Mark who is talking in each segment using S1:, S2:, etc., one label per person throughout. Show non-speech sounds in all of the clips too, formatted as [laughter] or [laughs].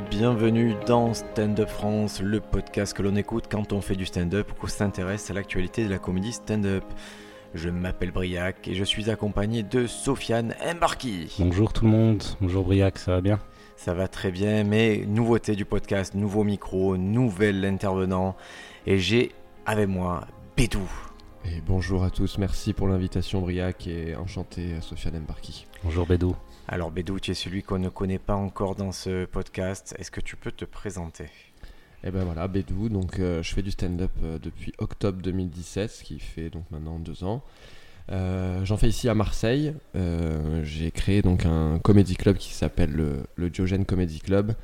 S1: et bienvenue dans Stand Up France, le podcast que l'on écoute quand on fait du stand-up ou qu'on s'intéresse à l'actualité de la comédie stand-up. Je m'appelle Briac et je suis accompagné de Sofiane Mbarki.
S2: Bonjour tout le monde, bonjour Briac, ça va bien?
S1: Ça va très bien, mais nouveauté du podcast, nouveau micro, nouvel intervenant et j'ai avec moi Bédou.
S3: Et bonjour à tous, merci pour l'invitation Briac et enchanté Sofiane Mbarki.
S2: Bonjour Bédou.
S1: Alors Bédou, tu es celui qu'on ne connaît pas encore dans ce podcast. Est-ce que tu peux te présenter?
S3: Eh ben voilà, Bédou, donc euh, je fais du stand-up euh, depuis octobre 2017, ce qui fait donc maintenant deux ans. Euh, J'en fais ici à Marseille. Euh, J'ai créé donc un comédie club qui s'appelle le, le Diogène Comedy Club, euh,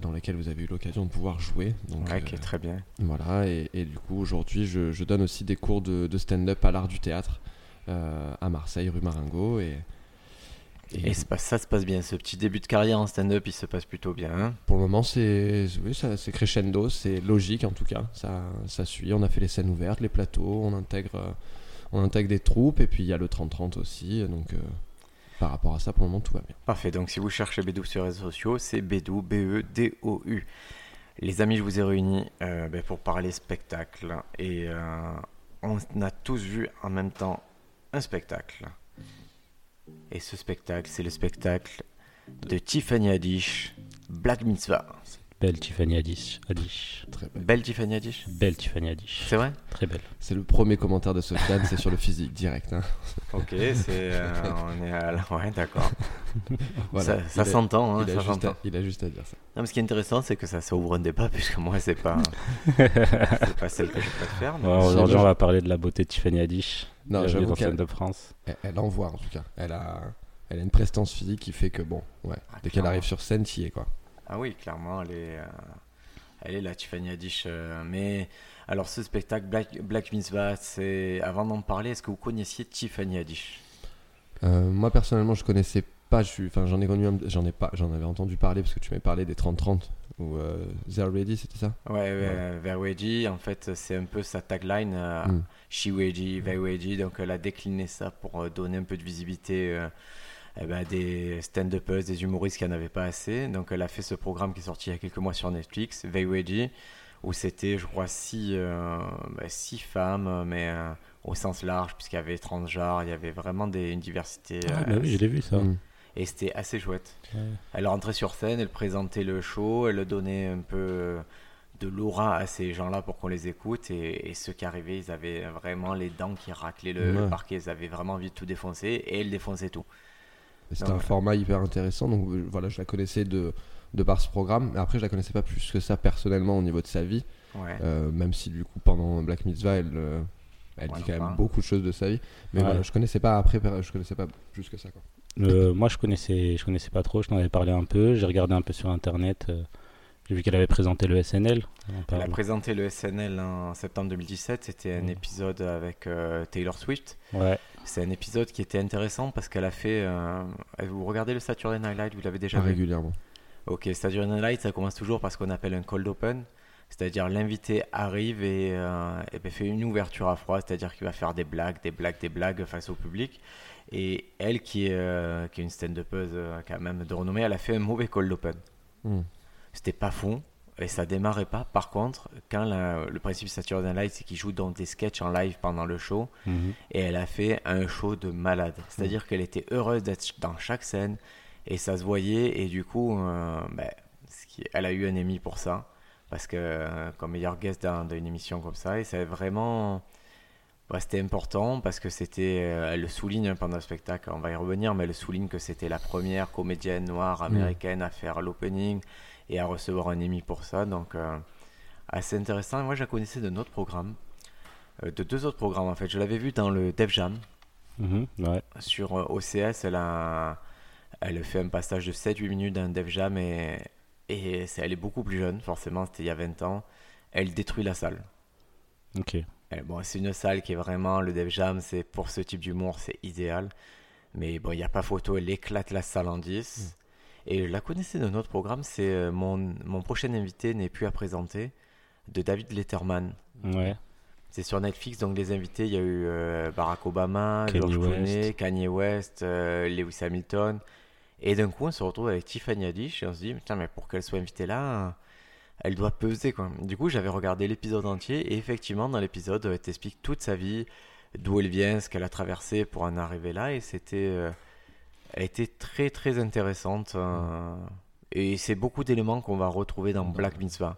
S3: dans lequel vous avez eu l'occasion de pouvoir jouer. Donc,
S1: Ouais,
S3: euh,
S1: qui est très bien.
S3: Voilà, et, et du coup aujourd'hui je, je donne aussi des cours de, de stand-up à l'art du théâtre euh, à Marseille, rue Maringo. Et,
S1: Et ça, ça se passe bien, ce petit début de carrière en stand-up, il se passe plutôt bien. hein
S3: Pour le moment, c'est oui, c'est crescendo, c'est logique en tout cas. Ça, ça suit. On a fait les scènes ouvertes, les plateaux, on intègre, euh, on intègre des troupes et puis il y a le 30-30 aussi. Donc euh, par rapport à ça, pour le moment, tout va bien.
S1: Parfait, donc si vous cherchez Bédou sur les réseaux sociaux, c'est Bédou, B-E-D-O-U. Les amis, je vous ai réunis euh, ben, pour parler spectacle. Et euh, on a tous vu en même temps un spectacle. Et ce spectacle, c'est le spectacle de Tiffany Haddish, Black Mitzvah.
S2: Belle Tiffany Haddish. Haddish.
S3: Très belle.
S1: Belle Tiffany Haddish
S2: Belle Tiffany Haddish.
S1: C'est vrai?
S2: Très belle.
S3: C'est le premier commentaire de Sofiane, c'est sur le physique direct. hein. [laughs]
S1: Ok, c'est, euh, on est à la... Ouais, d'accord. [laughs]
S3: Voilà.
S1: Ça, s'entend, hein,
S3: il, a
S1: ça
S3: juste
S1: s'entend.
S3: à, il a juste à dire ça.
S1: Non, mais ce qui est intéressant, c'est que ça, ça ouvre un débat, [laughs] puisque moi, c'est pas, c'est pas celle que je préfère. mais-
S2: Bon,
S3: si,
S2: Aujourd'hui, on va parler de la beauté de Tiffany Haddish.
S3: Non, j'avoue
S2: dans Stand Up France.
S3: elle, elle envoie en tout cas. Elle a, elle a une prestance physique qui fait que bon, ouais,
S1: Ah,
S3: dès qu'elle arrive sur scène, t'y es quoi.
S1: Ah oui, clairement, elle est, euh, elle est là, Tiffany Haddish. euh, mais alors, ce spectacle Black, Black Mitzvah, c'est avant d'en parler, est-ce que vous connaissiez Tiffany Haddish?
S3: Euh, moi personnellement, je connaissais pas. je Enfin, j'en ai connu, j'en ai pas, j'en avais entendu parler parce que tu m'avais parlé des 30-30 ou euh, They're Ready, c'était ça?
S1: Ouais, ouais, Ready, en fait, c'est un peu sa tagline,
S3: Mm.
S1: She Very Ready. Donc, elle a décliné ça pour donner un peu de visibilité eh ben, des stand-uppers, des humoristes qui n'en avaient pas assez. Donc, elle a fait ce programme qui est sorti il y a quelques mois sur Netflix, Ready, où c'était, je crois, six, euh, bah, six femmes, mais euh, au sens large, puisqu'il y avait 30 genres, il y avait vraiment des, une diversité.
S2: Ah,
S1: euh,
S2: bah oui, je l'ai vu ça.
S3: Mm.
S1: et c'était assez chouette.
S2: Ouais.
S1: Elle rentrait sur scène, elle présentait le show, elle donnait un peu de l'aura à ces gens-là pour qu'on les écoute. Et, et ceux qui arrivaient, ils avaient vraiment les dents qui raclaient le, parquet. Ils avaient vraiment envie de tout défoncer et elle défonçait tout.
S3: Et C'était
S1: Non,
S3: un format hyper intéressant. Donc euh, voilà, je la connaissais de, de par ce programme. Mais après, je la connaissais pas plus que ça personnellement au niveau de sa vie.
S1: Ouais.
S3: Euh, même si du coup, pendant Black Mitzvah, elle, euh, elle
S1: Ouais,
S3: dit
S1: on
S3: quand même beaucoup de choses de sa vie. Mais
S2: Ouais.
S3: voilà, je connaissais pas après, je connaissais pas plus que ça. Quoi.
S2: Euh, moi, je connaissais, je connaissais pas trop. Je t'en avais parlé un peu. J'ai regardé un peu sur internet. euh, J'ai vu qu'elle avait présenté le SNL.
S1: Elle a présenté le SNL en septembre 2017. C'était un
S2: Mm.
S1: épisode avec euh, Taylor Swift.
S2: Ouais.
S1: C'est un épisode qui était intéressant parce qu'elle a fait. euh, Vous regardez le Saturday Night Live, vous l'avez déjà
S3: Pas
S1: vu?
S3: Régulièrement.
S1: Ok, Saturday Night Live, ça commence toujours par ce qu'on appelle un cold open. C'est-à-dire l'invité arrive et, euh, et ben, fait une ouverture à froid, c'est-à-dire qu'il va faire des blagues, des blagues, des blagues face au public. Et elle, qui est, euh, qui est une stand-upeuse euh, quand même de renommée, elle a fait un mauvais cold open.
S3: Mm.
S1: C'était pas fond et ça démarrait pas. Par contre, quand la- le principe de Saturday Night c'est qu'il joue dans des sketchs en live pendant le show,
S2: Mhm.
S1: et elle a fait un show de malade. C'est-à-dire qu'elle était heureuse d'être dans chaque scène et ça se voyait et du coup, euh, ben, ce qui- elle a eu un Emmy pour ça parce que euh, comme meilleur guest d'un- d'une émission comme ça et c'est vraiment c'était important parce que c'était euh, elle le souligne hein, pendant le spectacle on va y revenir mais elle le souligne que c'était la première comédienne noire américaine à faire l'opening et à recevoir un Emmy pour ça donc euh, assez intéressant Et moi je la connaissais de notre programme euh, de deux autres programmes en fait je l'avais vu dans le Def Jam
S2: Mhm. Ouais.
S1: sur euh, OCS, elle a, elle fait un passage de 7-8 minutes d'un Def Jam et, elle est beaucoup plus jeune, forcément, c'était il y a 20 ans. Elle détruit la salle.
S2: Ok.
S1: Elle- bon, c'est une salle qui est vraiment, le Def Jam, c'est pour ce type d'humour, c'est idéal. Mais bon, il n'y a pas photo, elle éclate la salle en 10. Et je la connaissais de notre programme, c'est euh, mon, mon prochain invité n'est plus à présenter, de David Letterman.
S2: Ouais.
S1: C'est sur Netflix, donc les invités, il y a eu euh, Barack Obama,
S2: Kanye
S1: George Clooney,
S2: West.
S1: Kanye West, euh, Lewis Hamilton. Et d'un coup, on se retrouve avec Tiffany Haddish et on se dit, putain, mais pour qu'elle soit invitée là, elle doit peser quoi. Du coup, j'avais regardé l'épisode entier et effectivement, dans l'épisode, elle t'explique toute sa vie, d'où elle vient, ce qu'elle a traversé pour en arriver là et c'était. euh, elle était très très intéressante euh, et c'est beaucoup d'éléments qu'on va retrouver dans Black Mitzvah.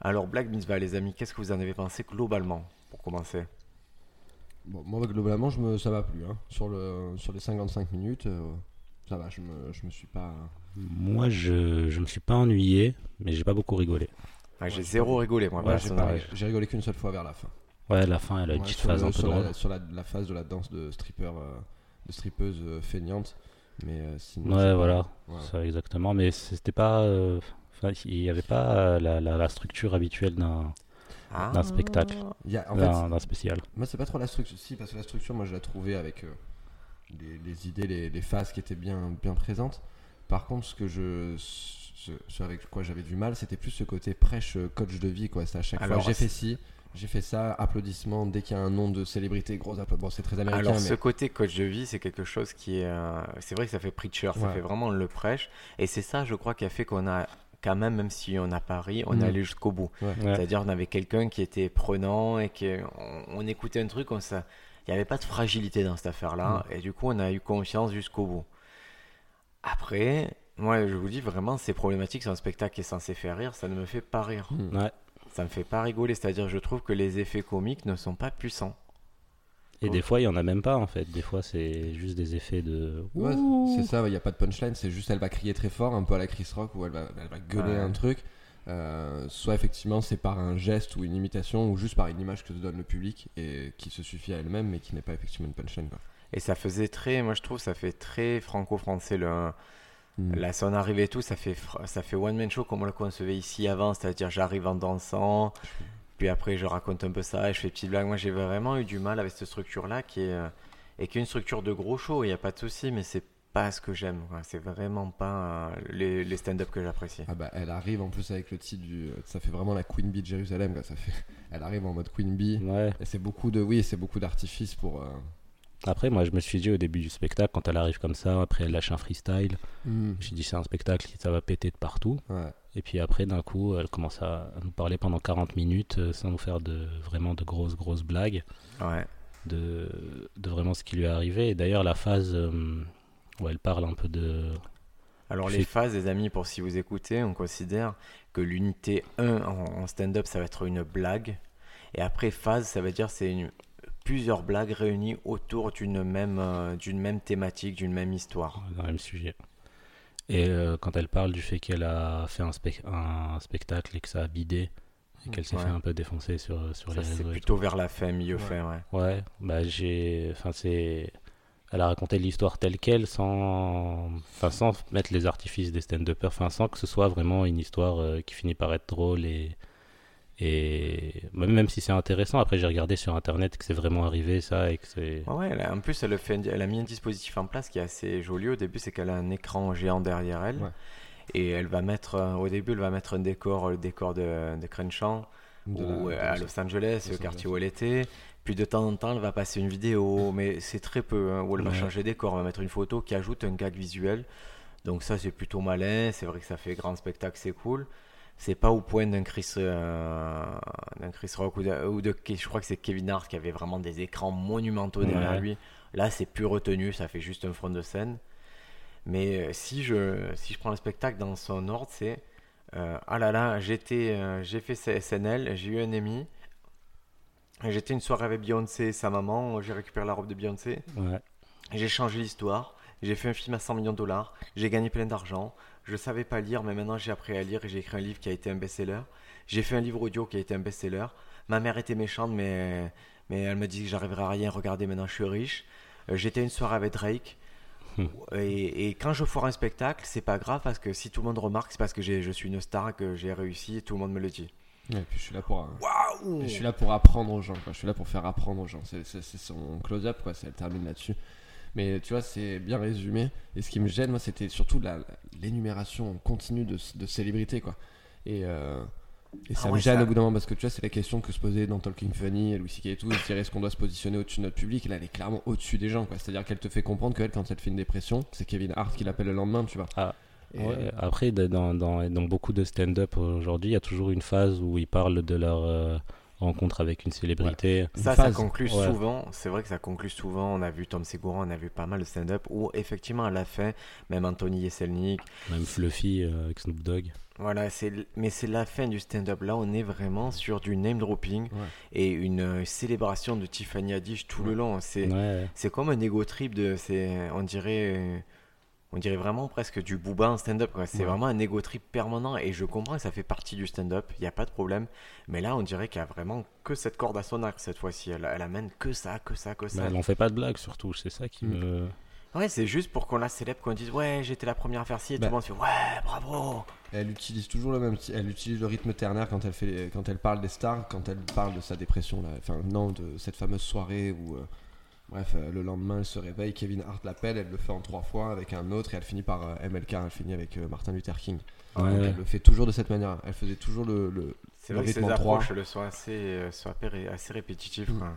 S1: Alors, Black Mitzvah, les amis, qu'est-ce que vous en avez pensé globalement pour commencer?
S3: Bon, moi, globalement, je me, ça m'a plu. Hein. Sur, le, sur les 55 minutes, euh, ça va, je me, je me suis pas.
S2: Moi, je, je me suis pas ennuyé, mais j'ai pas beaucoup rigolé.
S1: Ouais, J'ai
S3: Ouais,
S1: zéro rigolé, moi.
S2: Ouais,
S3: J'ai rigolé qu'une seule fois vers la fin.
S2: Ouais, la fin, elle a une
S3: Ouais,
S2: petite
S3: sur
S2: phase
S3: le-
S2: un peu
S3: sur
S2: drôle.
S3: la, sur la, la phase de la danse de stripper, euh, de strippeuse euh, feignante. Mais euh, sinon.
S2: Ouais, voilà,
S3: ouais.
S2: ça exactement. Mais c'était pas. euh, il n'y avait pas euh, la, la, la structure habituelle d'un
S1: Ah.
S2: d'un spectacle.
S3: Il y a- en fait,
S2: d'un spécial.
S3: Moi, c'est pas trop la structure. Si, parce que la structure, moi, je la trouvais avec euh, les, les idées, les, les phases qui étaient bien, bien présentes. Par contre, ce que je. Ce, ce avec quoi j'avais du mal, c'était plus ce côté prêche coach de vie, quoi. C'est à chaque
S1: Alors,
S3: fois, j'ai fait ci, j'ai fait ça, applaudissements, dès qu'il y a un nom de célébrité, gros applaudissements. Bon, c'est très américain,
S1: Alors,
S3: mais.
S1: ce côté coach de vie, c'est quelque chose qui est. euh, c'est vrai que ça fait preacher, ça fait vraiment le prêche. Et c'est ça, je crois, qui a fait qu'on a, quand même, même si on a pari, on est allé jusqu'au bout.
S2: Ouais.
S1: C'est-à-dire, on avait quelqu'un qui était prenant et qu'on on écoutait un truc, on s'a- il n'y avait pas de fragilité dans cette affaire-là.
S3: Mm.
S1: Et du coup, on a eu confiance jusqu'au bout. Après, moi, je vous dis vraiment, c'est problématique. C'est un spectacle qui est censé faire rire, ça ne me fait pas rire.
S3: Hmm.
S2: Ouais.
S1: Ça me fait pas rigoler. C'est-à-dire, je trouve que les effets comiques ne sont pas puissants.
S2: Et
S3: Oh.
S2: des fois, il y en a même pas en fait. Des fois, c'est juste des effets de.
S3: Ouais, c'est ça, il n'y a pas de punchline, c'est juste elle va crier très fort, un peu à la Chris Rock, où elle va, elle va gueuler
S1: Ouais.
S3: un truc. Euh, soit effectivement c'est par un geste ou une imitation, ou juste par une image que se donne le public et qui se suffit à elle-même, mais qui n'est pas effectivement une punchline. Quoi.
S1: Et ça faisait très, moi je trouve, ça fait très franco-français. Le,
S3: Hmm.
S1: Là, son arrivée et tout, ça fait, ça fait one man show comme on le concevait ici avant, c'est-à-dire j'arrive en dansant, puis après je raconte un peu ça et je fais petites blagues. Moi j'ai vraiment eu du mal avec cette structure-là qui est, euh, et qui est une structure de gros show, il n'y a pas de souci, mais c'est pas ce que j'aime. C'est vraiment pas euh, les, les stand-up que j'apprécie.
S3: Ah bah elle arrive en plus avec le titre du. Ça fait vraiment la Queen Bee de Jérusalem, quoi. Ça fait... [laughs] Elle arrive en mode Queen Bee.
S2: Ouais.
S3: Et c'est beaucoup de. Oui, c'est beaucoup d'artifices pour. euh,
S2: Après, moi, je me suis dit au début du spectacle, quand elle arrive comme ça, après elle lâche un freestyle, me suis dit c'est un spectacle, ça va péter de partout.
S3: Ouais.
S2: Et puis après, d'un coup, elle commence à, nous parler pendant 40 minutes euh, sans nous faire de vraiment de grosses, grosses blagues
S1: Ouais.
S2: de, de vraiment ce qui lui est arrivé. Et d'ailleurs, la phase euh, où elle parle un peu de.
S1: Alors les phases, les amis, pour si vous écoutez, on considère que l'unité 1 en, en stand-up, ça va être une blague. Et après phase, ça veut dire c'est une- plusieurs blagues réunies autour d'une même, euh, d'une même thématique, d'une même histoire.
S2: dans le même sujet. Et euh, quand elle parle du fait qu'elle a fait un, spec- un spectacle et que ça a bidé, et qu'elle s'est
S1: Ouais.
S2: fait un peu défoncer sur, sur
S1: Ça,
S2: les
S1: c'est
S2: réseaux. et
S1: plutôt vers la fin, milieu
S3: Ouais.
S1: fin, ouais.
S2: Ouais, bah j'ai. Enfin, c'est. Elle a raconté l'histoire telle qu'elle sans, enfin, sans mettre les artifices des stand-uppers, enfin, sans que ce soit vraiment une histoire euh, qui finit par être drôle et. Et même même si c'est intéressant, après j'ai regardé sur internet que c'est vraiment arrivé ça et que c'est.
S1: Ouais, ouais, elle a- en plus, elle, fait, elle a mis un dispositif en place qui est assez joli au début, c'est qu'elle a un écran géant derrière elle.
S3: Ouais.
S1: Et elle va mettre, au début, elle va mettre un décor, le décor de, de Crenshaw,
S3: De la-
S1: ou
S3: de
S1: à
S3: Los-
S1: Los Angeles,
S3: Los
S1: le quartier
S3: Angeles.
S1: où elle était. Puis de temps en temps, elle va passer une vidéo, mais c'est très peu, hein, où elle va changer de décor, elle va mettre une photo qui ajoute un gag visuel. Donc ça, c'est plutôt malin, c'est vrai que ça fait grand spectacle, c'est cool. C'est pas au point d'un Chris, euh, d'un Chris Rock ou de, ou de- je crois que c'est Kevin Hart qui avait vraiment des écrans monumentaux derrière
S2: Ouais.
S1: lui. Là, c'est plus retenu, ça fait juste un front de scène. Mais euh, si je, si je prends le spectacle dans son ordre, c'est euh, ah là là, j'étais, euh, j'ai fait SNL, j'ai eu un Emmy. J'étais une soirée avec Beyoncé et sa maman, j'ai récupéré la robe de Beyoncé.
S2: Ouais.
S1: J'ai changé l'histoire. J'ai fait un film à 100 millions de dollars. J'ai gagné plein d'argent. Je savais pas lire, mais maintenant j'ai appris à lire et j'ai écrit un livre qui a été un best-seller. J'ai fait un livre audio qui a été un best-seller. Ma mère était méchante, mais, mais elle me dit que j'arriverai à rien. Regardez, maintenant je suis riche. Euh, J'étais une soirée avec Drake.
S2: Hmm.
S1: Et, et quand je foire un spectacle, c'est pas grave parce que si tout le monde remarque, c'est parce que je suis une star, que j'ai réussi et tout le monde me le dit.
S3: Et puis je suis là pour.
S1: Waouh
S3: Je suis là pour apprendre aux gens, quoi. Je suis là pour faire apprendre aux gens. C'est son close-up, quoi. termine là-dessus. Mais tu vois, c'est bien résumé. Et ce qui me gêne, moi, c'était surtout l'énumération continue de, de célébrités, quoi. Et euh, Et ça
S1: Ah
S3: me gêne
S1: ça-
S3: au bout d'un moment parce que tu vois, c'est la question que se posait dans Talking Funny Louis C.K. et tout. Est-ce qu'on doit se positionner au-dessus de notre public? Et là, elle est clairement au-dessus des gens. quoi. C'est-à-dire qu'elle te fait comprendre qu'elle, quand elle fait une dépression, c'est Kevin Hart qui l'appelle le lendemain, tu vois.
S2: Ah, Ouais, Après, dans, dans, dans beaucoup de stand-up aujourd'hui, il y a toujours une phase où ils parlent de leur euh, rencontre avec une célébrité.
S3: Une
S1: Ça, ça conclut
S2: Ouais.
S1: souvent. C'est vrai que ça conclut souvent. On a vu Tom Segura, on a vu pas mal de stand-up où, effectivement, à la fin, même Anthony Yeselnik,
S2: Même Fluffy euh, avec Snoop Dogg.
S1: voilà, c'est mais c'est la fin du stand-up. Là, on est vraiment sur du name dropping
S3: Ouais.
S1: et une euh, célébration de Tiffany Haddish tout le long. C'est
S2: Ouais.
S1: c'est comme un ego trip de. c'est On dirait. euh, On dirait vraiment presque du booba en stand-up. quoi. C'est
S3: Ouais.
S1: vraiment un ego trip permanent et je comprends que ça fait partie du stand-up, il n'y a pas de problème. Mais là, on dirait qu'il y a vraiment que cette corde à son arc cette fois-ci. Elle, elle amène que ça, que ça, que ça.
S2: Mais elle en fait pas de blagues surtout, c'est ça qui
S3: Mm.
S2: me.
S1: Ouais, c'est juste pour qu'on la célèbre, qu'on dise ouais, j'étais la première à faire ci et
S3: Bah.
S1: tout le monde fait ouais, bravo.
S3: Elle utilise toujours le même, elle utilise le rythme ternaire quand elle fait, quand elle parle des stars, quand elle parle de sa dépression là. Enfin non, de cette fameuse soirée où, euh, bref, euh, le lendemain elle se réveille, Kevin Hart l'appelle, elle le fait en trois fois avec un autre et elle finit par euh, MLK, elle finit avec euh, Martin Luther King.
S2: Ouais,
S3: Donc,
S2: ouais.
S3: elle le fait toujours de cette manière. Elle faisait toujours le, le-
S1: C'est vrai que ces approches le sont assez, euh, sont assez, répétitifs.
S3: Mm.
S1: quoi.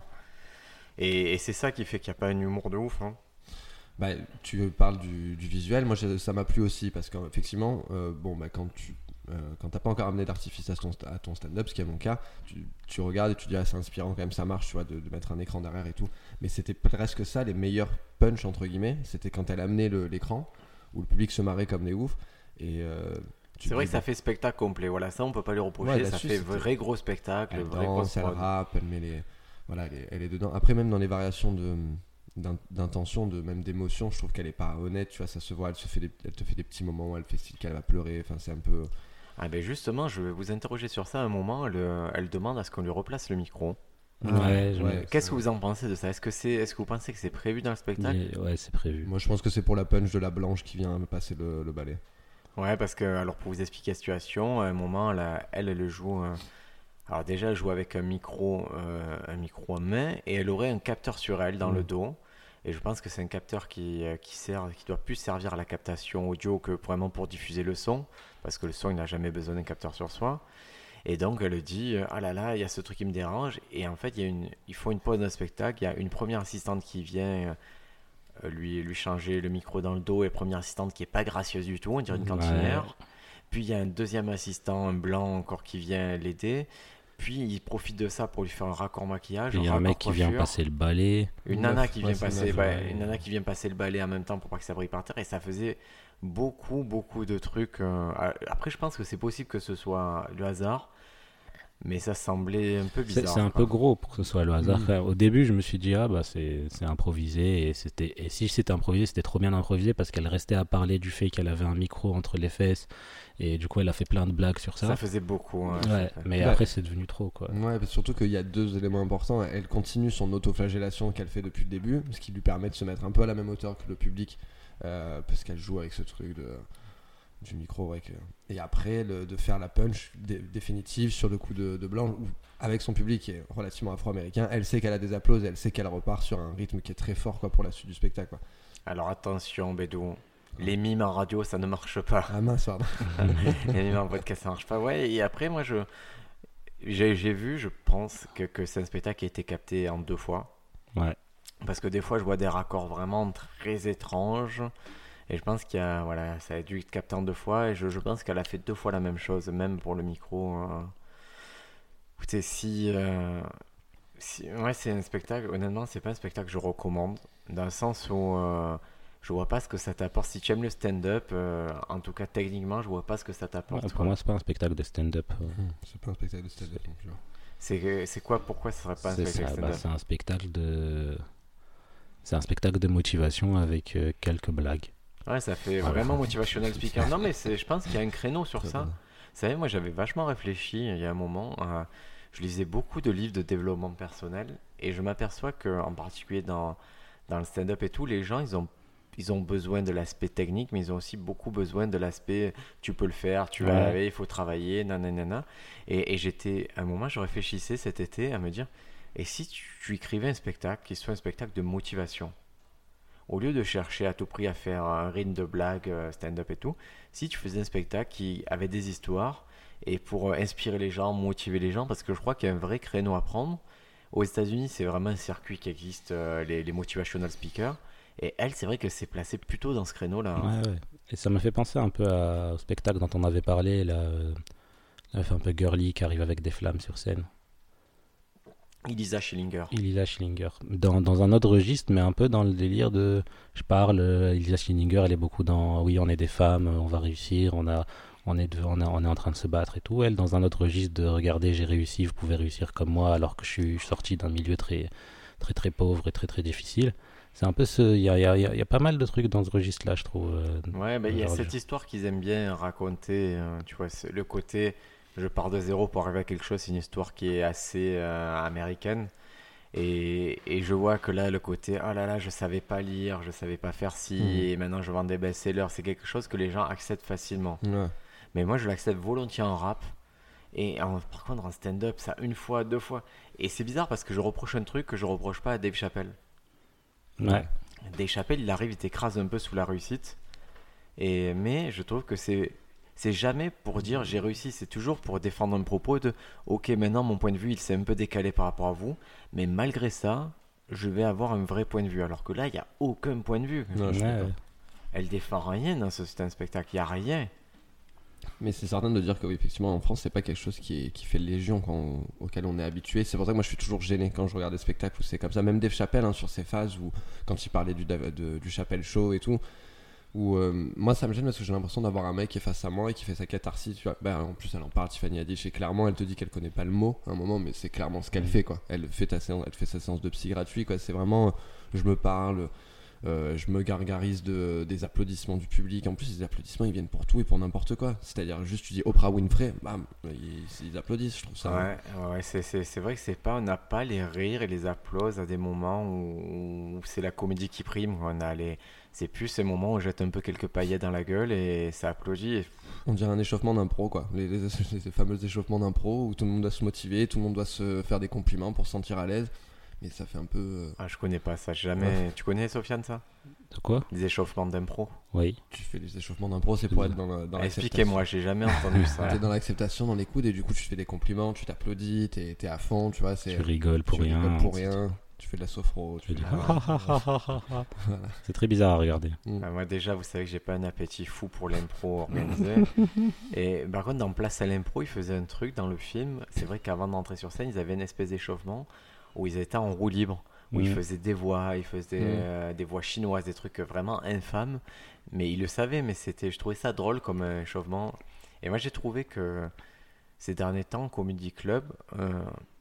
S1: Et, et c'est ça qui fait qu'il n'y a pas un humour de ouf. hein.
S3: Bah, tu parles du, du visuel, moi je- ça m'a plu aussi parce qu'effectivement, euh, bon, bah, quand tu euh, quand t'as pas encore amené d'artifice à ton, à ton stand-up, ce qui est mon cas, tu, tu regardes et tu dis ah, c'est inspirant quand même, ça marche, tu vois, de, de mettre un écran derrière et tout. Mais c'était presque ça, les meilleurs punch entre guillemets, c'était quand elle amenait l'écran où le public se marrait comme des oufs. Et euh,
S1: C'est vrai que ça fait spectacle complet. Voilà, ça on peut pas lui reprocher.
S3: Ouais,
S1: ça fait vrai gros spectacle,
S3: elle
S1: vrai
S3: danse, elle rappe, elle met les. Voilà, elle est, elle est dedans. Après, même dans les variations de d'in- d'intention, de même d'émotion, je trouve qu'elle est pas honnête, tu vois, ça se voit, elle, se fait des- elle te fait des petits moments où elle fait style qu'elle va pleurer, enfin c'est un peu...
S1: Ah ben justement, je vais vous interroger sur ça à un moment. Elle, elle demande à ce qu'on lui replace le micro.
S2: Ouais, je-
S3: ouais,
S1: Qu'est-ce que vous en pensez de ça? Est-ce que c'est, est-ce que vous pensez que c'est prévu dans le spectacle?
S2: Mais- ouais, c'est prévu.
S3: Moi je pense que c'est pour la punch de la blanche qui vient me passer le, le balai.
S1: Ouais, parce que alors pour vous expliquer la situation, à un moment, là, elle, elle le joue. euh, alors déjà, elle joue avec un micro, euh, un micro en main, et elle aurait un capteur sur elle dans
S3: Mm.
S1: le dos. Et je pense que c'est un capteur qui, euh, qui sert, qui doit plus servir à la captation audio que vraiment pour diffuser le son, parce que le son, il n'a jamais besoin d'un capteur sur soi. Et donc elle dit, euh, ah là là, il y a ce truc qui me dérange. Et en fait, il y a une, ils font une pause de spectacle. Il y a une première assistante qui vient euh, lui, lui changer le micro dans le dos, et première assistante qui est pas gracieuse du tout, on dirait une
S2: Ouais.
S1: cantinière. Puis il y a un deuxième assistant, un blanc encore, qui vient l'aider. Puis il profite de ça pour lui faire un raccord maquillage.
S2: Il y a un mec qui vient passer le balai.
S1: Une nana qui vient passer, bah, une nana qui vient passer le balai en même temps pour pas que ça brille par terre et ça faisait beaucoup beaucoup de trucs. euh, Après, je pense que c'est possible que ce soit le hasard, mais ça semblait un peu bizarre.
S2: c'est un peu gros pour que ce soit le hasard.
S3: Mm.
S2: Enfin, Au début, je me suis dit, ah bah c'est c'est improvisé. Et, c'était et si c'était improvisé, c'était trop bien improvisé parce qu'elle restait à parler du fait qu'elle avait un micro entre les fesses. Et du coup, elle a fait plein de blagues sur ça.
S1: Ça faisait beaucoup. hein,
S2: Ouais, mais après, c'est devenu trop quoi.
S3: Ouais, parce surtout qu'il y a deux éléments importants. Elle continue son autoflagellation qu'elle fait depuis le début, ce qui lui permet de se mettre un peu à la même hauteur que le public, euh, parce qu'elle joue avec ce truc de, du micro. ouais, que- Et après, le- de faire la punch dé- définitive sur le coup de, de blanc, où, avec son public qui est relativement afro-américain, elle sait qu'elle a des applaudissements, elle sait qu'elle repart sur un rythme qui est très fort quoi, pour la suite du spectacle. Quoi.
S1: Alors attention, Bédou. Les mimes en radio, ça ne marche pas.
S3: Ah mince, pardon. [laughs]
S1: Les mimes en podcast, ça marche pas. Ouais, et après, moi, je j'ai j'ai vu, je pense, que, que c'est un spectacle qui a été capté en deux fois.
S2: Ouais.
S1: Parce que des fois, je vois des raccords vraiment très étranges. Et je pense qu'il y a, voilà, ça a dû être capté en deux fois. Et je, je pense qu'elle a fait deux fois la même chose, même pour le micro. Écoutez, si. euh, si ouais, c'est un spectacle. Honnêtement, c'est pas un spectacle que je recommande. Dans le sens où. euh, je vois pas ce que ça t'apporte. Si tu aimes le stand-up, euh, en tout cas techniquement, je vois pas ce que ça t'apporte.
S2: Ouais,
S1: quoi.
S2: pour moi, c'est pas un spectacle de stand-up. euh.
S3: C'est pas un spectacle de stand-up.
S1: C'est c'est quoi Pourquoi ce serait pas un spectacle
S2: ça, bah,
S1: stand-up?
S2: c'est un spectacle de. C'est un spectacle de motivation avec euh, quelques blagues.
S1: Ouais, ça fait vraiment motivational speaker. Non, mais c'est- je pense qu'il y a un créneau sur ça. Vous savez, moi j'avais vachement réfléchi il y a un moment. euh, je lisais beaucoup de livres de développement personnel et je m'aperçois que, en particulier dans, dans le stand-up et tout, les gens ils ont, ils ont besoin de l'aspect technique, mais ils ont aussi beaucoup besoin de l'aspect tu peux le faire, tu vas
S2: Ouais.
S1: il faut travailler, nanana. Et, et j'étais, à un moment, je réfléchissais cet été à me dire et si tu, tu écrivais un spectacle qui soit un spectacle de motivation au lieu de chercher à tout prix à faire un rythme de blague, euh, stand-up et tout, si tu faisais un spectacle qui avait des histoires et pour euh, inspirer les gens, motiver les gens, parce que je crois qu'il y a un vrai créneau à prendre. Aux États-Unis, c'est vraiment un circuit qui existe, euh, les, les motivational speakers. Et elle, c'est vrai que c'est placé plutôt dans ce créneau-là. hein.
S2: Ouais, ouais. Et ça me fait penser un peu à- au spectacle dont on avait parlé, euh, la fait un peu girly qui arrive avec des flammes sur scène.
S1: Elisa Schillinger.
S2: Elisa Schillinger. Dans, dans un autre registre, mais un peu dans le délire de. Je parle, euh, Elisa Schillinger, elle est beaucoup dans. Oui, on est des femmes, on va réussir, on, a, on, est, de- on, a- on est en train de se battre et tout. Elle, dans un autre registre de regardez, j'ai réussi, vous pouvez réussir comme moi, alors que je suis sorti d'un milieu très, très, très pauvre et très, très difficile. C'est un peu ce. Il y a, y, y pas mal de trucs dans ce registre-là, je trouve. euh,
S1: Ouais, bah, il y a cette histoire qu'ils aiment bien raconter. euh, tu vois, le côté je pars de zéro pour arriver à quelque chose, c'est une histoire qui est assez euh, américaine. Et, et je vois que là, le côté oh là là, je savais pas lire, je savais pas faire ci,
S3: Mhm.
S1: et maintenant je vends des best-sellers, c'est quelque chose que les gens acceptent facilement.
S3: Ouais.
S1: Mais moi, je l'accepte volontiers en rap. Et en- par contre, en stand-up, ça une fois, deux fois. Et c'est bizarre parce que je reproche un truc que je reproche pas à Dave Chappelle.
S2: Ouais.
S1: Dave Chappelle, il arrive, il t'écrase un peu sous la réussite. Et, mais je trouve que c'est c'est jamais pour dire j'ai réussi, c'est toujours pour défendre un propos de ok, maintenant mon point de vue il s'est un peu décalé par rapport à vous, mais malgré ça, je vais avoir un vrai point de vue. Alors que là, il n'y a aucun point de vue.
S3: Non, je
S2: Ouais.
S1: Elle défend rien dans ce c'est un spectacle, il n'y a rien.
S3: Mais c'est certain de dire que oui, effectivement en France c'est pas quelque chose qui, est, qui fait légion quand on- auquel on est habitué. C'est pour ça que moi je suis toujours gêné quand je regarde des spectacles où c'est comme ça. Même Dave Chappelle hein, sur ses phases où quand il parlait du, de- du Chappelle Show et tout. Où euh, moi ça me gêne parce que j'ai l'impression d'avoir un mec qui est face à moi et qui fait sa catharsis. Tu vois. Ben, en plus elle en parle, Tiffany Haddish et clairement elle te dit qu'elle connaît pas le mot à un moment, mais c'est clairement ce qu'elle fait quoi. Elle fait, ta séance, elle fait sa séance de psy gratuit quoi. C'est vraiment je me parle. Euh, je me gargarise de, des applaudissements du public. En plus, les applaudissements, ils viennent pour tout et pour n'importe quoi. C'est-à-dire, juste tu dis Oprah Winfrey, bam, ils, ils applaudissent. Je trouve ça.
S1: Ouais, c'est, vrai que c'est pas, on n'a pas les rires et les applauses à des moments où, où c'est la comédie qui prime. On a les, c'est plus ces moments où on jette un peu quelques paillettes dans la gueule et ça applaudit. Et-
S3: On dirait un échauffement d'impro, quoi. Les, les, [laughs] les fameux échauffements d'impro où tout le monde doit se motiver, tout le monde doit se faire des compliments pour se sentir à l'aise. Mais ça fait un peu. euh,
S1: Ah, je connais pas ça, jamais. Tu connais Sofiane ça?
S2: De quoi?
S1: Les échauffements d'impro
S2: Oui.
S3: Tu fais les échauffemements d'impro, c'est pour être dans, la- dans l'acceptation.
S1: Expliquez-moi, j'ai jamais entendu ça. [laughs]
S3: T'es dans l'acceptation, dans les coudes, et du coup, tu fais des compliments, tu t'applaudis, t'es t'es à fond, tu vois. c'est
S2: Tu rigoles pour
S3: tu
S2: rien.
S3: rigoles pour rien. Tu fais de la sophro.
S2: Tu dis [laughs] [laughs]
S3: Voilà.
S2: C'est très bizarre à regarder.
S1: Ah, moi déjà, vous savez que j'ai pas un appétit fou pour l'impro organisé. et par contre, dans Place à l'impro, ils faisaient un truc dans le film. C'est vrai qu'avant d'entrer sur scène, ils avaient une espèce d'échauffement où ils étaient en roue libre, où ils
S2: Mhm.
S1: faisaient des voix, ils faisaient
S3: Mhm.
S1: euh, des voix chinoises, des trucs vraiment infâmes. Mais ils le savaient, mais c'était, je trouvais ça drôle comme un échauffement. Et moi, j'ai trouvé que ces derniers temps, Comedy Club, euh,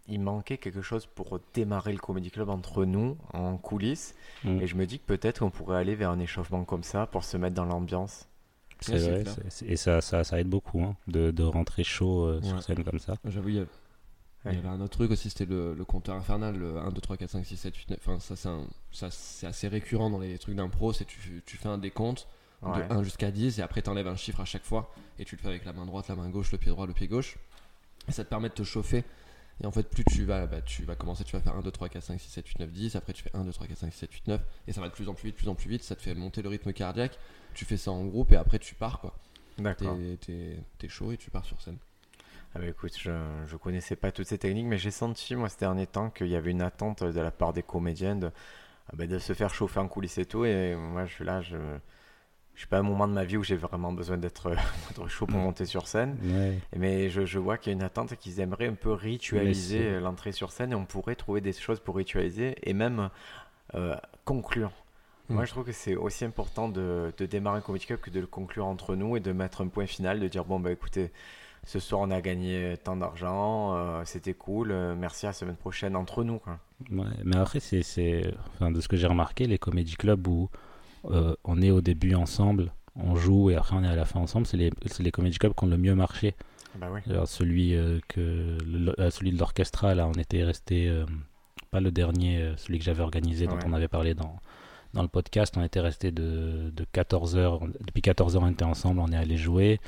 S1: il manquait quelque chose pour démarrer le Comedy Club entre nous, en coulisses.
S2: Mm.
S1: Et je me dis que peut-être on pourrait aller vers un échauffement comme ça pour se mettre dans l'ambiance.
S2: C'est
S3: Ouais,
S2: vrai. et ça, ça, ça aide beaucoup hein, de, de rentrer chaud euh,
S3: Ouais.
S2: sur scène comme ça.
S3: J'avoue, il y, a- il y avait un autre truc aussi, c'était le, le compteur infernal, le 1, 2, 3, 4, 5, 6, 7, 8, 9. Enfin, ça, c'est un- ça, c'est assez récurrent dans les trucs d'impro. C'est tu, tu fais un décompte
S1: Ouais.
S3: de 1 jusqu'à 10 et après tu enlèves un chiffre à chaque fois et tu le fais avec la main droite, la main gauche, le pied droit, le pied gauche. Et ça te permet de te chauffer. Et en fait, plus tu vas, bah, tu vas commencer, tu vas faire 1, 2, 3, 4, 5, 6, 7, 8, 9, 10. Après, tu fais 1, 2, 3, 4, 5, 6, 7, 8, 9. Et ça va de plus en plus vite, plus en plus vite. Ça te fait monter le rythme cardiaque. Tu fais ça en groupe et après, tu pars quoi.
S1: D'accord.
S3: T'es- T'es t'es chaud et tu pars sur scène.
S1: Ah bah écoute, je, je connaissais pas toutes ces techniques, mais j'ai senti moi ces derniers temps qu'il y avait une attente de la part des comédiens de, ah bah, de se faire chauffer en coulisses et tout. Et moi je suis là, je, je suis pas à un moment de ma vie où j'ai vraiment besoin d'être [laughs] chaud pour
S2: Mm.
S1: monter sur scène.
S2: Ouais.
S1: Mais je, je vois qu'il y a une attente et qu'ils aimeraient un peu ritualiser l'entrée sur scène et on pourrait trouver des choses pour ritualiser et même euh, conclure.
S3: Mm.
S1: Moi, je trouve que c'est aussi important de, de démarrer un comedy club que de le conclure entre nous et de mettre un point final, de dire bon, bah écoutez, ce soir on a gagné tant d'argent, euh, c'était cool, euh, merci à la semaine prochaine entre nous. Quoi.
S2: Ouais, mais après, c'est, enfin, de ce que j'ai remarqué, les comédie clubs où euh, on est au début ensemble, on joue et après on est à la fin ensemble, c'est les, les comédie clubs qui ont le mieux marché.
S1: Bah oui.
S2: Alors, celui, que, le- celui de l'orchestra, là, on était resté, pas le dernier, celui que j'avais organisé, dont
S1: Ouais.
S2: on avait parlé dans, dans le podcast, on était resté de, de 14h, depuis 14h on était ensemble, on est allé jouer.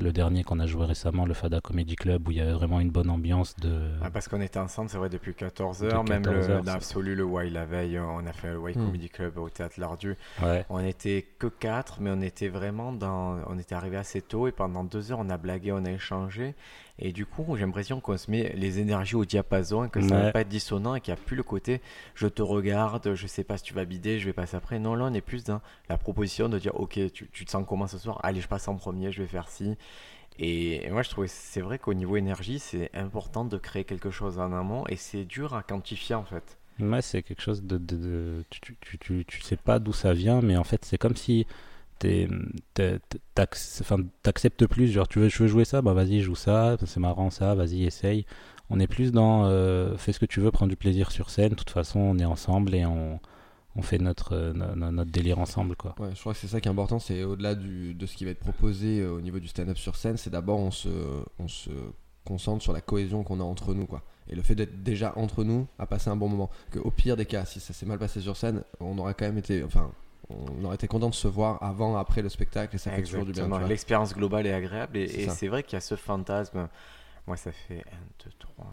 S2: Le dernier qu'on a joué récemment, le Fada Comedy Club, où il y avait vraiment une bonne ambiance de.
S1: Ah, parce qu'on était ensemble, c'est vrai, depuis 14
S2: De
S1: heures. Même
S2: 14
S1: le, Why la veille, on a fait le Why
S3: Hmm.
S1: Comedy Club au théâtre Lardu.
S2: Ouais.
S1: On était que 4, mais on était vraiment dans. On était arrivé assez tôt et pendant deux heures, on a blagué, on a échangé. Et du coup, j'ai l'impression qu'on se met les énergies au diapason que ça
S2: Ouais.
S1: va pas être dissonant et qu'il n'y a plus le côté je te regarde, je sais pas si tu vas bider, je vais passer après. Non, là, on est plus dans la proposition de dire ok, tu, tu te sens comment ce soir? Allez, je passe en premier, je vais faire ci. Et, moi, je trouvais, c'est vrai qu'au niveau énergie, c'est important de créer quelque chose en amont et c'est dur à quantifier en fait.
S2: Ouais, c'est quelque chose de. de- tu, tu, tu- tu sais pas d'où ça vient, mais en fait, c'est comme si t'acceptes plus. Genre, tu veux, je veux jouer ça, bah vas-y, joue ça, c'est marrant ça, vas-y, essaye. On est plus dans euh, fais ce que tu veux, prends du plaisir sur scène. De toute façon, on est ensemble et on, on fait notre, euh, no- no- notre délire ensemble, quoi.
S3: Je crois que c'est ça qui est important, c'est au-delà de ce qui va être proposé euh, au niveau du stand-up sur scène, c'est d'abord on se, on se concentre sur la cohésion qu'on a entre nous, quoi. Et le fait d'être déjà entre nous à passer un bon moment. Que au pire des cas, si ça s'est mal passé sur scène, on aurait quand même été, enfin, on aurait été content de se voir avant, après le spectacle, et ça fait toujours du bien.
S1: L'expérience globale est agréable et
S3: C'est
S1: vrai qu'il y a ce fantasme. Moi, ça fait 1, 2, 3.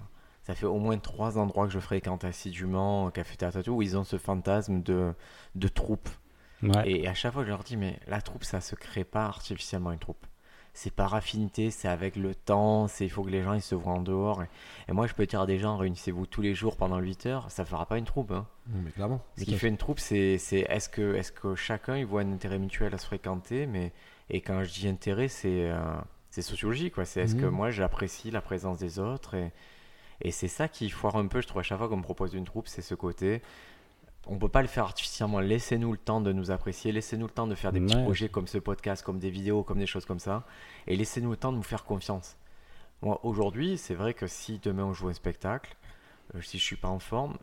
S1: Ça fait au moins trois endroits que je fréquente assidûment, au Café Théâtre et tout, où ils ont ce fantasme de, de troupe.
S2: Ouais.
S1: Et à chaque fois, je leur dis, mais la troupe, ça se crée pas artificiellement une troupe. C'est par affinité, c'est avec le temps, c'est il faut que les gens ils se voient en dehors. Et, et moi, je peux dire à des gens, réunissez-vous tous les jours pendant 8 heures, ça fera pas une troupe. hein.
S3: Non, mais clairement.
S1: Ce qui fait une troupe, c'est c'est est-ce que, est que chacun il voit un intérêt mutuel à se fréquenter mais, Et quand je dis intérêt, c'est euh, c'est sociologique. quoi. C'est est-ce que
S3: Mhm.
S1: moi j'apprécie la présence des autres Et, et c'est ça qui foire un peu, je trouve, à chaque fois qu'on me propose une troupe, c'est ce côté. On peut pas le faire artificiellement. Laissez-nous le temps de nous apprécier. Laissez-nous le temps de faire des petits projets comme ce podcast, comme des vidéos, comme des choses comme ça. Et laissez-nous le temps de nous faire confiance. Moi, aujourd'hui, c'est vrai que si demain on joue un spectacle, euh, si je suis pas en forme,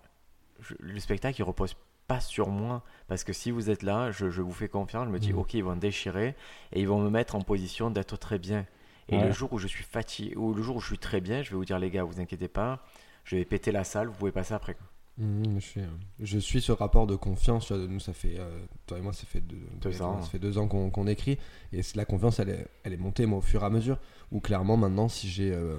S1: je- le spectacle il repose pas sur moi parce que si vous êtes là, je, je vous fais confiance, je me dis
S3: Mhm.
S1: ok ils vont déchirer et ils vont me mettre en position d'être très bien. Et
S2: Ouais.
S1: le jour où je suis fatigué ou le jour où je suis très bien, je vais vous dire les gars, vous inquiétez pas, je vais péter la salle, vous pouvez passer après.
S3: Mhm, je, suis, euh, je suis ce rapport de confiance. tu vois, Nous, ça fait, euh, toi et moi, ça fait deux,
S1: Deux ans.
S3: Ça fait deux ans qu'on écrit. Et la confiance, elle est, elle est montée, moi, au fur et à mesure. Où clairement, maintenant, si j'ai euh,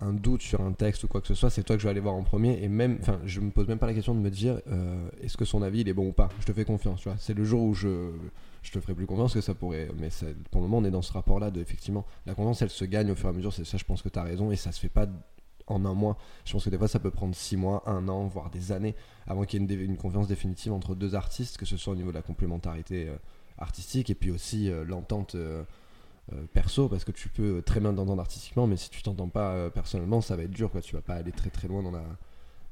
S3: un doute sur un texte ou quoi que ce soit, c'est toi que je vais aller voir en premier. Et même, enfin, je me pose même pas la question de me dire euh, est-ce que son avis il est bon ou pas? Je te fais confiance, tu vois. C'est le jour où je, je te ferai plus confiance que ça pourrait. Mais ça- pour le moment, on est dans ce rapport-là de effectivement, la confiance, elle se gagne au fur et à mesure. C'est ça, je pense que tu as raison. Et ça se fait pas en un mois. Je pense que des fois, ça peut prendre six mois, un an, voire des années avant qu'il y ait une, confiance définitive entre deux artistes, que ce soit au niveau de la complémentarité euh, artistique et puis aussi euh, l'entente euh, perso, parce que tu peux très bien t'entendre artistiquement, mais si tu t'entends pas personnellement, ça va être dur. Quoi. Tu vas pas aller très très loin dans la,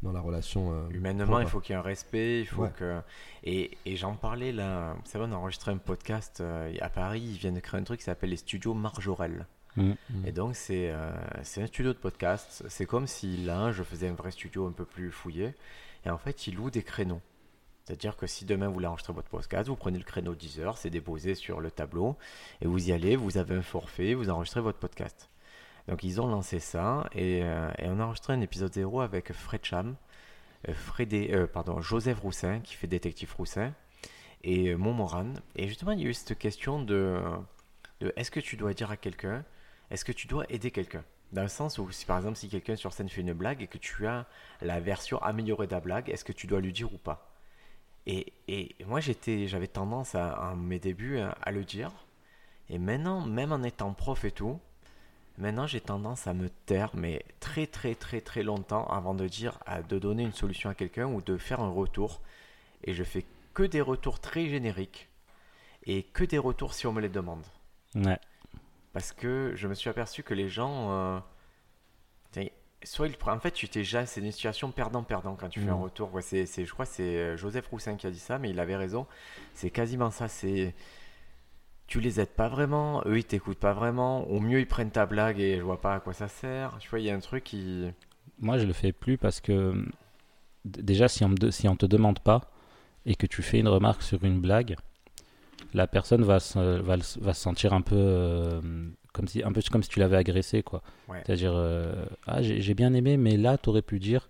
S3: dans la relation.
S1: Humainement, il faut qu'il y ait un respect, il faut
S3: Ouais.
S1: que. Et, et j'en parlais là, vous savez, on a enregistré un podcast à Paris, ils viennent de créer un truc qui s'appelle les studios Marjorel.
S2: Mm.
S3: Mm.
S1: Et donc, c'est euh, un studio de podcast. C'est comme si là, je faisais un vrai studio un peu plus fouillé. Et en fait, ils louent des créneaux. C'est-à-dire que si demain vous voulez enregistrer votre podcast, vous prenez le créneau 10 heures, c'est déposé sur le tableau, et vous y allez, vous avez un forfait, vous enregistrez votre podcast. Donc ils ont lancé ça, et, euh, on a enregistré un épisode 0 avec Fred Cham, euh, euh, pardon, Joseph Roussin, qui fait Détective Roussin, et euh, Montmoran. Et justement, il y a eu cette question de est-ce que tu dois dire à quelqu'un, est-ce que tu dois aider quelqu'un? Dans le sens où, si par exemple, si quelqu'un sur scène fait une blague et que tu as la version améliorée de la blague, est-ce que tu dois lui dire ou pas? Et, et moi, j'étais, j'avais tendance à, mes débuts à, à le dire. Et maintenant, même en étant prof et tout, maintenant j'ai tendance à me taire, mais très très très très longtemps avant de dire, de donner une solution à quelqu'un ou de faire un retour. Et je fais que des retours très génériques et que des retours si on me les demande.
S2: Ouais.
S1: Parce que je me suis aperçu que les gens. euh, soit ils. En fait, tu t'es déjà. C'est une situation perdant-perdant quand tu fais un
S3: Mhm.
S1: retour. Ouais, c'est, c'est- je crois que c'est euh, Joseph Roussin qui a dit ça, mais il avait raison. C'est quasiment ça. C'est. Tu les aides pas vraiment, eux ils t'écoutent pas vraiment. Au mieux, ils prennent ta blague et je vois pas à quoi ça sert. Tu vois, il y a un truc qui.
S2: Moi, je le fais plus parce que déjà, si on, me de- si on te demande pas et que tu fais une remarque sur une blague, la personne va se, va, le- va se sentir un peu, euh, comme si, un peu comme si tu l'avais agressé, quoi.
S1: Ouais.
S2: C'est-à-dire, euh, ah, j'ai j'ai bien aimé, mais là, tu aurais pu dire.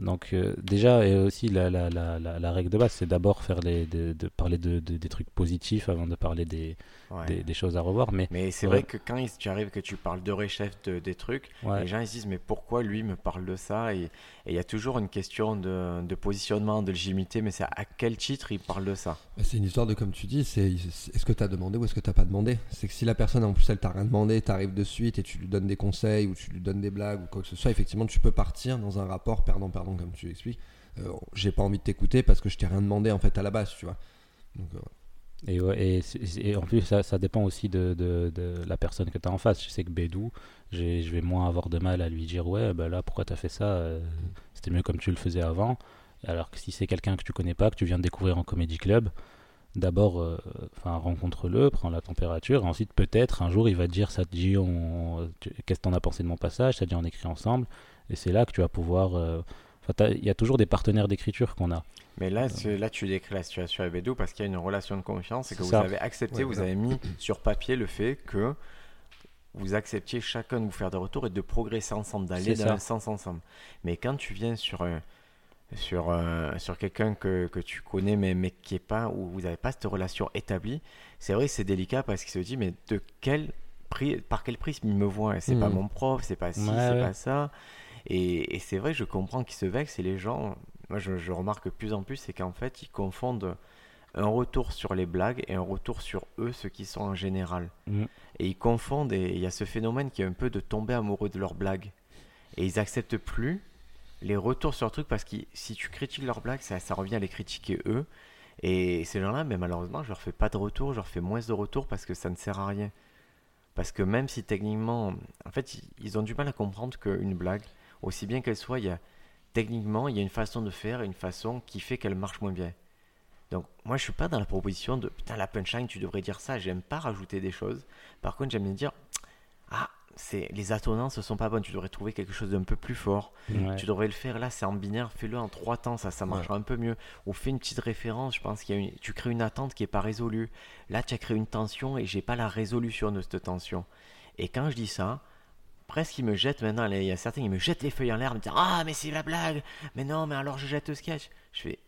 S2: Donc euh, déjà, et aussi la, la, la, la, la règle de base, c'est d'abord faire les, de, de parler de, de- des trucs positifs avant de parler des,
S1: Ouais.
S2: des, des choses à revoir. Mais
S1: Mais c'est vrai que quand il- tu arrives que tu parles de réchef de, des trucs,
S2: ouais,
S1: les gens ils se disent mais pourquoi lui me parle de ça? Et il y a toujours une question de, de positionnement, de légitimité, mais c'est à quel titre il parle de ça?
S3: Bah, C'est une histoire de, comme tu dis, c'est c'est- est-ce que tu as demandé ou est-ce que tu pas demandé? C'est que si la personne, en plus, elle t'a rien demandé, tu arrives de suite et tu lui donnes des conseils ou tu lui donnes des blagues ou quoi que ce soit, effectivement, tu peux partir dans un rapport perdant-perdant, comme tu expliques. Euh, J'ai pas envie de t'écouter parce que je t'ai rien demandé, en fait, à la base, tu vois. Euh,
S2: Et, en plus, ça, dépend aussi de, la personne que tu as en face. Je sais que Bédou, je vais moins avoir de mal à lui dire Ouais, bah là, pourquoi tu as fait ça Euh, C'était mieux comme tu le faisais avant. Alors que si c'est quelqu'un que tu connais pas, que tu viens de découvrir en comédie club, d'abord, rencontre-le, prends la température. et ensuite, peut-être, un jour, il va te dire Ça te dit, qu'est-ce que t'en as pensé de mon passage Ça te dit, on écrit ensemble. Et c'est là que tu vas pouvoir. Enfin, il y a toujours des partenaires d'écriture qu'on a.
S1: Mais là, c'est- là tu décris la situation avec Bédou parce qu'il y a une relation de confiance et que vous
S2: ça.
S1: avez accepté,
S3: Ouais,
S1: vous avez mis [clears throat] sur papier le fait que vous acceptiez chacun de vous faire des retours et de progresser ensemble, d'aller dans
S2: ça.
S1: un sens ensemble. Mais quand tu viens sur un- sur, un- sur quelqu'un que, que tu connais mais, mais qui est pas où vous n'avez pas cette relation établie, c'est vrai que c'est délicat parce qu'il se dit mais de quel prix, par quel prisme il me voit? C'est pas
S3: Mhm.
S1: mon prof, c'est pas ci,
S2: Ouais,
S1: c'est
S2: ouais.
S1: pas ça. Et, et c'est vrai, je comprends qu'ils se vexent et les gens, moi je, je remarque de plus en plus, c'est qu'en fait ils confondent un retour sur les blagues et un retour sur eux, ceux qui sont en général.
S2: Mm.
S1: Et ils confondent et il y a ce phénomène qui est un peu de tomber amoureux de leurs blagues. Et ils acceptent plus les retours sur le truc parce que si tu critiques leurs blagues, ça, ça revient à les critiquer eux. Et ces gens-là, mais malheureusement, je leur fais pas de retour, je leur fais moins de retour parce que ça ne sert à rien. Parce que même si techniquement, en fait, ils ont du mal à comprendre qu'une blague, aussi bien qu'elle soit, il y a techniquement, il y a une façon de faire, une façon qui fait qu'elle marche moins bien. Donc, moi, je suis pas dans la proposition de putain, la punchline, tu devrais dire ça. J'aime pas rajouter des choses. Par contre, j'aime bien dire ah, c'est les attonnances sont pas bonnes. Tu devrais trouver quelque chose d'un peu plus fort.
S2: Ouais.
S1: Tu devrais le faire là, c'est en binaire, fais-le en trois temps, ça, ça marchera un peu mieux. Ou fais une petite référence, je pense qu'il y a une... tu crées une attente qui est pas résolue. Là, tu as créé une tension et j'ai pas la résolution de cette tension. Et quand je dis ça, presque ils me jettent maintenant, il y a certains qui me jettent les feuilles en l'air, me disent Ah, mais c'est la blague Mais non, mais alors je jette le sketch. Je fais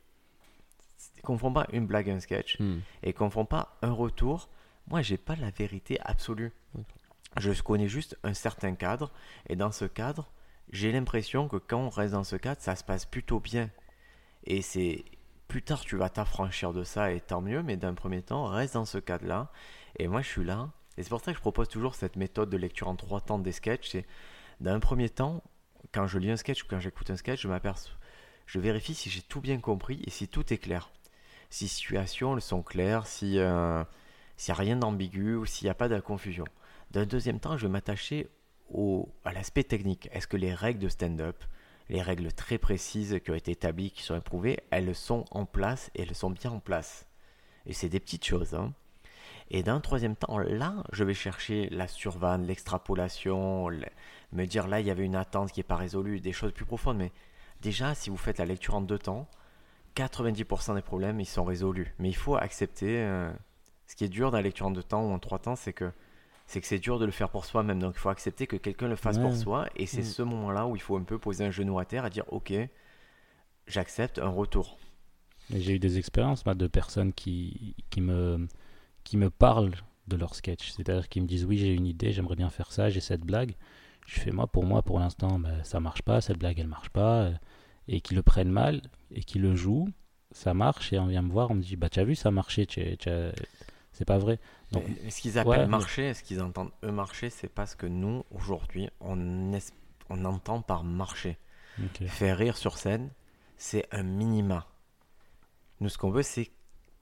S1: Confonds pas une blague et un sketch
S3: hmm.
S1: et confonds pas un retour. Moi, j'ai pas la vérité absolue. Je connais juste un certain cadre, et dans ce cadre, j'ai l'impression que quand on reste dans ce cadre, ça se passe plutôt bien. Et c'est plus tard, tu vas t'affranchir de ça, et tant mieux, mais d'un premier temps, reste dans ce cadre-là. Et moi, je suis là, et c'est pour ça que je propose toujours cette méthode de lecture en trois temps des sketchs. C'est d'un premier temps, quand je lis un sketch ou quand j'écoute un sketch, je m'aperçois, je vérifie si j'ai tout bien compris et si tout est clair si situations sont claires, si euh, s'il n'y a rien d'ambigu ou s'il n'y a pas de confusion. D'un deuxième temps, je vais m'attacher à l'aspect technique. Est-ce que les règles de stand-up, les règles très précises qui ont été établies, qui sont éprouvées, elles sont en place et elles sont bien en place? Et c'est des petites choses. hein. Et d'un troisième temps, là, je vais chercher la survanne, l'extrapolation, le- me dire là, il y avait une attente qui n'est pas résolue, des choses plus profondes. Mais déjà, si vous faites la lecture en deux temps, 90% des problèmes, ils sont résolus. Mais il faut accepter. euh, ce qui est dur dans la lecture en deux temps ou en trois temps, c'est que c'est que c'est dur de le faire pour soi-même. Donc il faut accepter que quelqu'un le fasse pour soi. Et c'est
S3: Mm.
S1: ce moment-là où il faut un peu poser un genou à terre et dire Ok, j'accepte un retour.
S2: Et J'ai eu des expériences de personnes qui, qui, me, qui me parlent de leur sketch. C'est-à-dire qu'ils me disent Oui, j'ai une idée, j'aimerais bien faire ça, j'ai cette blague. Je fais Moi, pour moi, pour l'instant, ben, ça marche pas, cette blague, elle marche pas. euh, Et qui le prennent mal et qui le jouent, ça marche. Et on vient me voir, on me dit Bah, tu as vu, ça marchait, c'est pas vrai. Donc,
S1: Mais ce qu'ils appellent
S2: ouais, mais-
S1: marcher, ce qu'ils entendent eux marcher, c'est pas ce que nous, aujourd'hui, on, es- on entend par marcher. Faire rire sur scène, c'est un minima. Nous, ce qu'on veut, c'est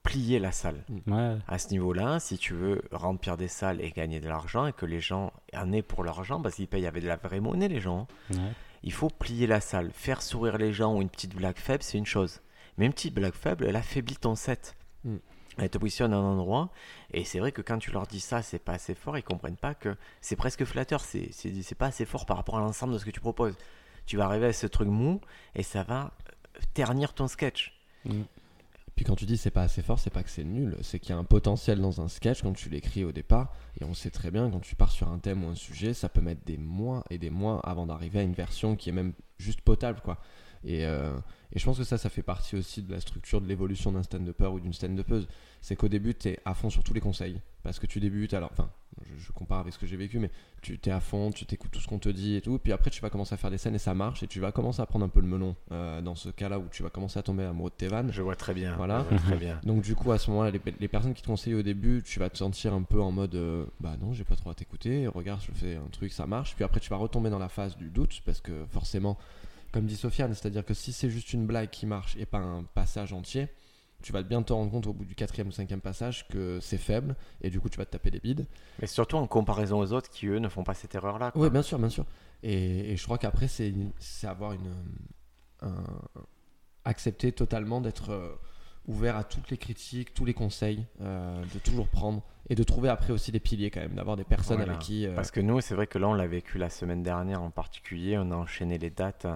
S1: plier la salle.
S2: Ouais,
S1: À ce niveau-là, si tu veux remplir des salles et gagner de l'argent et que les gens en aient pour leur argent, parce qu'ils payent avec de la vraie monnaie, les gens, hein,
S2: ouais.
S1: il faut plier la salle. Faire sourire les gens ou une petite blague faible, c'est une chose. Mais une petite blague faible, elle affaiblit ton set.
S3: Mm.
S1: Elle te positionne à un endroit. Et c'est vrai que quand tu leur dis ça, c'est pas assez fort, ils comprennent pas que c'est presque flatteur. C'est, c'est, c'est pas assez fort par rapport à l'ensemble de ce que tu proposes. Tu vas arriver à ce truc mou et ça va ternir ton sketch.
S2: Mm.
S3: Quand tu dis c'est pas assez fort, c'est pas que c'est nul, c'est qu'il y a un potentiel dans un sketch quand tu l'écris au départ. Et on sait très bien quand tu pars sur un thème ou un sujet, ça peut mettre des mois et des mois avant d'arriver à une version qui est même juste potable, quoi. Et, euh, je pense que ça, ça fait partie aussi de la structure de l'évolution d'un stand-upper ou d'une stand-upeuse. C'est qu'au début, tu es à fond sur tous les conseils. Parce que tu débutes, alors, je, je compare avec ce que j'ai vécu, mais tu t'es à fond, tu t'écoutes tout ce qu'on te dit et tout. Puis après, tu vas commencer à faire des scènes et ça marche. Et tu vas commencer à prendre un peu le melon euh, dans ce cas-là où tu vas commencer à tomber amoureux de tes vannes.
S1: Je vois très bien.
S3: Voilà.
S1: très bien. [laughs]
S3: Donc du coup à ce moment-là, les, les personnes qui te conseillent au début, tu vas te sentir un peu en mode euh, bah non, j'ai pas trop à t'écouter. Regarde, je fais un truc, ça marche. Puis après tu vas retomber dans la phase du doute parce que forcément, comme dit Sofiane, c'est-à-dire que si c'est juste une blague qui marche et pas un passage entier, tu vas bien te rendre compte au bout du quatrième ou cinquième passage que c'est faible et du coup tu vas te taper des bides.
S1: Mais surtout en comparaison aux autres qui, eux, ne font pas cette erreur-là. quoi.
S3: Oui, bien sûr, bien sûr. Et, et je crois qu'après, c'est c'est avoir une. un- accepter totalement d'être euh, ouvert à toutes les critiques, tous les conseils, euh, de toujours prendre et de trouver après aussi des piliers quand même, d'avoir des personnes
S1: Voilà.
S3: avec qui. euh,
S1: Parce que nous, c'est vrai que là, on l'a vécu la semaine dernière en particulier. On a enchaîné les dates.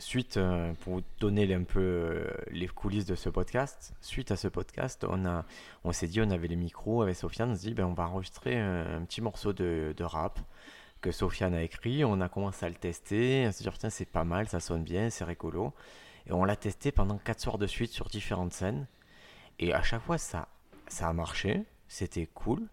S1: Suite, euh, pour vous donner un peu euh, les coulisses de ce podcast, suite à ce podcast, on, a, on s'est dit, on avait les micros avec Sofiane, on s'est dit, ben, on va enregistrer un, un petit morceau de, de rap que Sofiane a écrit. On a commencé à le tester. On s'est dit, putain, c'est pas mal, ça sonne bien, c'est rigolo. Et on l'a testé pendant 4 soirs de suite sur différentes scènes. Et à chaque fois, ça, ça a marché. C'était cool.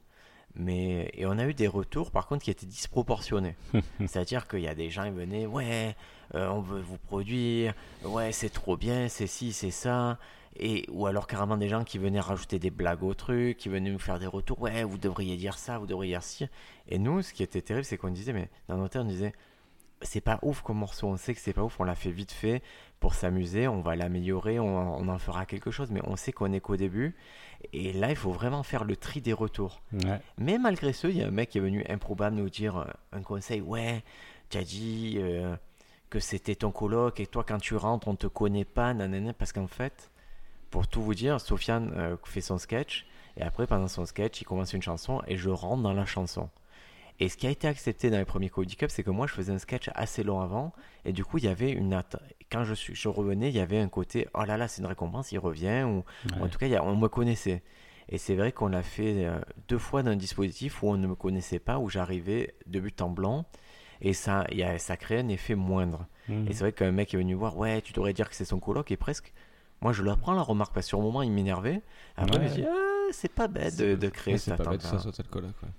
S1: Mais, et on a eu des retours par contre qui étaient disproportionnés. [laughs] C'est-à-dire qu'il y a des gens qui venaient, ouais, euh, on veut vous produire, ouais, c'est trop bien, c'est ci, c'est ça. Et, ou alors carrément des gens qui venaient rajouter des blagues au truc, qui venaient nous faire des retours, ouais, vous devriez dire ça, vous devriez dire ci. Et nous, ce qui était terrible, c'est qu'on disait, mais dans nos têtes, on disait, c'est pas ouf comme morceau, on sait que c'est pas ouf, on l'a fait vite fait pour s'amuser, on va l'améliorer, on, on en fera quelque chose, mais on sait qu'on est qu'au début. Et là, il faut vraiment faire le tri des retours.
S2: Ouais.
S1: Mais malgré ce, il y a un mec qui est venu improbable nous dire euh, un conseil. Ouais, tu as dit euh, que c'était ton coloc et toi, quand tu rentres, on te connaît pas, nanana. Parce qu'en fait, pour tout vous dire, Sofiane euh, fait son sketch et après, pendant son sketch, il commence une chanson et je rentre dans la chanson. Et ce qui a été accepté dans les premiers Comedy Cup, c'est que moi, je faisais un sketch assez long avant et du coup, il y avait une Quand je, suis, je revenais, il y avait un côté oh là là, c'est une récompense, il revient ou
S2: Ouais.
S1: en tout cas, il y a- on me connaissait. Et c'est vrai qu'on l'a fait euh, deux fois dans un dispositif où on ne me connaissait pas, où j'arrivais de but en blanc. Et ça, y a, ça crée un effet moindre.
S2: Mhm.
S1: Et c'est vrai qu'un mec est venu voir, ouais, tu devrais dire que c'est son coloc. Et presque, moi, je leur prends la remarque parce que sur le moment, il m'énervait. Après,
S2: Ouais.
S1: je me dis, ah, c'est pas bête de, de créer
S3: Ouais,
S1: cette
S3: c'est pas bête, ça le coloc. ouais.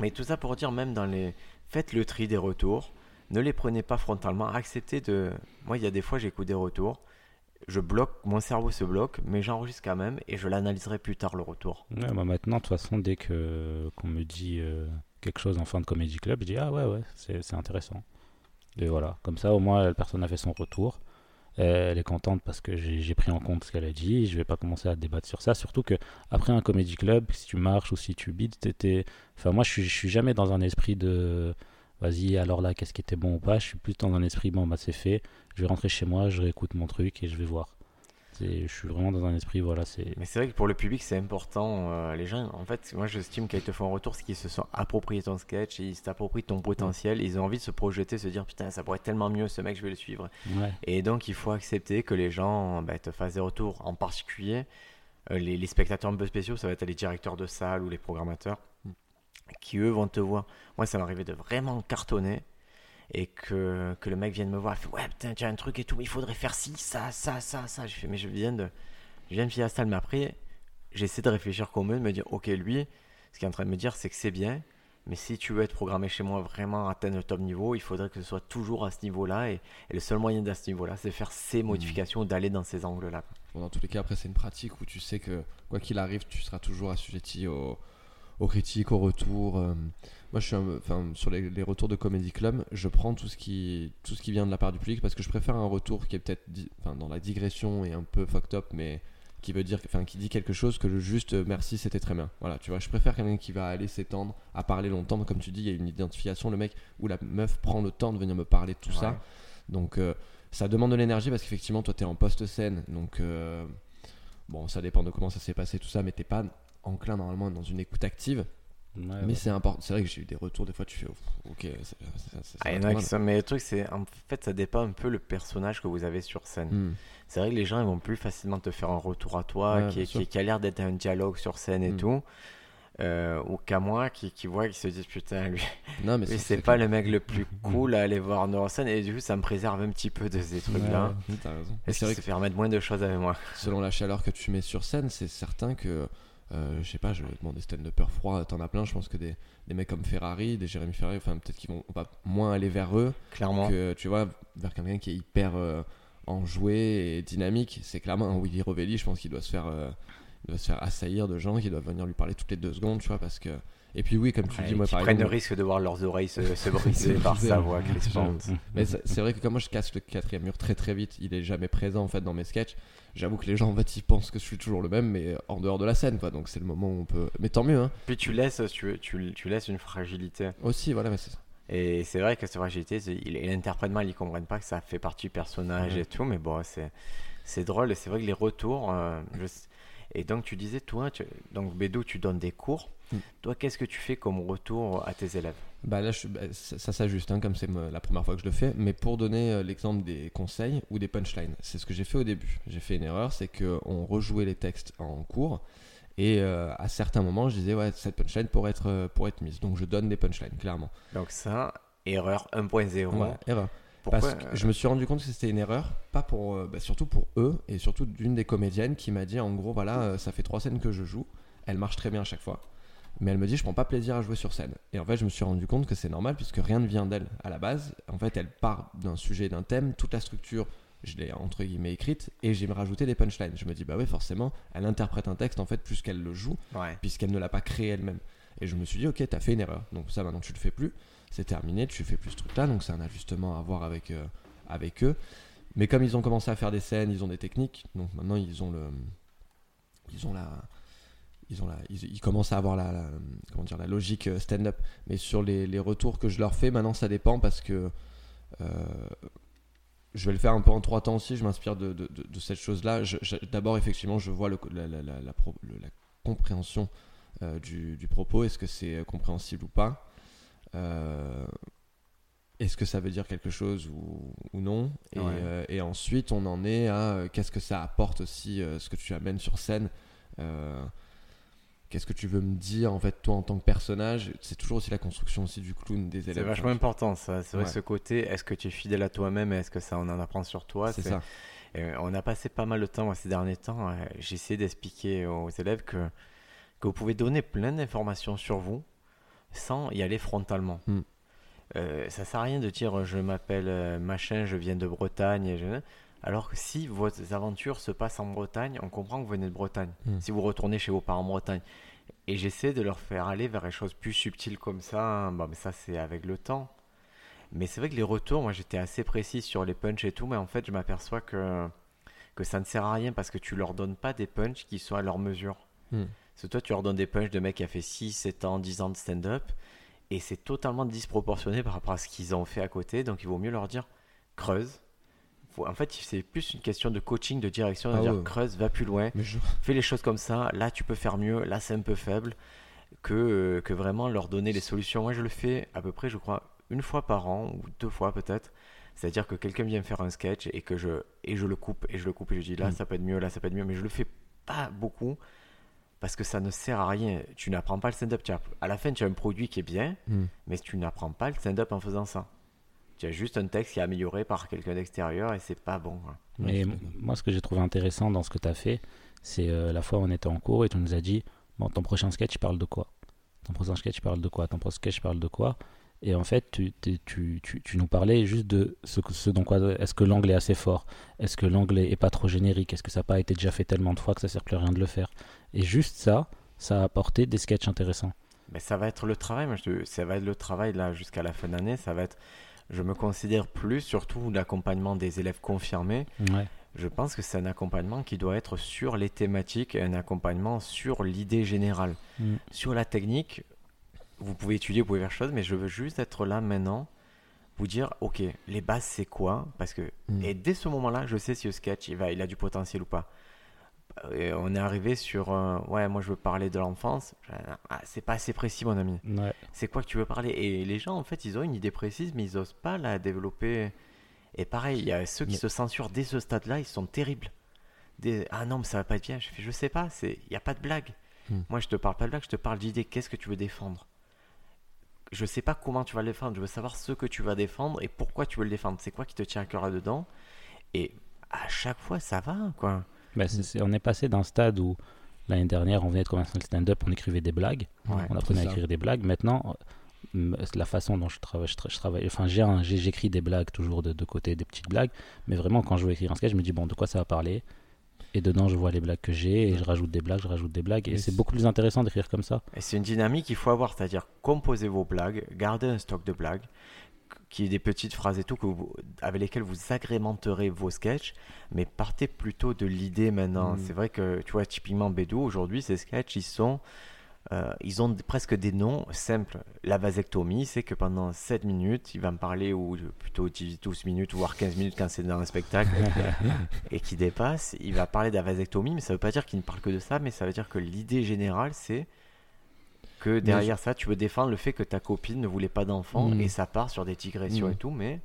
S1: Mais tout ça pour dire, même dans les. Faites le tri des retours. Ne les prenez pas frontalement. Acceptez de. Moi, il y a des fois, j'écoute des retours. Je bloque, mon cerveau se bloque, mais j'enregistre quand même et je l'analyserai plus tard le retour.
S2: Ouais, bah maintenant, de toute façon, dès que qu'on me dit euh, quelque chose en fin de comédie club, je dis ah ouais ouais, c'est intéressant. Et voilà, comme ça au moins la personne a fait son retour. Elle est contente parce que j'ai pris en compte ce qu'elle a dit. Je vais pas commencer à débattre sur ça. Surtout que après un comédie club, si tu marches ou si tu bides, t'étais. Enfin moi, je suis, je suis jamais dans un esprit de vas-y alors là qu'est-ce qui était bon ou pas. Je suis plus dans un esprit bon bah c'est fait. Je vais rentrer chez moi, je réécoute mon truc et je vais voir. Je suis vraiment dans un esprit voilà c'est.
S1: Mais c'est vrai que pour le public, c'est important. euh, les gens, en fait, moi, j'estime qu'ils te font un retour, c'est qu'ils se sont appropriés ton sketch, ils s'approprient ton potentiel, ils ont envie de se projeter, se dire putain, ça pourrait être tellement mieux, ce mec, je vais le suivre.
S2: Ouais.
S1: Et donc, il faut accepter que les gens bah, te fassent des retours, en particulier euh, les, les spectateurs un peu spéciaux, ça va être les directeurs de salle ou les programmateurs,
S3: Mm.
S1: qui eux vont te voir. Moi, ça m'est arrivé de vraiment cartonner et que, que le mec vienne me voir, il fait ouais putain tu as un truc et tout, mais il faudrait faire ci, ça, ça, ça, ça. Je fais mais je viens de, je viens de finir la salle, mais après j'essaie de réfléchir comme eux, de me dire ok lui, ce qu'il est en train de me dire c'est que c'est bien, mais si tu veux être programmé chez moi vraiment atteindre le top niveau, il faudrait que ce soit toujours à ce niveau-là et, et le seul moyen d'à ce niveau-là, c'est de faire ces modifications, d'aller dans ces angles-là.
S3: Bon, dans tous les cas, après, c'est une pratique où tu sais que quoi qu'il arrive, tu seras toujours assujetti aux, aux critiques, aux retours. euh. Moi, je suis un- enfin, sur les, les retours de Comedy Club, je prends tout ce, qui, tout ce qui vient de la part du public parce que je préfère un retour qui est peut-être enfin, dans la digression et un peu fucked up, mais qui veut dire, enfin, qui dit quelque chose que le juste euh, merci, c'était très bien. Voilà, tu vois, je préfère quelqu'un qui va aller s'étendre, à parler longtemps. Comme tu dis, il y a une identification, le mec ou la meuf prend le temps de venir me parler de tout ça. Donc euh, ça demande de l'énergie parce qu'effectivement toi tu es en post-scène. Donc euh, bon ça dépend de comment ça s'est passé tout ça mais t'es pas enclin normalement dans une écoute active.
S2: Ouais,
S3: mais
S2: ouais.
S3: c'est important. C'est vrai que j'ai eu des retours des fois tu fais oh, ok. ça- ça-
S1: Ah, y en mais le truc, c'est en fait, ça dépend un peu le personnage que vous avez sur scène.
S3: Hmm.
S1: C'est vrai que les gens ils vont plus facilement te faire un retour à toi
S3: Ouais,
S1: qui,
S3: bien
S1: est- qui,
S3: sûr.
S1: qui a l'air d'être un dialogue sur scène et
S3: Mm.
S1: tout. euh, ou qu'à moi qui, qui voit, qui se disent putain, lui,
S3: Non, mais
S1: lui, c'est pas
S3: clair.
S1: le mec le plus [laughs] cool à aller voir Neurosen et du coup ça me préserve un petit peu de ces
S3: t'as raison.
S1: Et
S3: Et c'est
S1: c'est
S3: vrai
S1: se
S3: que
S1: permettre moins de choses avec moi.
S3: selon la chaleur que tu mets sur scène, c'est certain que, euh, je sais pas, je, bon, des stand-uppers froids, t'en as plein. Je pense que des, des mecs comme Ferrari, des Jérémy Ferrari, enfin, peut-être qu'ils vont pas moins aller vers eux
S1: Clairement.
S3: que, tu vois, vers quelqu'un qui est hyper euh, enjoué et dynamique. C'est clairement un Willy Rovelli, je pense qu'il doit se faire. euh, il doit se faire assaillir de gens qui doivent venir lui parler toutes les deux secondes, tu vois, parce que. Et puis oui, comme tu
S1: Ouais,
S3: dis, moi par
S1: prennent le risque de voir leurs oreilles se, se [laughs] briser par sa voix crispante.
S3: Mais c'est vrai que comme moi je casse le quatrième mur très très vite, il est jamais présent en fait dans mes sketchs. J'avoue que les gens en fait ils pensent que je suis toujours le même, mais en dehors de la scène quoi. Donc c'est le moment où on peut. Mais tant mieux hein.
S1: Puis tu laisses, tu, tu, tu laisses une fragilité.
S3: Aussi voilà, mais c'est ça.
S1: Et c'est vrai que cette fragilité, c'est- il, il interprète mal, ils comprennent pas que ça fait partie du personnage et tout, mais bon, c'est, c'est drôle et c'est vrai que les retours. euh, je Et donc tu disais, toi, tu... donc Bédou, tu donnes des cours.
S3: Mm.
S1: Toi, qu'est-ce que tu fais comme retour à tes élèves?
S3: Bah là je- bah, ça, ça s'ajuste hein, comme c'est la première fois que je le fais. Mais pour donner euh, l'exemple des conseils ou des punchlines, c'est ce que j'ai fait au début. J'ai fait une erreur, c'est que on rejouait les textes en cours. Et euh, à certains moments, je disais, ouais, cette punchline pourrait être, euh, pourrait être mise. Donc je donne des punchlines, clairement.
S1: Donc ça, erreur 1.0.
S3: Ouais, erreur.
S1: Pourquoi
S3: Parce que
S1: euh,
S3: je me suis rendu compte que c'était une erreur, pas pour, euh, bah, surtout pour eux, et surtout d'une des comédiennes qui m'a dit en gros, voilà, euh, ça fait trois scènes que je joue, elle marche très bien à chaque fois, mais elle me dit, je prends pas plaisir à jouer sur scène. Et en fait, je me suis rendu compte que c'est normal puisque rien ne vient d'elle à la base. En fait, elle part d'un sujet, d'un thème, toute la structure, je l'ai entre guillemets écrite, et j'ai rajouté des punchlines. Je me dis, bah oui, forcément, elle interprète un texte en fait plus qu'elle le joue,
S1: Ouais.
S3: puisqu'elle ne l'a pas créé elle-même. Et je me suis dit, ok, t'as fait une erreur. Donc ça, maintenant, tu le fais plus. C'est terminé, tu fais plus ce truc-là. Donc c'est un ajustement à voir avec, euh, avec eux. Mais comme ils ont commencé à faire des scènes, ils ont des techniques. Donc maintenant, ils ont le, ils ont la, ils ont la, ils, commencent à avoir la, comment dire, la logique euh, stand-up. Mais sur les, retours que je leur fais, maintenant, ça dépend parce que euh, je vais le faire un peu en trois temps aussi. Je m'inspire de, cette chose-là. D'abord, effectivement, je vois la, compréhension du, propos. Est-ce que c'est compréhensible ou pas? Est-ce que ça veut dire quelque chose ou, ou non? Et,
S1: Ouais.
S3: euh, et ensuite, on en est à euh, qu'est-ce que ça apporte aussi, euh, ce que tu amènes sur scène? Euh, Qu'est-ce que tu veux me dire en fait toi en tant que personnage? C'est toujours aussi la construction aussi du clown des élèves.
S1: C'est vachement important ça. C'est vrai
S3: Ouais.
S1: ce côté, est-ce que tu es fidèle à toi-même et est-ce que ça on en apprend sur toi?
S3: C'est ça.
S1: Et on a passé pas mal de temps moi, ces derniers temps. euh, J'ai essayé d'expliquer aux élèves que, que vous pouvez donner plein d'informations sur vous sans y aller frontalement.
S3: Hmm.
S1: Euh, ça sert à rien de dire je m'appelle euh, machin, je viens de Bretagne. je- Alors que si vos aventures se passent en Bretagne, on comprend que vous venez de Bretagne.
S3: Hmm.
S1: Si vous retournez chez vos parents en Bretagne. Et j'essaie de leur faire aller vers des choses plus subtiles comme ça. Bon, mais ça, c'est avec le temps. Mais c'est vrai que les retours, moi j'étais assez précis sur les punchs et tout, mais en fait je m'aperçois que, que ça ne sert à rien parce que tu leur donnes pas des punchs qui sont à leur mesure.
S3: Hmm.
S1: Parce que toi tu leur donnes des punchs de mecs qui a fait 6, 7 ans, 10 ans de stand-up et c'est totalement disproportionné par rapport à ce qu'ils ont fait à côté, donc il vaut mieux leur dire creuse. Faut- en fait c'est plus une question de coaching, de direction, de
S3: Ah
S1: dire
S3: ouais.
S1: creuse, va plus loin,
S3: je...
S1: fais les choses comme ça, là tu peux faire mieux, là c'est un peu faible, que, euh, que vraiment leur donner les solutions. Moi je le fais à peu près, je crois, une fois par an, ou deux fois peut-être. C'est-à-dire que quelqu'un vient me faire un sketch et que je, et je le coupe, et je le coupe, et je dis là
S3: Mm.
S1: ça peut être mieux, là ça peut être mieux, mais je le fais pas beaucoup parce que ça ne sert à rien. Tu n'apprends pas le stand-up. Tu as- À la fin, tu as un produit qui est bien,
S3: Hmm.
S1: mais tu n'apprends pas le stand-up en faisant ça. Tu as juste un texte qui est amélioré par quelqu'un d'extérieur et c'est pas bon.
S2: Mais moi, ce que j'ai trouvé intéressant dans ce que tu as fait, c'est euh, la fois où on était en cours et tu nous as dit Bon, ton prochain sketch, il parle de quoi? Ton prochain sketch, il parle de quoi? Ton prochain sketch, il parle de quoi? Et en fait, tu, t'es- tu, tu, tu nous parlais juste de ce, ce dont quoi. Est-ce que l'angle est assez fort? Est-ce que l'angle est pas trop générique? Est-ce que ça n'a pas été déjà fait tellement de fois que ça sert plus à rien de le faire? Et juste ça, ça a apporté des sketchs intéressants.
S1: Mais ça va être le travail, moi, je ça va être le travail là jusqu'à la fin d'année. Ça va être, je me considère plus, surtout l'accompagnement des élèves confirmés.
S2: Ouais.
S1: Je pense que c'est un accompagnement qui doit être sur les thématiques, un accompagnement sur l'idée générale.
S2: Mm.
S1: Sur la technique, vous pouvez étudier, vous pouvez faire chose, mais je veux juste être là maintenant, vous dire, ok, les bases c'est quoi? Parce que
S3: Mm.
S1: et dès ce moment-là, je sais si le sketch il va, il a du potentiel ou pas. Et on est arrivé sur, euh, ouais, moi je veux parler de l'enfance. Ah, c'est pas assez précis, mon ami.
S2: Ouais.
S1: C'est quoi que tu veux parler? Et les gens, en fait, ils ont une idée précise, mais ils osent pas la développer. Et pareil, il y a ceux qui
S3: Mais-
S1: se censurent dès ce stade-là, ils sont terribles. Des... Ah non, mais ça va pas être bien. Je fais, je sais pas, il y a pas de blague.
S3: Hmm.
S1: Moi, je te parle pas de blague, je te parle d'idée. Qu'est-ce que tu veux défendre? Je sais pas comment tu vas le défendre. Je veux savoir ce que tu vas défendre et pourquoi tu veux le défendre. C'est quoi qui te tient à cœur là-dedans? Et à chaque fois, ça va, quoi.
S2: C'est- on est passé d'un stade où l'année dernière, on venait de commencer le stand-up, on écrivait des blagues,
S1: Ouais,
S2: on apprenait à écrire des blagues. Maintenant, la façon dont je travaille, je, tra- je travaille enfin, j'écris des blagues toujours de, de côté, des petites blagues, mais vraiment, quand je veux écrire un sketch, je me dis, bon, de quoi ça va parler? Et dedans, je vois les blagues que j'ai et je rajoute des blagues, je rajoute des blagues. Et c'est beaucoup plus intéressant d'écrire comme ça.
S1: Et c'est une dynamique qu'il faut avoir, c'est-à-dire composer vos blagues, garder un stock de blagues, qui est des petites phrases et tout, que vous- avec lesquelles vous agrémenterez vos sketchs, mais partez plutôt de l'idée maintenant.
S3: Mm.
S1: C'est vrai que, tu vois, typiquement Bédou, aujourd'hui, ces sketchs, ils sont... euh, ils ont presque des noms simples. La vasectomie, c'est que pendant 7 minutes, il va me parler, ou plutôt 10-12 minutes, voire 15 minutes quand c'est dans un spectacle, [laughs] et qui dépasse, il va parler de la vasectomie, mais ça veut pas dire qu'il ne parle que de ça, mais ça veut dire que l'idée générale, c'est que derrière ça, tu veux défendre le fait que ta copine ne voulait pas d'enfant,
S3: Mm.
S1: et ça part sur des digressions
S3: Mm.
S1: et tout, mais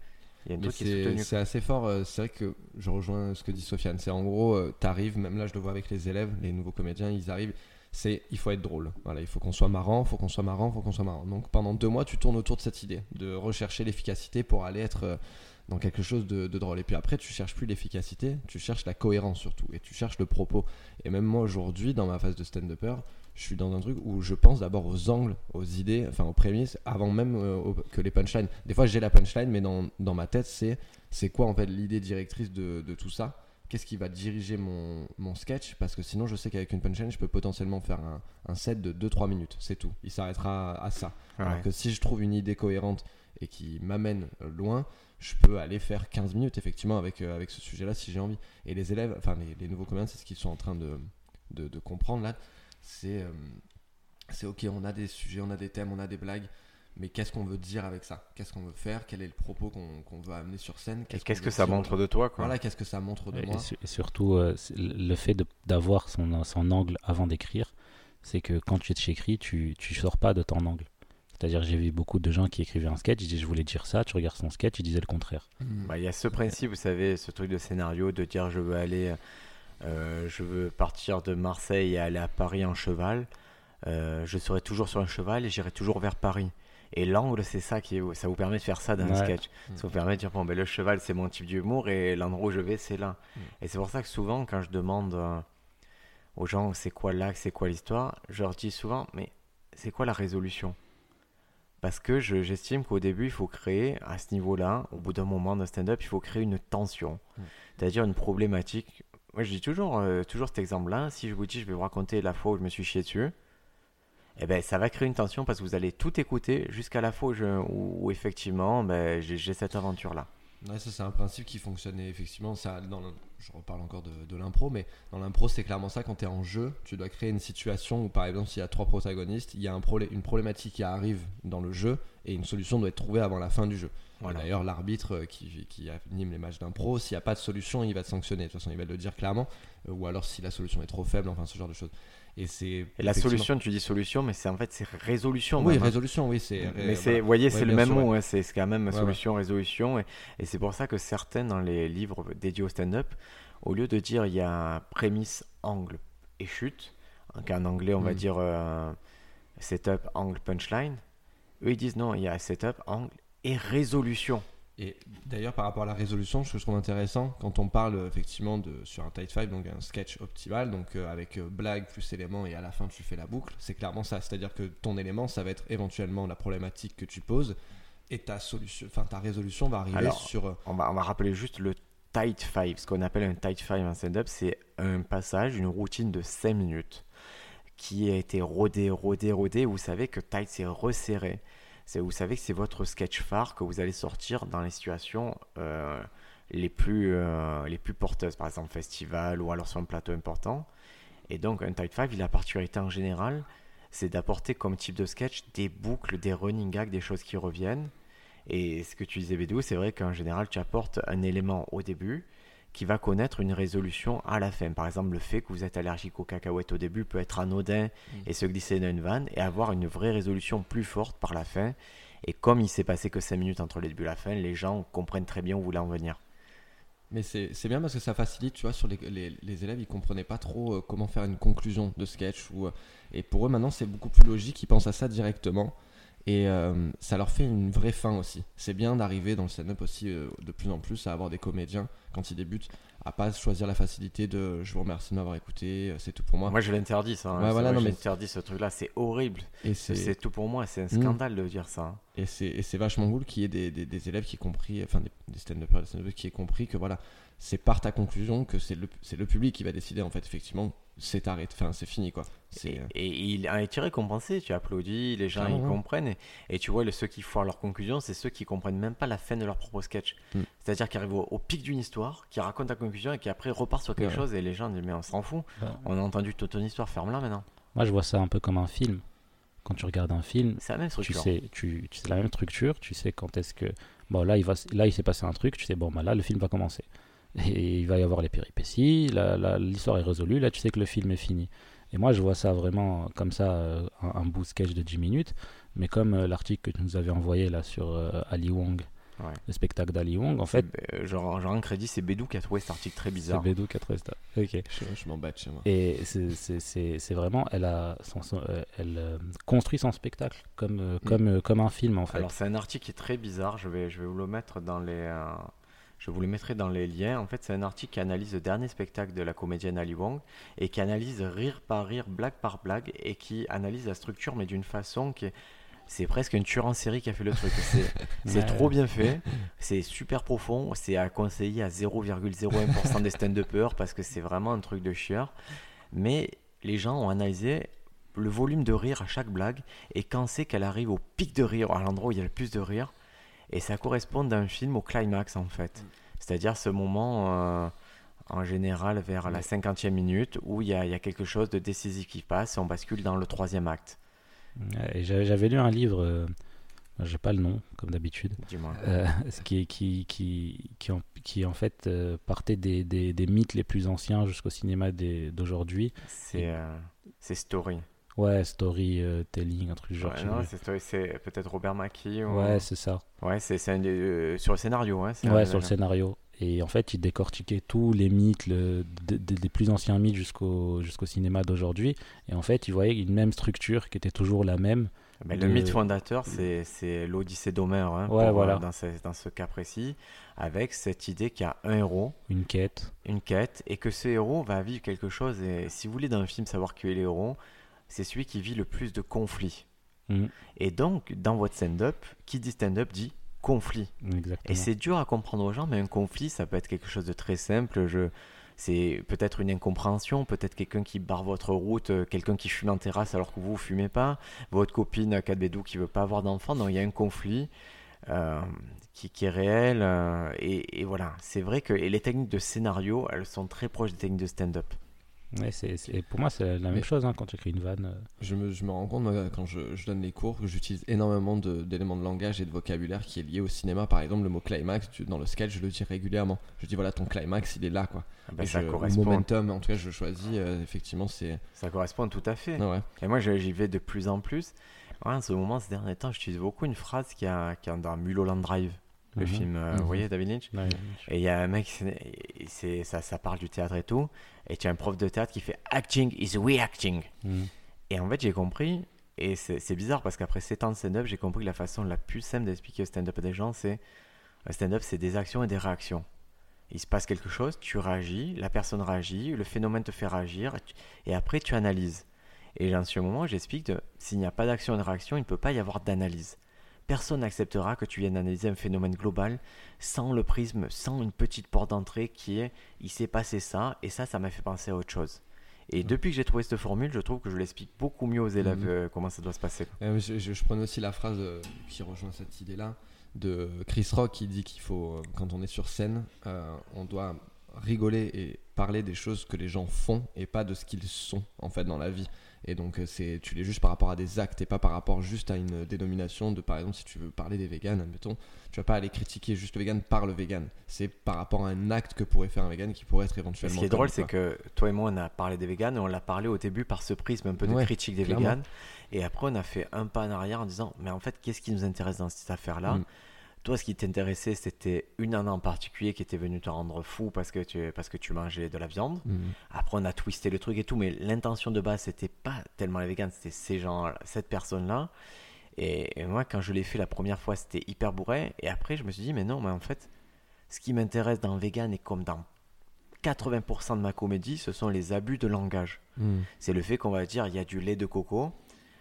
S1: il y a un
S3: Mais
S1: truc qui est
S3: c'est
S1: soutenu.
S3: c'est assez fort. euh, C'est vrai que je rejoins ce que dit Sofiane. C'est en gros, tu t'arrives, même là je le vois avec les élèves, les nouveaux comédiens, ils arrivent. C'est il faut être drôle. Voilà, il faut qu'on soit marrant, il faut qu'on soit marrant, il faut qu'on soit marrant. Donc pendant deux mois, tu tournes autour de cette idée de rechercher l'efficacité pour aller être euh, dans quelque chose de, drôle. Et puis après, tu cherches plus l'efficacité, tu cherches la cohérence surtout, et tu cherches le propos. Et même moi aujourd'hui, dans ma phase de stand-upper, je suis dans un truc où je pense d'abord aux angles, aux idées, enfin aux prémices, avant même euh, que les punchlines. Des fois, j'ai la punchline, mais dans, dans ma tête, c'est c'est quoi en fait l'idée directrice de, de tout ça? Qu'est-ce qui va diriger mon, mon sketch Parce que sinon, je sais qu'avec une punchline, je peux potentiellement faire un, un set de 2-3 minutes, c'est tout. Il s'arrêtera à ça.
S1: Ouais.
S3: Alors que si je trouve une idée cohérente et qui m'amène loin, je peux aller faire 15 minutes effectivement avec, euh, avec ce sujet-là si j'ai envie. Et les élèves, enfin les, les nouveaux comédiens, c'est ce qu'ils sont en train de, de, de comprendre là. C'est euh, c'est ok, on a des sujets, on a des thèmes, on a des blagues, mais qu'est-ce qu'on veut dire avec ça? Qu'est-ce qu'on veut faire? Quel est le propos qu'on qu'on veut amener sur scène?
S1: Qu'est-ce que ça montre de toi, quoi?
S3: Voilà, qu'est-ce que ça montre de
S2: Et,
S3: moi?
S2: et su- et surtout, euh, le fait d'avoir son, son angle avant d'écrire, c'est que quand tu écris, tu tu sors pas de ton angle. C'est-à-dire, j'ai vu beaucoup de gens qui écrivaient un sketch, ils disaient je voulais dire ça, tu regardes son sketch, ils disaient le contraire.
S3: Mm.
S1: Bah, Il y a ce principe, vous savez, ce truc de scénario, de dire je veux aller, euh, je veux partir de Marseille et aller à Paris en cheval. Euh, je serai toujours sur un cheval et j'irai toujours vers Paris. Et l'angle, c'est ça qui est, ça vous permet de faire ça dans un
S2: Ouais.
S1: sketch.
S3: Mm.
S1: Ça vous permet de dire bon ben le cheval c'est mon type d'humour et l'endroit où je vais c'est là.
S3: Mm.
S1: Et c'est pour ça que souvent quand je demande euh, aux gens c'est quoi l'axe, c'est quoi l'histoire, je leur dis souvent mais c'est quoi la résolution? Parce que je- j'estime qu'au début il faut créer à ce niveau-là, au bout d'un moment d'un stand-up, il faut créer une tension,
S3: Mm.
S1: c'est-à-dire une problématique. Moi je dis toujours, euh, toujours cet exemple-là, si je vous dis je vais vous raconter la fois où je me suis chié dessus, eh ben, ça va créer une tension parce que vous allez tout écouter jusqu'à la fois où, je- où- où effectivement ben, j'ai cette aventure-là.
S3: Ouais, ça c'est un principe qui fonctionnait effectivement. Ça, dans le- je reparle encore de, de l'impro, mais dans l'impro c'est clairement ça. Quand tu es en jeu, tu dois créer une situation où par exemple s'il y a trois protagonistes, il y a un une problématique qui arrive dans le jeu et une solution doit être trouvée avant la fin du jeu.
S1: Voilà.
S3: D'ailleurs l'arbitre euh, qui, qui anime les matchs d'impro, s'il n'y a pas de solution, il va te sanctionner. De toute façon, il va le dire clairement. Euh, ou alors si la solution est trop faible, enfin ce genre de choses. Et c'est
S1: la solution, tu dis solution, mais c'est en fait c'est résolution.
S3: Oui,
S1: même,
S3: résolution, oui, c'est.
S1: Mais c'est, vous voyez, c'est
S3: Ouais,
S1: le même
S3: sûr,
S1: mot, hein, c'est quand même
S3: Ouais,
S1: solution, résolution. Et, et c'est pour ça que certains dans les livres dédiés au stand-up, au lieu de dire il y a prémisse, angle et chute, donc en anglais on va
S3: Mm.
S1: dire euh, setup, angle, punchline, eux ils disent non, il y a setup, angle et résolution.
S3: Et d'ailleurs, par rapport à la résolution, je trouve intéressant, quand on parle effectivement de, sur un tight five, donc un sketch optimal, donc euh, avec euh, blague plus élément et à la fin tu fais la boucle, c'est clairement ça. C'est-à-dire que ton élément, ça va être éventuellement la problématique que tu poses et ta solution, enfin ta résolution va arriver
S1: Alors,
S3: sur. euh,
S1: On va, on va rappeler juste le tight five. Ce qu'on appelle un tight five en stand-up, c'est un passage, une routine de 5 minutes qui a été rodé, rodé, rodé. Vous savez que tight, c'est resserré. C'est, vous savez que c'est votre sketch phare que vous allez sortir dans les situations euh, les, plus, euh, les plus porteuses, par exemple festival ou alors sur un plateau important. Et donc un il a la particularité en général, c'est d'apporter comme type de sketch des boucles, des running gags, des choses qui reviennent. Et ce que tu disais, Bédou, c'est vrai qu'en général, tu apportes un élément au début qui va connaître une résolution à la fin. Par exemple, le fait que vous êtes allergique aux cacahuètes au début peut être anodin et se glisser dans une vanne et avoir une vraie résolution plus forte par la fin. Et comme il s'est passé que 5 minutes entre le début et la fin, les gens comprennent très bien où vous voulez en venir.
S3: Mais c'est bien parce que ça facilite, tu vois, sur les, les, les élèves, ils comprenaient pas trop euh, comment faire une conclusion de sketch. Ou, euh, et pour eux, maintenant, c'est beaucoup plus logique, ils pensent à ça directement. Et euh, ça leur fait une vraie fin aussi. C'est bien d'arriver dans le stand-up aussi euh, de plus en plus à avoir des comédiens, quand ils débutent, à pas choisir la facilité de je vous remercie de m'avoir écouté, euh, c'est tout pour moi.
S1: Moi, je l'interdis, ça. hein.
S3: Ouais, voilà, non,
S1: je
S3: mais-
S1: ce truc-là. C'est horrible.
S3: Et c'est
S1: tout pour moi. C'est un
S3: Mm.
S1: scandale de dire ça. hein.
S3: Et c'est, vachement cool qu'il y ait des, des, des élèves qui aient compris, enfin des, des stand-uppers, des stand-uppers qui aient compris que voilà, c'est par ta conclusion que c'est le, c'est le public qui va décider en fait, effectivement, c'est arrêté, enfin c'est fini quoi. C'est,
S1: Et,
S3: euh,
S1: et il a été récompensé, tu applaudis, les gens ils
S3: ouais.
S1: comprennent. Et, et tu vois, le, ceux qui foirent leur conclusion, c'est ceux qui comprennent même pas la fin de leur propre sketch.
S3: Mm.
S1: C'est-à-dire qu'ils arrivent au, au pic d'une histoire, qui racontent la conclusion et qui après repartent sur quelque
S3: Ouais.
S1: chose et les gens disent Mais on s'en fout,
S2: Ouais.
S1: on a entendu toute ton histoire, ferme-la maintenant.
S2: Moi, je vois ça un peu comme un film. Quand tu regardes un film,
S1: C'est la même
S2: tu
S1: structure.
S2: sais, tu, tu sais la même structure, tu sais quand est-ce que bon là il va là il s'est passé un truc, tu sais bon bah là le film va commencer et il va y avoir les péripéties, l'histoire est résolue, là tu sais que le film est fini. Et moi je vois ça vraiment comme ça euh, un, un bout sketch de 10 minutes, mais comme euh, l'article que tu nous avais envoyé là sur euh, Ali Wong,
S1: Ouais.
S2: le spectacle d'Ali Wong, en fait
S1: genre, genre un crédit, c'est Bédou qui a trouvé cet article très
S2: c'est
S1: bizarre.
S2: Bédou qui a trouvé ça. Ok.
S3: je, je m'en bats de chez moi.
S2: Et c'est- c'est c'est- c'est vraiment, elle, a son- son- elle construit son spectacle comme, euh, comme, comme un film en fait.
S1: Alors c'est un article qui est très bizarre, je vais, je vais vous le mettre dans les... euh, je vous le mettrai dans les liens. En fait, c'est un article qui analyse le dernier spectacle de la comédienne Ali Wong et qui analyse rire par rire, blague par blague et qui analyse la structure mais d'une façon qui est... C'est presque une tueur en série qui a fait le truc. [laughs] C'est
S2: Ouais.
S1: trop bien fait, c'est super profond, c'est à conseiller à 0,01% des stand-uppers parce que c'est vraiment un truc de chieur. Mais les gens ont analysé le volume de rire à chaque blague et quand c'est qu'elle arrive au pic de rire, à l'endroit où il y a le plus de rire, et ça correspond d'un film au climax en fait. C'est-à-dire ce moment euh, en général vers la cinquantième minute où il y, a, il y a quelque chose de décisif qui passe et on bascule dans le troisième acte.
S2: Et J'avais lu un livre, euh, j'ai pas le nom comme d'habitude, euh, [laughs] qui, qui, qui, qui, en, qui en fait euh, partait des, des, des mythes les plus anciens jusqu'au cinéma d'aujourd'hui.
S1: C'est euh, c'est Story.
S2: Ouais, storytelling, un truc du genre.
S1: Ouais, non, c'est peut-être Robert Mackie. Ou...
S2: ouais, c'est ça.
S1: Ouais, c'est euh, sur le scénario. Ouais, un
S2: Ouais, sur le scénario. Et en fait, il décortiquait tous les mythes, le, de- de- des plus anciens mythes jusqu'au jusqu'au cinéma d'aujourd'hui. Et en fait, il voyait une même structure qui était toujours la même.
S1: Mais
S2: de-
S1: Le mythe fondateur, c'est l'Odyssée d'Homère, hein,
S2: Ouais,
S1: euh,
S2: voilà.
S1: dans, ce, dans ce cas précis, avec cette idée qu'il y a un héros,
S2: Une quête.
S1: une quête, et que ce héros va vivre quelque chose. Et si vous voulez dans un film savoir qui est l'héros, c'est celui qui vit le plus de conflits.
S2: Mhm.
S1: Et donc, dans votre stand-up, qui dit stand-up dit conflit.
S2: Exactement.
S1: Et c'est dur à comprendre aux gens, mais un conflit, ça peut être quelque chose de très simple. Je... C'est peut-être une incompréhension, peut-être quelqu'un qui barre votre route, euh, quelqu'un qui fume en terrasse alors que vous ne fumez pas, votre copine à Cadbédou qui veut pas avoir d'enfant. Donc il y a un conflit euh, qui, qui est réel. euh, et, et voilà, c'est vrai que et les techniques de scénario, elles sont très proches des techniques de stand-up.
S2: Ouais, c'est- c'est- pour moi, c'est la même
S3: Mais-
S2: chose hein, quand tu écris une vanne. euh.
S3: Je me, je me rends compte, moi, quand je, je donne les cours, que j'utilise énormément de- d'éléments de, langage et de vocabulaire qui est lié au cinéma. Par exemple, le mot climax, tu- dans le sketch, je le dis régulièrement. Je dis, voilà, ton climax, il est là, quoi.
S1: Ah ben,
S3: Et
S1: ça,
S3: je-
S1: correspond,
S3: momentum, en tout cas, je choisis, euh, effectivement, c'est.
S1: ça correspond tout à fait.
S3: Ah ouais.
S1: Et moi, j'y vais de plus en plus. Ouais, en ce moment, ces derniers temps, j'utilise beaucoup une phrase qui a, qui a dans Mulholland Drive, le
S2: Mhm.
S1: film, euh,
S3: Mhm.
S1: vous voyez, David Lynch Et il y a un mec, c'est- ça, ça parle du théâtre et tout. Et tu as un prof de théâtre qui fait Acting is reacting.
S2: Mhm.
S1: Et en fait, j'ai compris, et c'est bizarre parce qu'après 7 ans de stand-up, j'ai compris que la façon la plus simple d'expliquer le stand-up à des gens, c'est un stand-up, c'est des actions et des réactions. Il se passe quelque chose, tu réagis, la personne réagit, le phénomène te fait réagir, et, tu- et après tu analyses. Et j'en suis au moment où j'explique que s'il n'y a pas d'action et de réaction, il ne peut pas y avoir d'analyse. Personne n'acceptera que tu viennes analyser un phénomène global sans le prisme, sans une petite porte d'entrée qui est il s'est passé ça, et ça, ça m'a fait penser à autre chose. Et depuis que j'ai trouvé cette formule, je trouve que je l'explique beaucoup mieux aux élèves
S3: Mhm.
S1: euh, comment ça doit se passer.
S3: Euh, je, je, je prenais aussi la phrase euh, qui rejoint cette idée-là de Chris Rock qui dit qu'il faut, quand on est sur scène, on doit rigoler et parler des choses que les gens font et pas de ce qu'ils sont en fait dans la vie. Et donc euh, c'est tu l'es juste par rapport à des actes et pas par rapport juste à une dénomination de par exemple si tu veux parler des véganes, admettons, tu vas pas aller critiquer juste le vegan par le vegan. C'est par rapport à un acte que pourrait faire un vegan qui pourrait être éventuellement.
S1: ce qui est drôle, c'est que toi et moi, on a parlé des véganes et on l'a parlé au début par ce prisme un peu de
S3: Ouais,
S1: critique des véganes. Et après, on a fait un pas en arrière en disant Mais en fait, qu'est-ce qui nous intéresse dans cette affaire-là?
S3: Mm.
S1: Toi, ce qui t'intéressait, c'était une nana en particulier qui était venue te rendre fou parce que tu, parce que tu mangeais de la viande.
S3: Mm.
S1: Après, on a twisté le truc et tout, mais l'intention de base, c'était pas tellement les vegans, c'était ces gens, cette personne-là. Et, et moi, quand je l'ai fait la première fois, c'était hyper bourré. Et après, je me suis dit, mais non, mais en fait, ce qui m'intéresse dans vegan et comme dans 80% de ma comédie, ce sont les abus de langage.
S3: Mm.
S1: C'est le fait qu'on va dire, il y a du lait de coco,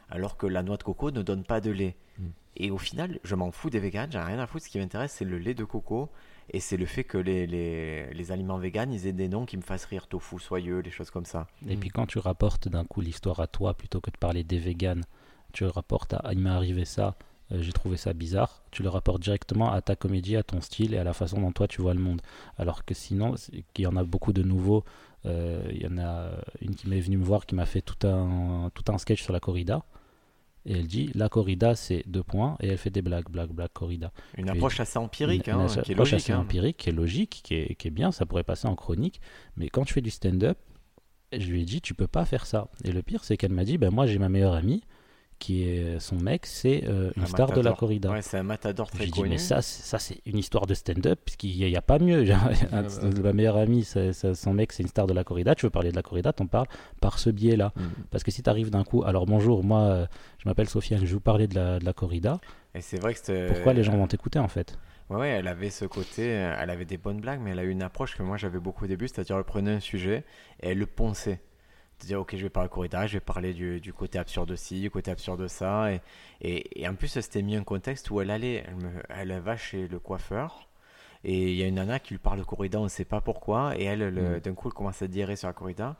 S1: alors que la noix de coco ne donne pas de lait.
S3: Mm.
S1: Et au final, je m'en fous des végans, j'en ai rien à foutre. Ce qui m'intéresse, c'est le lait de coco. Et c'est le fait que les, les, les aliments véganes, ils aient des noms qui me fassent rire, tofu, soyeux, des choses comme ça.
S2: Et
S3: Mm.
S2: puis quand tu rapportes d'un coup l'histoire à toi plutôt que de parler des véganes, tu rapportes à il m'est arrivé ça, euh, j'ai trouvé ça bizarre, tu le rapportes directement à ta comédie, à ton style et à la façon dont toi tu vois le monde. Alors que sinon, qu'il y en a beaucoup de nouveaux, euh, il y en a une qui m'est venue me voir qui m'a fait tout un, tout un sketch sur la corrida. Et elle dit la corrida c'est deux points et elle fait des blagues, blagues, blagues, corrida.
S1: Une approche assez empirique,
S2: Une-
S1: hein,
S2: une
S1: qui est
S2: approche
S1: logique.
S2: assez
S1: hein.
S2: empirique, qui est logique, qui est, qui est bien, ça pourrait passer en chronique. Mais quand tu fais du stand-up, je lui ai dit, tu peux pas faire ça. Et le pire, c'est qu'elle m'a dit, ben moi j'ai ma meilleure amie, qui est son mec, c'est euh, une
S1: Un
S2: star de la corrida.
S1: Ouais, c'est un matador très connu.
S2: mais ça, c'est- ça c'est une histoire de stand-up, puisqu'il n'y a, a pas mieux. [laughs] Ma meilleure amie, son mec, c'est une star de la corrida. Tu veux parler de la corrida, t'en parles par ce biais-là.
S3: Mm.
S2: Parce que si tu arrives d'un coup, alors bonjour, moi, euh, je m'appelle Sofiane, je vais vous parler de la, de la corrida.
S1: Et c'est vrai que.
S2: Pourquoi les gens vont t'écouter en fait?
S1: Ouais, ouais, elle avait ce côté, euh, elle avait des bonnes blagues, mais elle a eu une approche que moi j'avais beaucoup au début, c'est-à-dire elle prenait un sujet et elle le ponçait. C'est-à-dire, ok, je vais parler corrida, je vais parler du, du côté absurde de ci, du côté absurde de ça. Et, et, et en plus, elle s'était mis un contexte où elle allait, elle, me- elle va chez le coiffeur. Et il y a une nana qui lui parle de corrida, on ne sait pas pourquoi. Et elle, le-
S3: Mm.
S1: d'un coup, elle commence à diarrhée sur la corrida.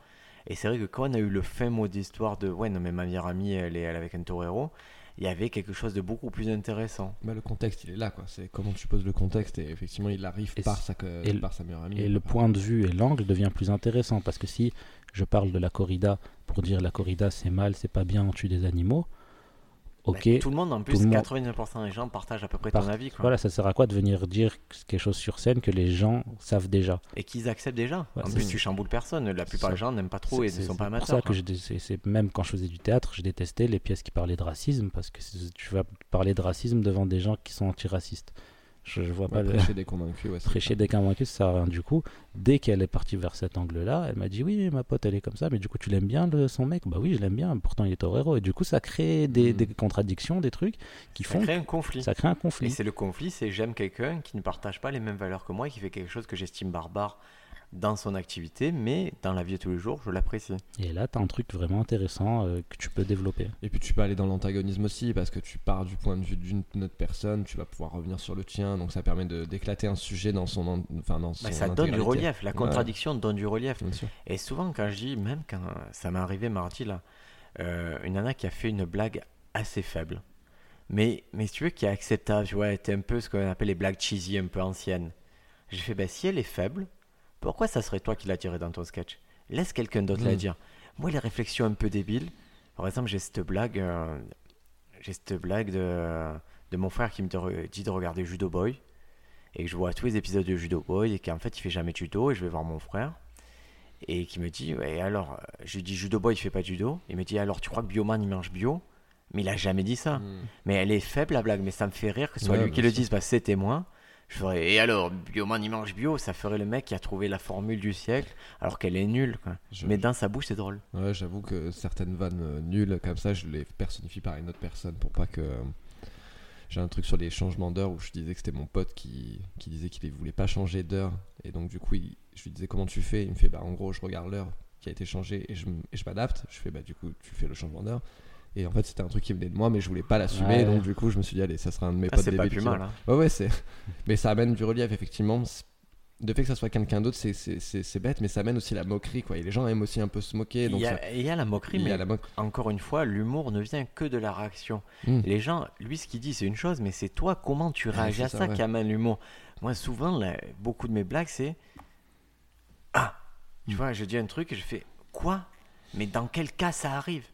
S1: Et c'est vrai que quand on a eu le fin mot d'histoire de ouais, non, mais ma meilleure amie, elle est, elle est avec un torero, il y avait quelque chose de beaucoup plus intéressant.
S3: Bah, le contexte, il est là, quoi. C'est comment tu poses le contexte et effectivement, il arrive
S2: Et
S3: par sa,
S2: et le-
S3: par sa meilleure amie.
S2: Et le point de vue et l'angle devient plus intéressant parce que si je parle de la corrida pour dire la corrida c'est mal, c'est pas bien, on tue des animaux, ok,
S1: Bah, tout le monde, en plus,
S2: le monde-
S1: 89% des gens partagent à peu près
S2: Par-
S1: ton avis. Quoi.
S2: voilà, ça sert à quoi de venir dire quelque chose sur scène que les gens savent déjà?
S1: Et qu'ils acceptent déjà.
S2: Ouais,
S1: en
S2: c'est
S1: plus,
S3: ça.
S1: tu chamboules personne. La plupart
S2: ça.
S1: des gens n'aiment pas trop et
S2: C'est-
S1: ne sont
S2: c'est
S1: pas
S2: pour
S1: amateurs.
S2: ça que je dé- c'est- c'est- même quand je faisais du théâtre, je détestais les pièces qui parlaient de racisme parce que c'est- tu vas parler de racisme devant des gens qui sont antiracistes. Je, je vois pas
S3: Ouais,
S2: le
S3: prêcher des convaincus, ouais,
S2: prêcher
S3: ça.
S2: des convaincus, ça sert à rien du coup. Dès qu'elle est partie vers cet angle-là, elle m'a dit oui, ma pote, elle est comme ça, mais du coup, tu l'aimes bien le, son mec? Bah oui, je l'aime bien. Pourtant, il est torero. Et du coup, ça crée des,
S3: Mhm.
S2: des contradictions, des trucs qui
S1: Ça
S2: font,
S1: crée un conflit.
S2: ça crée un
S1: Et
S2: conflit.
S1: c'est le conflit, c'est j'aime quelqu'un qui ne partage pas les mêmes valeurs que moi et qui fait quelque chose que j'estime barbare dans son activité, mais dans la vie de tous les jours, je l'apprécie.
S2: Et là, tu as un truc vraiment intéressant euh, que tu peux développer.
S3: Et puis tu peux aller dans l'antagonisme aussi parce que tu pars du point de vue d'une autre personne, tu vas pouvoir revenir sur le tien, donc ça permet d'éclater un sujet dans son, en- enfin dans son
S1: Bah, ça donne du relief. La
S3: Ouais.
S1: contradiction donne du relief. Et souvent, quand je dis, même quand ça m'est arrivé mardi, là, euh, une nana qui a fait une blague assez faible, mais, mais si tu veux, qui est acceptable, tu vois, elle était un peu ce qu'on appelle les blagues cheesy, un peu anciennes. J'ai fait, bah, si elle est faible, pourquoi ça serait toi qui la tiré dans ton sketch? Laisse quelqu'un d'autre la
S3: Mm.
S1: dire. Moi, les réflexions un peu débiles, par exemple, j'ai cette blague, euh, j'ai cette blague de, de mon frère qui me dit de regarder Judo Boy, et que je vois tous les épisodes de Judo Boy, et qu'en fait, il fait jamais de judo, et je vais voir mon frère. Et qui me dit ouais, alors euh, je lui dis judo boy il fait pas de judo. Il me dit alors tu crois que bioman il mange bio? Mais il a jamais dit ça.
S3: Mm.
S1: mais elle est faible la blague mais ça me fait rire que ce soit
S3: Ouais,
S1: lui qui le dise parce que c'est témoin je ferais et alors bioman il mange bio ça ferait le mec qui a trouvé la formule du siècle alors qu'elle est nulle quoi.
S3: Je-
S1: mais dans sa bouche c'est drôle
S3: Ouais, j'avoue que certaines vannes euh, nulles comme ça, je les personnifie par une autre personne pour pas que. J'ai un truc sur les changements d'heure où je disais que c'était mon pote qui, qui disait qu'il voulait pas changer d'heure. Et donc, du coup, il- je lui disais comment tu fais? Il me fait bah en gros, je regarde l'heure qui a été changée et je, m- et je m'adapte. Je fais bah du coup, tu fais le changement d'heure. Et en fait, c'était un truc qui venait de moi, mais je voulais pas l'assumer.
S2: Ouais.
S3: Donc, du coup, je me suis dit, allez, ça sera un de mes
S1: Ah,
S3: potes
S1: c'est pas plus mal hein.
S3: Ouais, ouais, c'est. [laughs] Mais ça amène du relief, effectivement. De fait que ça soit quelqu'un d'autre, c'est- c'est c'est- c'est bête, mais ça amène aussi la moquerie, quoi. Et les gens aiment aussi un peu se moquer.
S1: il
S3: Donc ça-
S1: il y a la moquerie
S3: il
S1: mais
S3: la
S1: encore une fois l'humour ne vient que de la réaction
S3: Mm.
S1: les gens lui ce qu'il dit c'est une chose mais c'est toi comment tu réagis à
S3: ça,
S1: ça,
S3: ouais.
S1: qui amène l'humour? Moi souvent là, beaucoup de mes blagues c'est ah tu
S3: Mm.
S1: vois je dis un truc et je fais quoi? Mais dans quel cas ça arrive?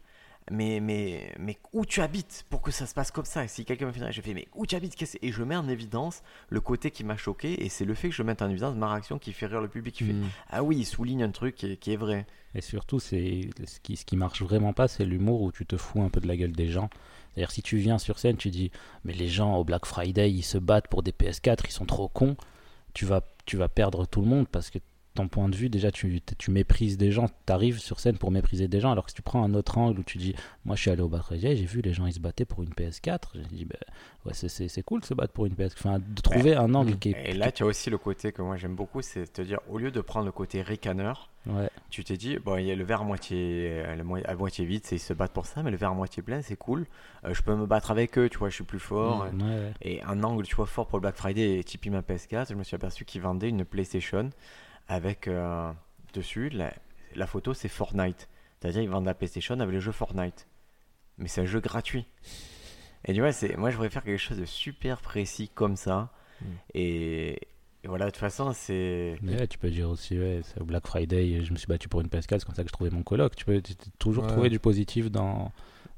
S1: Mais, mais, mais où tu habites pour que ça se passe comme ça? Et si quelqu'un me fait je fais mais où tu habites? Qu'est-ce- Et je mets en évidence le côté qui m'a choqué et c'est le fait que je mette en évidence ma réaction qui fait rire le public qui fait
S3: Mm.
S1: ah oui, il souligne un truc qui est, qui est vrai.
S2: Et surtout, c'est ce qui, ce qui marche vraiment pas, c'est l'humour où tu te fous un peu de la gueule des gens. C'est-à-dire, si tu viens sur scène, tu dis, mais les gens au Black Friday, ils se battent pour des PS4, ils sont trop cons. Tu vas, tu vas perdre tout le monde parce que ton point de vue, déjà, tu, tu méprises des gens. Tu arrives sur scène pour mépriser des gens. Alors que si tu prends un autre angle où tu dis, moi, je suis allé au Black Friday, j'ai vu les gens, ils se battaient pour une PS4. J'ai dit, bah, ouais, c'est- c'est c'est cool de se battre pour une PS4. Enfin, de trouver un angle
S3: Mm.
S2: qui est.
S1: Et là, tu as aussi le côté que moi j'aime beaucoup, c'est de te dire au lieu de prendre le côté ricaneur,
S2: Ouais.
S1: tu t'es dit bon, il y a le verre à moitié, euh, le mo- à moitié vide, c'est ils se battent pour ça, mais le verre à moitié plein, c'est cool. Euh, je peux me battre avec eux, tu vois, je suis plus fort.
S3: Mm.
S2: Ouais.
S1: Et un angle, tu vois, fort pour le Black Friday et Tipeee ma PS4, je me suis aperçu qu'ils vendaient une PlayStation avec euh, dessus, la, la photo c'est Fortnite. C'est-à-dire ils vendent la PlayStation avec le jeu Fortnite. Mais c'est un jeu gratuit. Et tu vois, c'est, moi je voudrais faire quelque chose de super précis comme ça.
S3: Mm.
S1: Et, et voilà, de toute façon, c'est.
S2: Mais ouais, tu peux dire aussi, ouais, c'est au Black Friday, je me suis battu pour une PS4, c'est comme ça que je trouvais mon coloc. Tu peux toujours
S3: Ouais.
S2: trouver du positif dans,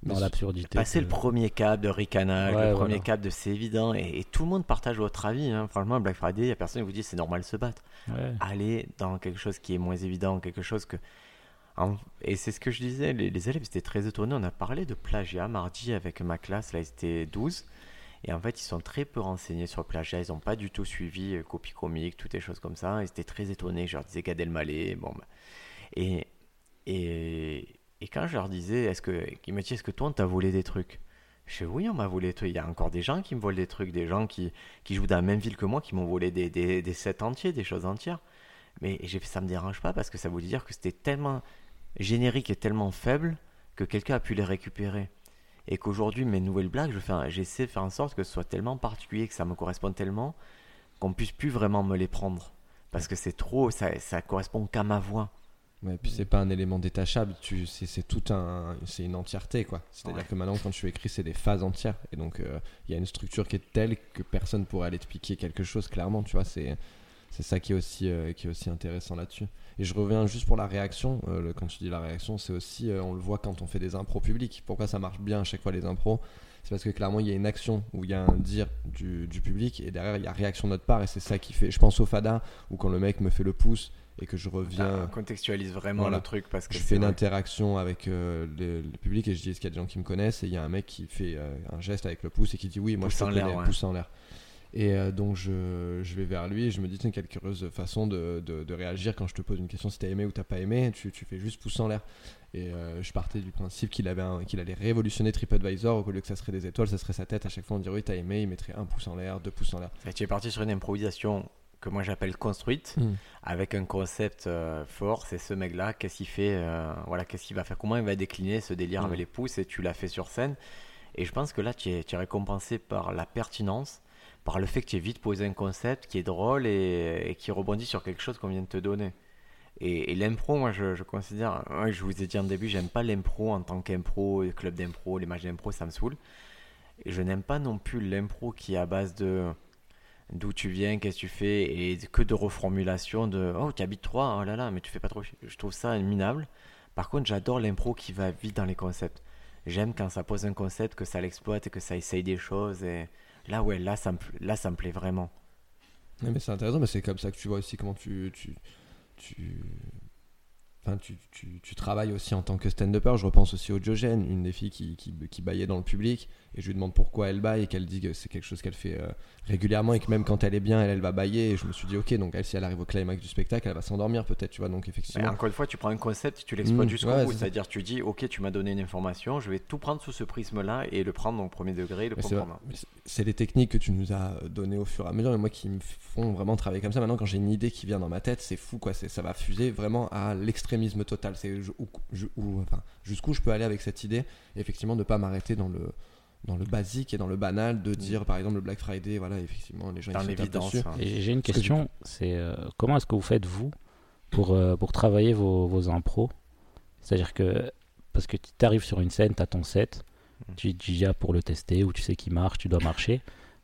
S2: dans l'absurdité.
S1: Passer
S2: que-
S1: le premier cap de ricanage,
S2: Ouais,
S1: le premier
S2: voilà.
S1: cap de c'est évident, et, et tout le monde partage votre avis. Hein. Franchement, Black Friday, il n'y a personne qui vous dit c'est normal de se battre.
S2: Ouais.
S1: aller dans quelque chose qui est moins évident, quelque chose que. en- Et c'est ce que je disais, les, les élèves étaient très étonnés. On a parlé de plagiat mardi avec ma classe, là ils étaient 12. Et en fait, ils sont très peu renseignés sur le plagiat. Ils n'ont pas du tout suivi euh, copie comique, toutes les choses comme ça. Ils étaient très étonnés. Je leur disais Gad Elmaleh. Bon, bah. et, et, et quand je leur disais, est-ce que. Ils me disaient, est-ce que toi, on t'a volé des trucs? Je fais, oui, on m'a volé des trucs. Il y a encore des gens qui me volent des trucs, des gens qui, qui jouent dans la même ville que moi, qui m'ont volé des, des, des sets entiers, des choses entières. Mais j'ai fait ça me dérange pas parce que ça voulait dire que c'était tellement générique et tellement faible que quelqu'un a pu les récupérer. Et qu'aujourd'hui, mes nouvelles blagues, je j'essaie de faire en sorte que ce soit tellement particulier, que ça me corresponde tellement, qu'on puisse plus vraiment me les prendre. Parce que c'est trop, ça, ça correspond qu'à ma voix.
S3: Ouais, puis c'est pas un élément détachable, tu, c'est, c'est tout un, c'est une entièreté quoi. C'est-à-dire
S1: Ouais.
S3: que maintenant quand tu écris c'est des phases entières et donc euh, il y a une structure qui est telle que personne pourrait aller te piquer quelque chose clairement, tu vois. C'est, c'est ça qui est aussi, euh, qui est aussi intéressant là-dessus. Et je reviens juste pour la réaction. euh, le- quand tu dis la réaction, c'est aussi, on le voit quand on fait des impros publics. Pourquoi ça marche bien à chaque fois les impros? C'est parce que clairement il y a une action où il y a un dire du, du public et derrière il y a réaction de notre part et c'est ça qui fait. Je pense au fada où quand le mec me fait le pouce et que je reviens.
S1: On contextualise vraiment
S3: Voilà.
S1: le truc parce que
S3: Je fais une
S1: vrai.
S3: interaction avec euh, le, le public et je dis est-ce qu'il y a des gens qui me connaissent? Et il y a un mec qui fait euh, un geste avec le pouce et qui dit oui moi je te
S1: en l'air,
S3: connais,
S1: ouais.
S3: pouce en l'air. Et euh, donc je, je vais vers lui et je me dis tiens quelle curieuse façon de, de- de réagir quand je te pose une question si t'as aimé ou t'as pas aimé tu, tu fais juste pouce en l'air. Et euh, je partais du principe qu'il avait qu'il allait révolutionner TripAdvisor au lieu que ça serait des étoiles ça serait sa tête à chaque fois on dirait oui t'as aimé il mettrait un pouce en l'air deux pouces en l'air.
S1: Et tu es parti sur une improvisation que moi j'appelle construite, avec un concept euh, fort. C'est ce mec-là, qu'est-ce qu'il fait, euh, voilà, qu'est-ce qu'il va faire, comment il va décliner ce délire
S3: Mm.
S1: avec les pouces, et tu l'as fait sur scène. Et je pense que là, tu es, tu es récompensé par la pertinence, par le fait que tu aies vite posé un concept qui est drôle et, et qui rebondit sur quelque chose qu'on vient de te donner. Et, et l'impro, moi je, je considère, ouais, je vous ai dit en début, j'aime pas l'impro en tant qu'impro, les clubs d'impro, les matchs d'impro, ça me saoule. Et je n'aime pas non plus l'impro qui est à base de d'où tu viens, qu'est-ce que tu fais, et que de reformulation de oh, tu habites 3, oh là là, mais tu fais pas trop. Je trouve ça minable. Par contre, j'adore l'impro qui va vite dans les concepts. J'aime quand ça pose un concept, que ça l'exploite et que ça essaye des choses. Et là, ouais, là, ça me, là, ça me plaît vraiment.
S3: Mais c'est intéressant, mais c'est comme ça que tu vois aussi comment tu, tu, tu travailles aussi en tant que stand-upper. Je repense aussi au Diogène, une des filles qui, qui, qui baillait dans le public. Et je lui demande pourquoi elle baille et qu'elle dit que c'est quelque chose qu'elle fait euh, régulièrement et que même quand elle est bien, elle, elle va bailler. Et je me suis dit, ok, donc elle, si elle arrive au climax du spectacle, elle va s'endormir peut-être, tu vois. Donc effectivement.
S1: encore une fois, tu prends un concept tu l'exploites
S3: Mmh,
S1: jusqu'au
S3: ouais,
S1: bout. C'est-à-dire, tu dis, ok, tu m'as donné une information, je vais tout prendre sous ce prisme-là et le prendre au premier degré et le comprendre.
S3: c'est- les techniques que tu nous as données au fur et à mesure, et moi qui me font vraiment travailler comme ça. Maintenant, quand j'ai une idée qui vient dans ma tête, c'est fou, quoi. Ça va fuser vraiment à l'extrémisme total. C'est où- je- où- enfin, jusqu'où je peux aller avec cette idée, et effectivement, de pas m'arrêter dans le dans le basique et dans le banal de dire par exemple le Black Friday voilà effectivement les gens
S1: Dans
S3: ils dessus.
S1: hein.
S2: J'ai une question, c'est euh, comment est-ce que vous faites vous pour, euh, pour travailler vos, vos impros? C'est-à-dire que, parce que tu arrives sur une scène, tu as ton set,
S1: Mm.
S2: tu y as pour le tester, ou tu sais qu'il marche, tu dois marcher.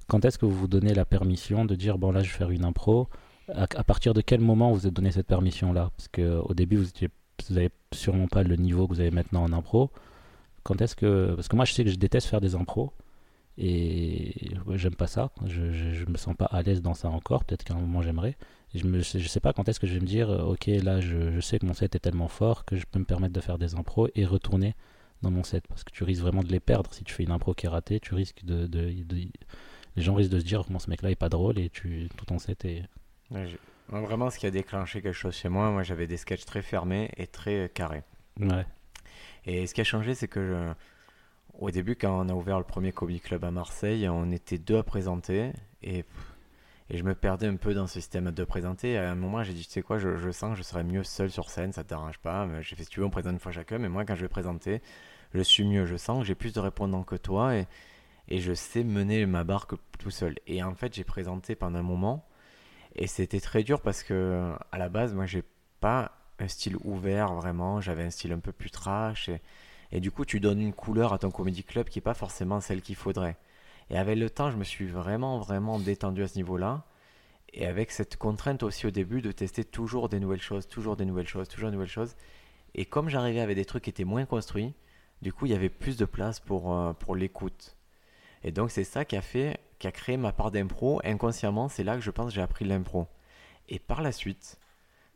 S2: Quand est-ce que vous vous donnez la permission de dire, bon là je vais faire une impro à, à partir de quel moment vous vous êtes donné cette permission-là? Parce qu'au début, vous étiez, vous n'avez sûrement pas le niveau que vous avez maintenant en impro. Quand est-ce que. Parce que moi, je sais que je déteste faire des impros. Et ouais, j'aime pas ça. Je, je, je me sens pas à l'aise dans ça encore. Peut-être qu'à un moment, j'aimerais. Je, me, je sais pas quand est-ce que je vais me dire, euh, ok, là, je, je sais que mon set est tellement fort que je peux me permettre de faire des impros et retourner dans mon set. Parce que tu risques vraiment de les perdre. Si tu fais une impro qui est ratée, tu risques de. de, de- les gens risquent de se dire, comment ce mec-là est pas drôle et tu, tout ton set est.
S1: Ouais, j'ai- moi, vraiment, ce qui a déclenché quelque chose chez moi, moi j'avais des sketchs très fermés et très euh, carrés.
S2: Ouais.
S1: Et ce qui a changé, c'est que je- au début, quand on a ouvert le premier Comedy Club à Marseille, on était deux à présenter et, et je me perdais un peu dans ce système de présenter. À un moment, j'ai dit, tu sais quoi, je, sens que je serais mieux seul sur scène, ça te dérange pas. J'ai fait, si tu veux, on présente une fois chacun, mais moi, quand je vais présenter, je suis mieux, je sens que j'ai plus de répondants que toi et, et je sais mener ma barque tout seul. Et en fait, j'ai présenté pendant un moment et c'était très dur parce que à la base, moi, j'ai pas un style ouvert vraiment, j'avais un style un peu plus trash et, du coup, tu donnes une couleur à ton comedy club qui est pas forcément celle qu'il faudrait. Et avec le temps, je me suis vraiment, vraiment détendu à ce niveau-là. Et avec cette contrainte aussi au début de tester toujours des nouvelles choses, toujours des nouvelles choses, toujours des nouvelles choses. Et comme j'arrivais avec des trucs qui étaient moins construits, du coup, il y avait plus de place pour, euh, pour l'écoute. Et donc, c'est ça qui a fait, qui a créé ma part d'impro. Inconsciemment, c'est là que je pense que j'ai appris l'impro. Et par la suite,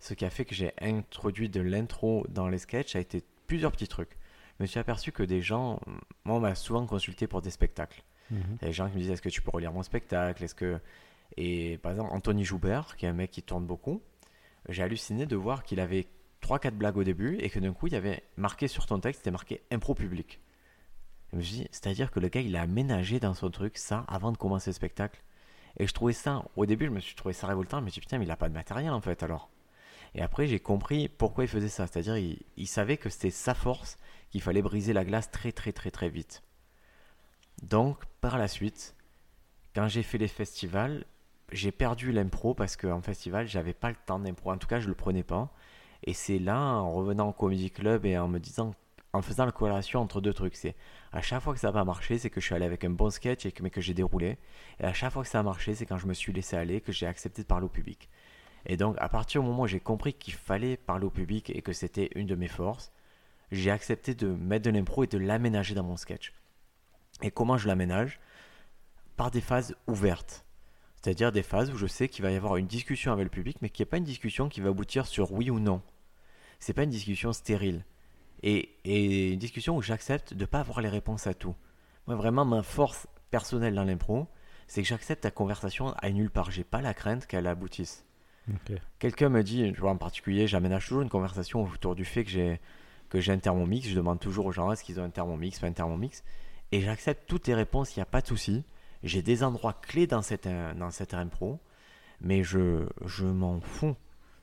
S1: ce qui a fait que j'ai introduit de l'intro dans les sketchs a été plusieurs petits trucs. Je me suis aperçu que des gens, moi, on m'a souvent consulté pour des spectacles.
S2: Mhm.
S1: Il y a des gens qui me disent est-ce que tu peux relire mon spectacle? Est-ce que et par exemple Anthony Joubert, qui est un mec qui tourne beaucoup, j'ai halluciné de voir qu'il avait 3-4 blagues au début et que d'un coup il y avait marqué sur ton texte, c'était marqué impro public. Je me suis dit, c'est-à-dire que le gars il a aménagé dans son truc ça avant de commencer le spectacle. Et je trouvais ça, au début je me suis trouvé ça révoltant, je me suis dit putain mais il a pas de matériel en fait alors. Et après j'ai compris pourquoi il faisait ça, c'est-à-dire il, savait que c'était sa force, qu'il fallait briser la glace très très très très vite. Donc, par la suite, quand j'ai fait les festivals, j'ai perdu l'impro parce qu'en festival, j'avais pas le temps d'impro. En tout cas, je le prenais pas. Et c'est là, en revenant au comedy club et en me disant, en faisant la corrélation entre deux trucs, c'est à chaque fois que ça n'a pas marché, c'est que je suis allé avec un bon sketch et que, mais que j'ai déroulé. Et à chaque fois que ça a marché, c'est quand je me suis laissé aller, que j'ai accepté de parler au public. Et donc, à partir du moment où j'ai compris qu'il fallait parler au public et que c'était une de mes forces, j'ai accepté de mettre de l'impro et de l'aménager dans mon sketch. Et comment je l'aménage? Par des phases ouvertes. C'est-à-dire des phases où je sais qu'il va y avoir une discussion avec le public, mais qui n'est pas une discussion qui va aboutir sur oui ou non. C'est pas une discussion stérile. Et, une discussion où j'accepte de ne pas avoir les réponses à tout. Moi, vraiment, ma force personnelle dans l'impro, c'est que j'accepte la conversation à nulle part. J'ai pas la crainte qu'elle aboutisse. Quelqu'un me dit, je vois en particulier, j'aménage toujours une conversation autour du fait que j'ai que j'ai un thermomix. Je demande toujours aux gens est-ce qu'ils ont un thermomix, pas un thermomix? Et j'accepte toutes les réponses, il n'y a pas de souci. J'ai des endroits clés dans cette, euh, dans cette impro, mais je, je m'en fous.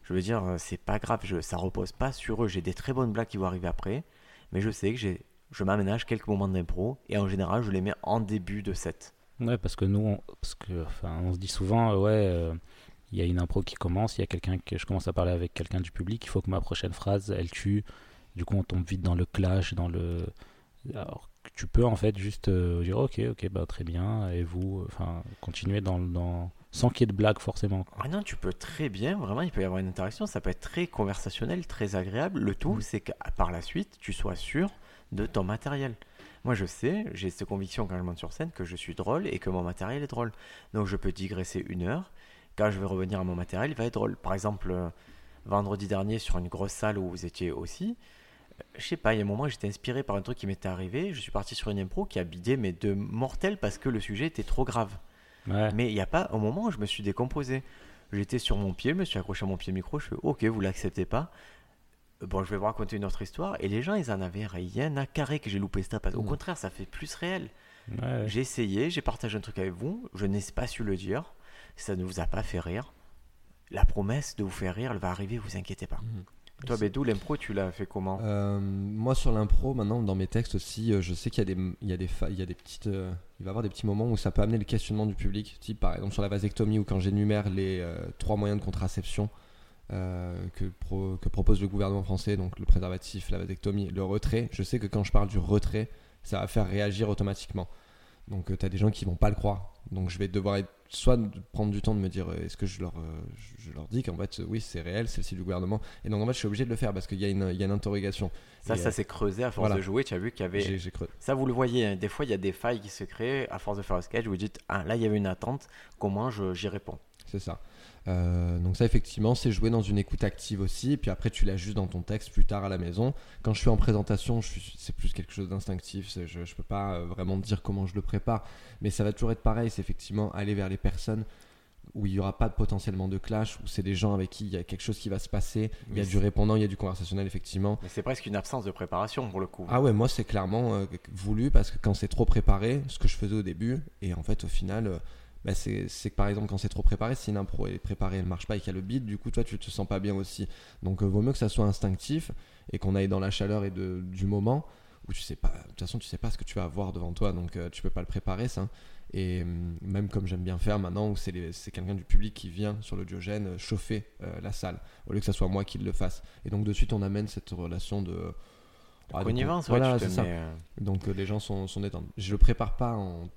S1: Je veux dire, euh, c'est pas grave, je, ça repose pas sur eux. J'ai des très bonnes blagues qui vont arriver après, mais je sais que j'ai, je m'aménage quelques moments d'impro, et en général, je les mets en début de set.
S2: Ouais, parce que nous, on, parce que, enfin, on se dit souvent, euh, ouais, euh, il y a une impro qui commence, il y a quelqu'un que je commence à parler avec quelqu'un du public, il faut que ma prochaine phrase, elle tue. Du coup, on tombe vite dans le clash, dans le. Alors que tu peux en fait juste euh, dire, ok, ok, bah très bien, et vous, enfin, continuer dans, dans sans qu'il y ait de blague forcément. quoi.
S1: Ah non, tu peux très bien, vraiment, il peut y avoir une interaction, ça peut être très conversationnel, très agréable. Le tout,
S2: Mhm.
S1: c'est que par la suite, tu sois sûr de ton matériel. Moi, je sais, j'ai cette conviction quand je monte sur scène que je suis drôle et que mon matériel est drôle. Donc, je peux digresser une heure. Je vais revenir à mon matériel, il va être drôle. Par exemple, euh, vendredi dernier, sur une grosse salle où vous étiez aussi, euh, je sais pas, il y a un moment, j'étais inspiré par un truc qui m'était arrivé. Je suis parti sur une impro qui a bidé, mais de mortel parce que le sujet était trop grave.
S2: Ouais.
S1: Mais il n'y a pas, au moment où je me suis décomposé, j'étais sur mon pied, je me suis accroché à mon pied micro, je fais ok, vous l'acceptez pas. Bon, je vais vous raconter une autre histoire. Et les gens, ils en avaient rien à carré que j'ai loupé ça. Parce qu'au
S3: Mm.
S1: contraire, ça fait plus réel.
S2: Ouais.
S1: J'ai essayé, j'ai partagé un truc avec vous, je n'ai pas su le dire. Ça ne vous a pas fait rire. La promesse de vous faire rire, elle va arriver, vous inquiétez pas. Toi,
S3: C'est-
S1: Bédou, l'impro, tu l'as fait comment
S3: Euh, moi sur l'impro maintenant dans mes textes aussi euh, je sais qu'il y a des il y a des fa- il y a des petites euh, il va y avoir des petits moments où ça peut amener le questionnement du public type par exemple sur la vasectomie ou quand j'énumère les euh, trois moyens de contraception euh, que, pro- que propose le gouvernement français donc le préservatif la vasectomie le retrait je sais que quand je parle du retrait ça va faire réagir automatiquement donc tu as des gens qui vont pas le croire donc je vais devoir être soit de prendre du temps de me dire euh, est-ce que je leur, euh, je- leur dis qu'en fait, oui, c'est réel, c'est le site du gouvernement. Et donc, en fait, je suis obligé de le faire parce qu'il y, a une- il y a une interrogation.
S1: Ça,
S3: Et,
S1: ça
S3: euh,
S1: s'est creusé à force
S3: voilà.
S1: de jouer. Tu as vu qu'il y avait. Ça, vous le voyez. hein, Des fois, il y a des failles qui se créent à force de faire un sketch. Vous dites, ah là, il y avait une attente. Comment j'y réponds?
S3: C'est ça. Euh, donc ça effectivement c'est jouer dans une écoute active aussi, puis après tu l'ajustes dans ton texte plus tard à la maison. Quand je suis en présentation, c'est plus quelque chose d'instinctif, je ne peux pas euh, vraiment dire comment je le prépare, mais ça va toujours être pareil, c'est effectivement aller vers les personnes où il n'y aura pas potentiellement de clash, où c'est des gens avec qui il y a quelque chose qui va se passer, il y a du répondant, il y a du conversationnel effectivement.
S1: Mais c'est presque une absence de préparation pour le coup.
S3: Ah ouais, moi c'est clairement euh, voulu parce que quand c'est trop préparé, ce que je faisais au début, et en fait au final, euh, bah, c'est que par exemple quand c'est trop préparé, si une impro est préparée, elle marche pas et qu'il y a le beat, du coup toi tu te sens pas bien aussi. Donc euh, vaut mieux que ça soit instinctif et qu'on aille dans la chaleur et de, du moment où tu sais pas, de toute façon tu sais pas ce que tu vas avoir devant toi, donc euh, tu peux pas le préparer ça. Et hum, même comme j'aime bien faire maintenant, où c'est quelqu'un du public qui vient sur l'audiogène euh, chauffer euh, la salle, au lieu que ça soit moi qui le fasse. Et donc de suite on amène cette relation de... Ah,
S1: Connivence, ouais,
S3: voilà, c'est ça.
S1: euh,
S3: Donc euh, les gens sont, sont détendus. Je le prépare pas en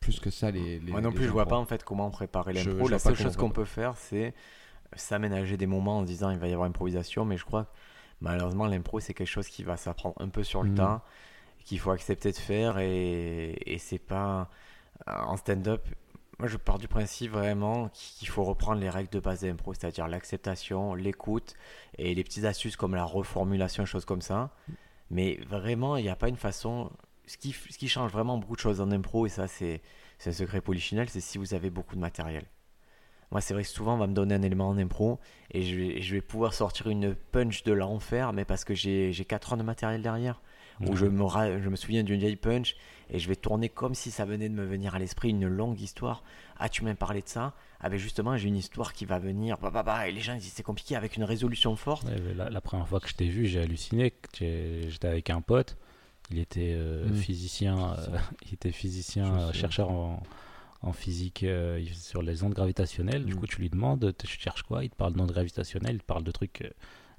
S3: plus que ça les. les
S1: Moi non plus, je vois pas en fait comment préparer l'impro. La seule chose qu'on peut faire, c'est s'aménager des moments en disant il va y avoir improvisation, mais je crois que malheureusement l'impro c'est quelque chose qui va s'apprendre un peu sur le
S3: Mhm.
S1: tas, qu'il faut accepter de faire et, et c'est pas en stand-up. Moi je pars du principe vraiment qu'il faut reprendre les règles de base de l'impro, c'est-à-dire l'acceptation, l'écoute et les petites astuces comme la reformulation, choses comme ça. Mais vraiment, il n'y a pas une façon. Ce qui, ce qui change vraiment beaucoup de choses en impro, et ça c'est un secret polichinelle, c'est si vous avez beaucoup de matériel. Moi, c'est vrai que souvent, on va me donner un élément en impro et je vais, je vais pouvoir sortir une punch de l'enfer, mais parce que j'ai j'ai 4 ans de matériel derrière. Où je me, ra- je me souviens d'une vieille punch et je vais tourner comme si ça venait de me venir à l'esprit une longue histoire. Ah, tu m'as parlé de ça Ah, ben justement, j'ai une histoire qui va venir. Bah, bah, bah, et les gens disent c'est compliqué avec une résolution forte.
S2: Ouais, la, la première fois que je t'ai vu, j'ai halluciné. J'étais avec un pote. Il était euh,
S3: Mm.
S2: physicien, euh, [laughs] il était physicien,
S3: me
S2: euh,
S3: souviens.
S2: chercheur en, en physique euh, il- sur les ondes gravitationnelles. Du
S3: Mm.
S2: coup, tu lui demandes, tu cherches quoi? Il te parle d'ondes gravitationnelles, il te parle de trucs,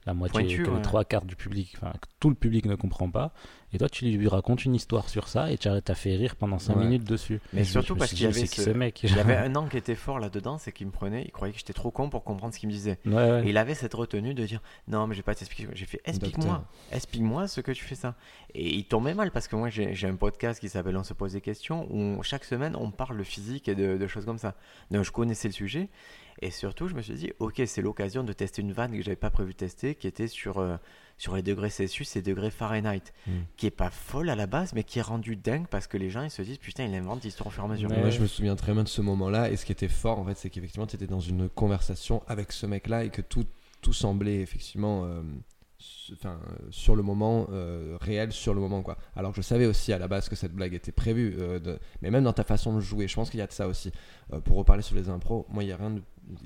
S2: la moitié,
S1: Pointu,
S2: que
S1: ouais.
S2: les trois quarts du public, enfin, que tout le public ne comprend pas. Et toi, tu lui racontes une histoire sur ça et tu as fait rire pendant 5
S3: Ouais.
S2: minutes dessus.
S1: Mais
S2: Et
S1: surtout parce qu'il y avait ce-
S2: ce mec
S1: Il y avait [laughs] un angle qui était fort là-dedans, c'est qu'il me prenait, il croyait que j'étais trop con pour comprendre ce qu'il me disait.
S2: Ouais.
S1: Et il avait cette retenue de dire non, mais je vais pas t'expliquer. J'ai fait explique-moi, explique-moi ce que tu fais ça. Et il tombait mal parce que moi j'ai j'ai un podcast qui s'appelle On se pose des questions où chaque semaine on parle de physique et de, de choses comme ça. Donc je connaissais le sujet et surtout je me suis dit ok, c'est l'occasion de tester une vanne que j'avais pas prévu de tester qui était sur, euh, sur les degrés Celsius et degrés Fahrenheit,
S3: Mm.
S1: qui est pas folle à la base mais qui est rendue dingue parce que les gens ils se disent putain, il invente l'histoire au fur et à mesure.
S2: Ouais.
S3: Moi, je me souviens très bien de ce moment-là. Et ce qui était fort, en fait, c'est qu'effectivement, tu étais dans une conversation avec ce mec-là et que tout, tout semblait effectivement, euh, enfin, sur le moment, euh, réel sur le moment, quoi. Alors que je savais aussi à la base que cette blague était prévue, euh, de- mais même dans ta façon de jouer, je pense qu'il y a de ça aussi. Euh, pour reparler sur les impros, moi, il y a rien de,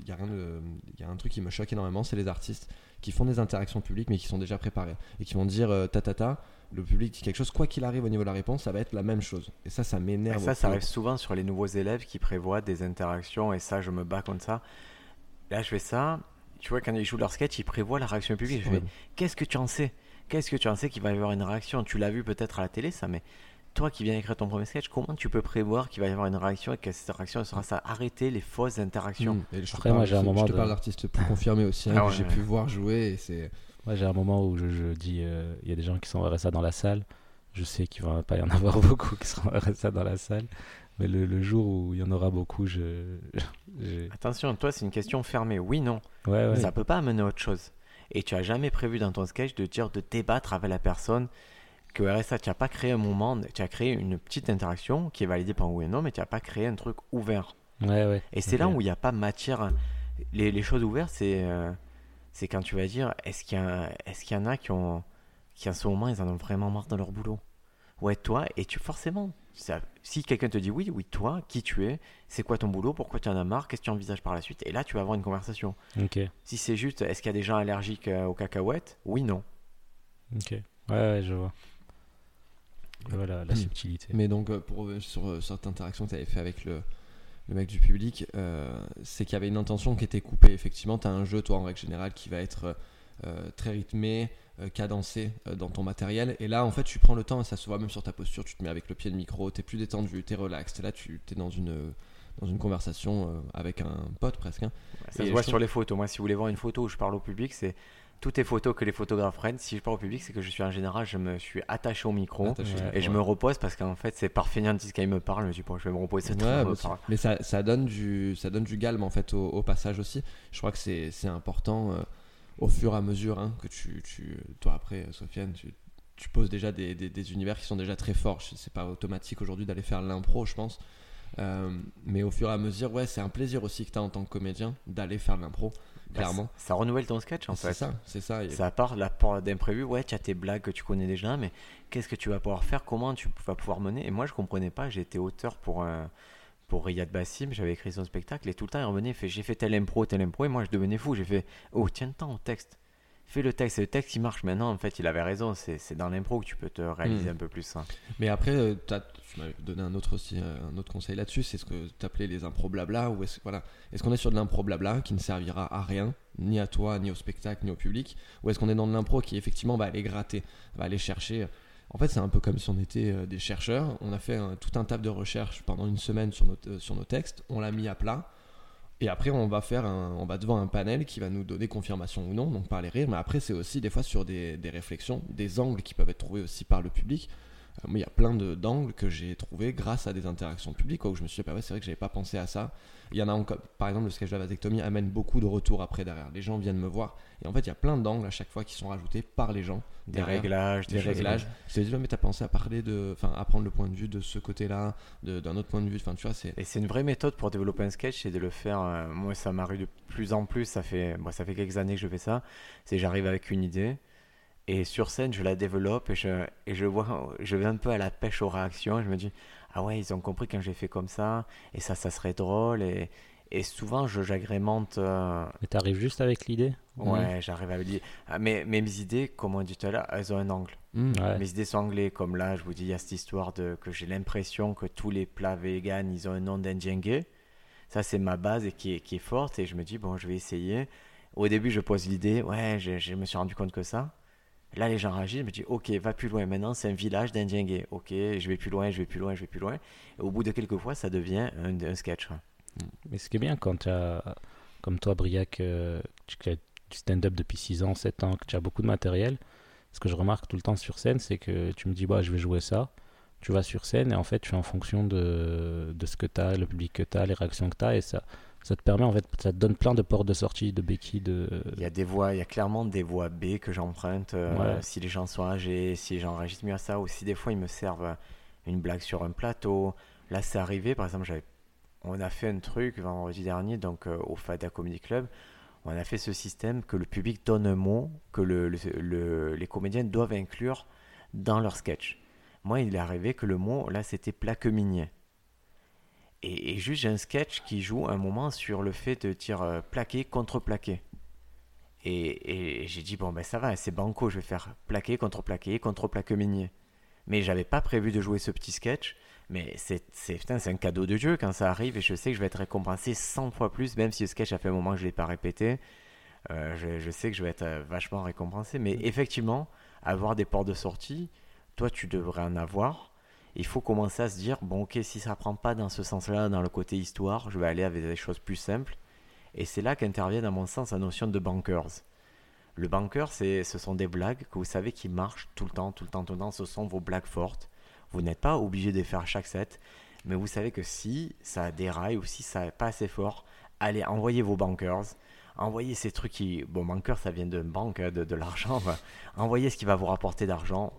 S3: y a rien de, il y a un truc qui me choque énormément, c'est les artistes qui font des interactions publiques mais qui sont déjà préparés et qui vont dire euh, ta ta ta. Le public dit quelque chose, quoi qu'il arrive au niveau de la réponse, ça va être la même chose. Et ça, ça m'énerve.
S1: ça, ça arrive souvent sur les nouveaux élèves qui prévoient des interactions et ça, je me bats contre ça. Là, je fais ça. Tu vois, quand ils jouent leur sketch, ils prévoient la réaction du public. Je fais, qu'est-ce que tu en sais? Qu'est-ce que tu en sais qu'il va y avoir une réaction? Tu l'as vu peut-être à la télé, ça, mais toi qui viens écrire ton premier sketch, comment tu peux prévoir qu'il va y avoir une réaction et que cette réaction sera ça Arrêter les fausses interactions.
S3: Mm. Et je
S2: Après,
S3: parle
S2: moi, j'ai un moment
S3: Je te
S2: de-
S3: parle d'artistes plus [laughs] confirmés aussi, hein,
S1: Ah
S3: que
S1: ouais,
S3: j'ai
S1: ouais.
S3: pu voir jouer. Et c'est...
S2: Moi, j'ai un moment où je, je dis, euh, il y a des gens qui sont RSA dans la salle. Je sais qu'il va pas y en avoir [laughs] beaucoup qui seront RSA dans la salle. Mais le, le jour où il y en aura beaucoup, je. [laughs] je-
S1: Attention, toi, c'est une question fermée. Oui, non.
S2: Ouais, ouais.
S1: Ça peut pas amener à autre chose. Et tu as jamais prévu dans ton sketch de dire de débattre avec la personne que RSA, tu n'as pas créé un moment, tu as créé une petite interaction qui est validée par un oui et non, mais tu n'as pas créé un truc ouvert.
S2: Ouais, ouais.
S1: Et c'est là où il n'y a pas matière. Les, les choses ouvertes, c'est euh, c'est quand tu vas dire est-ce qu'il y, a- est-ce qu'il y en a qui, ont, qui, en ce moment, ils en ont vraiment marre dans leur boulot? Ouais, toi, et tu forcément. ça- si quelqu'un te dit oui, oui, toi, qui tu es, c'est quoi ton boulot, pourquoi tu en as marre, qu'est-ce que tu envisages par la suite? Et là, tu vas avoir une conversation.
S2: Ok.
S1: Si c'est juste, est-ce qu'il y a des gens allergiques euh, aux cacahuètes? Oui, non.
S2: Ok. Ouais, ouais, je vois. Vois la,
S3: Hmm.
S2: subtilité.
S3: Mais donc, euh, pour revenir sur euh, cette interaction que tu avais fait avec le, le mec du public, euh, c'est qu'il y avait une intention qui était coupée. Effectivement, tu as un jeu, toi, en règle générale, qui va être euh, très rythmé, euh, cadencé euh, dans ton matériel. Et là, en fait, tu prends le temps, et ça se voit même sur ta posture, tu te mets avec le pied de micro, tu es plus détendu, tu es relax. Et là, tu es dans une, dans une conversation euh, avec un pote presque. hein.
S1: Ça
S3: Et
S1: se voit sur les photos. Moi, si vous voulez voir une photo où je parle au public, c'est toutes les photos que les photographes prennent. Si je parle au public, c'est que je suis en général, je me suis attaché au micro.
S3: Attaché,
S2: Ouais.
S1: Et je me repose parce qu'en fait, c'est par fainéantise quand il me parle. Je me dis, bon, je vais me reposer.
S3: Ouais, bah,
S1: me parle.
S3: mais ça, ça donne du ça donne du galme en fait au, au passage aussi. Je crois que c'est important euh, au fur et à mesure hein, que tu, tu toi après euh, Sofiane tu, tu poses déjà des, des, des univers qui sont déjà très forts. C'est pas automatique aujourd'hui d'aller faire l'impro, je pense. Euh, mais au fur et à mesure, ouais, c'est un plaisir aussi que tu as en tant que comédien d'aller faire l'impro, clairement.
S1: ça, ça renouvelle ton sketch en
S3: c'est
S1: fait.
S3: ça, c'est ça. Et-
S1: Ça part la part d'imprévu, ouais, tu as tes blagues que tu connais déjà, mais qu'est-ce que tu vas pouvoir faire Comment tu vas pouvoir mener? Et moi, je comprenais pas, j'ai été auteur pour, un- pour Riyad Bassim, j'avais écrit son spectacle, et tout le temps, il revenait, fait J'ai fait tel impro, tel impro, et moi, je devenais fou. J'ai fait Oh, tiens le temps au texte. Fais le texte, et le texte, il marche maintenant. En fait, il avait raison, c'est dans l'impro que tu peux te réaliser
S3: Mm.
S1: un peu plus. hein.
S3: Mais après, euh, t'as- tu m'avais donné un autre aussi, euh, un autre conseil là-dessus, c'est ce que tu appelais les impro blabla ou est-ce voilà, est-ce qu'on est sur de l'impro blabla qui ne servira à rien, ni à toi, ni au spectacle, ni au public, ou est-ce qu'on est dans de l'impro qui effectivement va aller gratter, va aller chercher. En fait, c'est un peu comme si on était euh, des chercheurs. On a fait tout un table de recherche pendant une semaine sur nos, euh, sur nos textes. On l'a mis à plat. Et après, on va faire on va devant un panel qui va nous donner confirmation ou non, donc par les rires. Mais après, c'est aussi des fois sur des, des réflexions, des angles qui peuvent être trouvés aussi par le public. Euh, moi, il y a plein de- d'angles que j'ai trouvés grâce à des interactions publiques, quoi, où je me suis dit, bah ouais, c'est vrai que j'avais pas pensé à ça. Il y en a encore, par exemple, le sketch de la vasectomie amène beaucoup de retours après derrière. Les gens viennent me voir. Et en fait, il y a plein d'angles à chaque fois qui sont rajoutés par les gens.
S1: Des
S3: derrière
S1: réglages,
S3: des
S1: choses
S3: réglages. Je te dis, mais t'as pensé à parler de. Enfin, à prendre le point de vue de ce côté-là, d'un autre point de vue. Enfin, tu vois, c'est.
S1: Et c'est une vraie méthode pour développer un sketch, c'est de le faire. euh, moi, ça m'arrive de plus en plus. Ça fait, moi, ça fait quelques années que je fais ça. C'est j'arrive avec une idée et sur scène, je la développe et je, et je vois, je vais un peu à la pêche aux réactions. Je me dis, ah ouais, ils ont compris quand j'ai fait comme ça et ça, ça serait drôle. Et, et souvent, je j'agrémente. euh,
S2: Mais t'arrives juste avec l'idée
S1: ouais, j'arrive à me dire. Ah, mais, mais mes idées, comme on dit tout à l'heure, elles ont un angle.
S3: Hmm.
S2: Ouais.
S1: Mes idées sont anglais, comme là, je vous dis, il y a cette histoire de que j'ai l'impression que tous les plats véganes, ils ont un nom d'Indien gay. Ça, c'est ma base et qui est, qui est forte. Et je me dis, bon, je vais essayer. Au début, je pose l'idée, ouais, je, je me suis rendu compte que ça. Là, les gens réagissent, je me dis, ok, va plus loin. Maintenant, c'est un village d'Indiens gays. Ok, je vais plus loin, je vais plus loin, je vais plus loin. Au bout de quelques fois, ça devient un, sketch. hein.
S2: Mais ce qui est bien quand tu as, comme toi, Briac, tu stand-up depuis 6 ans, 7 ans, que tu as beaucoup de matériel, ce que je remarque tout le temps sur scène, c'est que tu me dis, bah, je vais jouer ça. Tu vas sur scène et en fait, tu fais en fonction de, de ce que tu as, le public que tu as, les réactions que tu as, et ça, ça te permet, en fait, ça te donne plein de portes de sortie, de béquilles, de.
S1: Il y a des voix, il y a clairement des voix B que j'emprunte. euh,
S2: Ouais.
S1: Si les gens sont âgés, si les gens réagissent mieux à ça, ou si des fois ils me servent une blague sur un plateau. Là, c'est arrivé, par exemple, j'avais, on a fait un truc vendredi dernier, donc euh, au Fada Comedy Club. On a fait ce système que le public donne un mot que le- le- le- les comédiens doivent inclure dans leur sketch. Moi, il est arrivé que le mot, là, c'était plaque minier. Et, juste, j'ai un sketch qui joue un moment sur le fait de dire euh, plaqué contre plaqué. Et, j'ai dit, bon, ben ça va, c'est banco, je vais faire plaqué contre plaqué contre plaque minier. Mais j'avais pas prévu de jouer ce petit sketch. Mais c'est un cadeau de Dieu quand ça arrive et je sais que je vais être récompensé 100 fois plus, même si le sketch a fait un moment que je ne l'ai pas répété. Euh, je, je sais que je vais être euh, vachement récompensé. Mais effectivement, avoir des portes de sortie, toi tu devrais en avoir. Il faut commencer à se dire, bon ok, si ça prend pas dans ce sens-là, dans le côté histoire, je vais aller avec des choses plus simples. Et c'est là qu'intervient, à mon sens, la notion de bankers. Le banker, c'est, ce sont des blagues que vous savez qui marchent tout le temps, tout le temps, tout le temps. Ce sont vos blagues fortes. Vous n'êtes pas obligé de les faire à chaque set, mais vous savez que si ça déraille ou si ça n'est pas assez fort, allez, envoyez vos bankers. Envoyez ces trucs qui. Bon, banker, ça vient d'une banque, hein, de, de l'argent. envoyez ce qui va vous rapporter d'argent.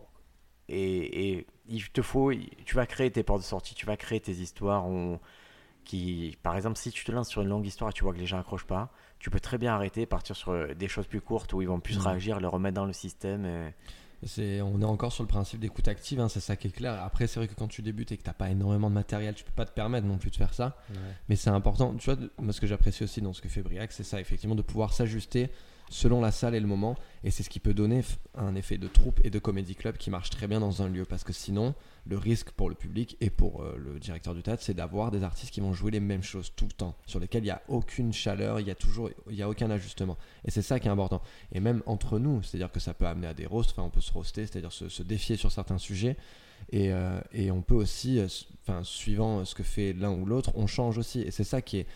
S1: Et, et il te faut. Tu vas créer tes portes de sortie, tu vas créer tes histoires. on- qui, par exemple, si tu te lances sur une longue histoire et tu vois que les gens accrochent pas, tu peux très bien arrêter, partir sur euh, des choses plus courtes où ils vont plus
S3: Mhm.
S1: réagir, le remettre dans le système. et-
S3: C'est, on est encore sur le principe d'écoute active, hein, c'est ça qui est clair. Après, c'est vrai que quand tu débutes et que t'as pas énormément de matériel, tu peux pas te permettre non plus de faire ça. Mais c'est important. Tu vois, moi, ce que j'apprécie aussi dans ce que fait Briac, c'est ça, effectivement, de pouvoir s'ajuster selon la salle et le moment. Et c'est ce qui peut donner un effet de troupe et de comédie club qui marche très bien dans un lieu. Parce que sinon, le risque pour le public et pour euh, le directeur du théâtre, c'est d'avoir des artistes qui vont jouer les mêmes choses tout le temps, sur lesquels il n'y a aucune chaleur, il y a toujours, a aucun ajustement. Et c'est ça qui est important. Et même entre nous, c'est-à-dire que ça peut amener à des roasts, enfin on peut se roaster, c'est-à-dire se, défier sur certains sujets. Et, euh, et on peut aussi, euh, suivant ce que fait l'un ou l'autre, on change aussi. Et c'est ça qui est,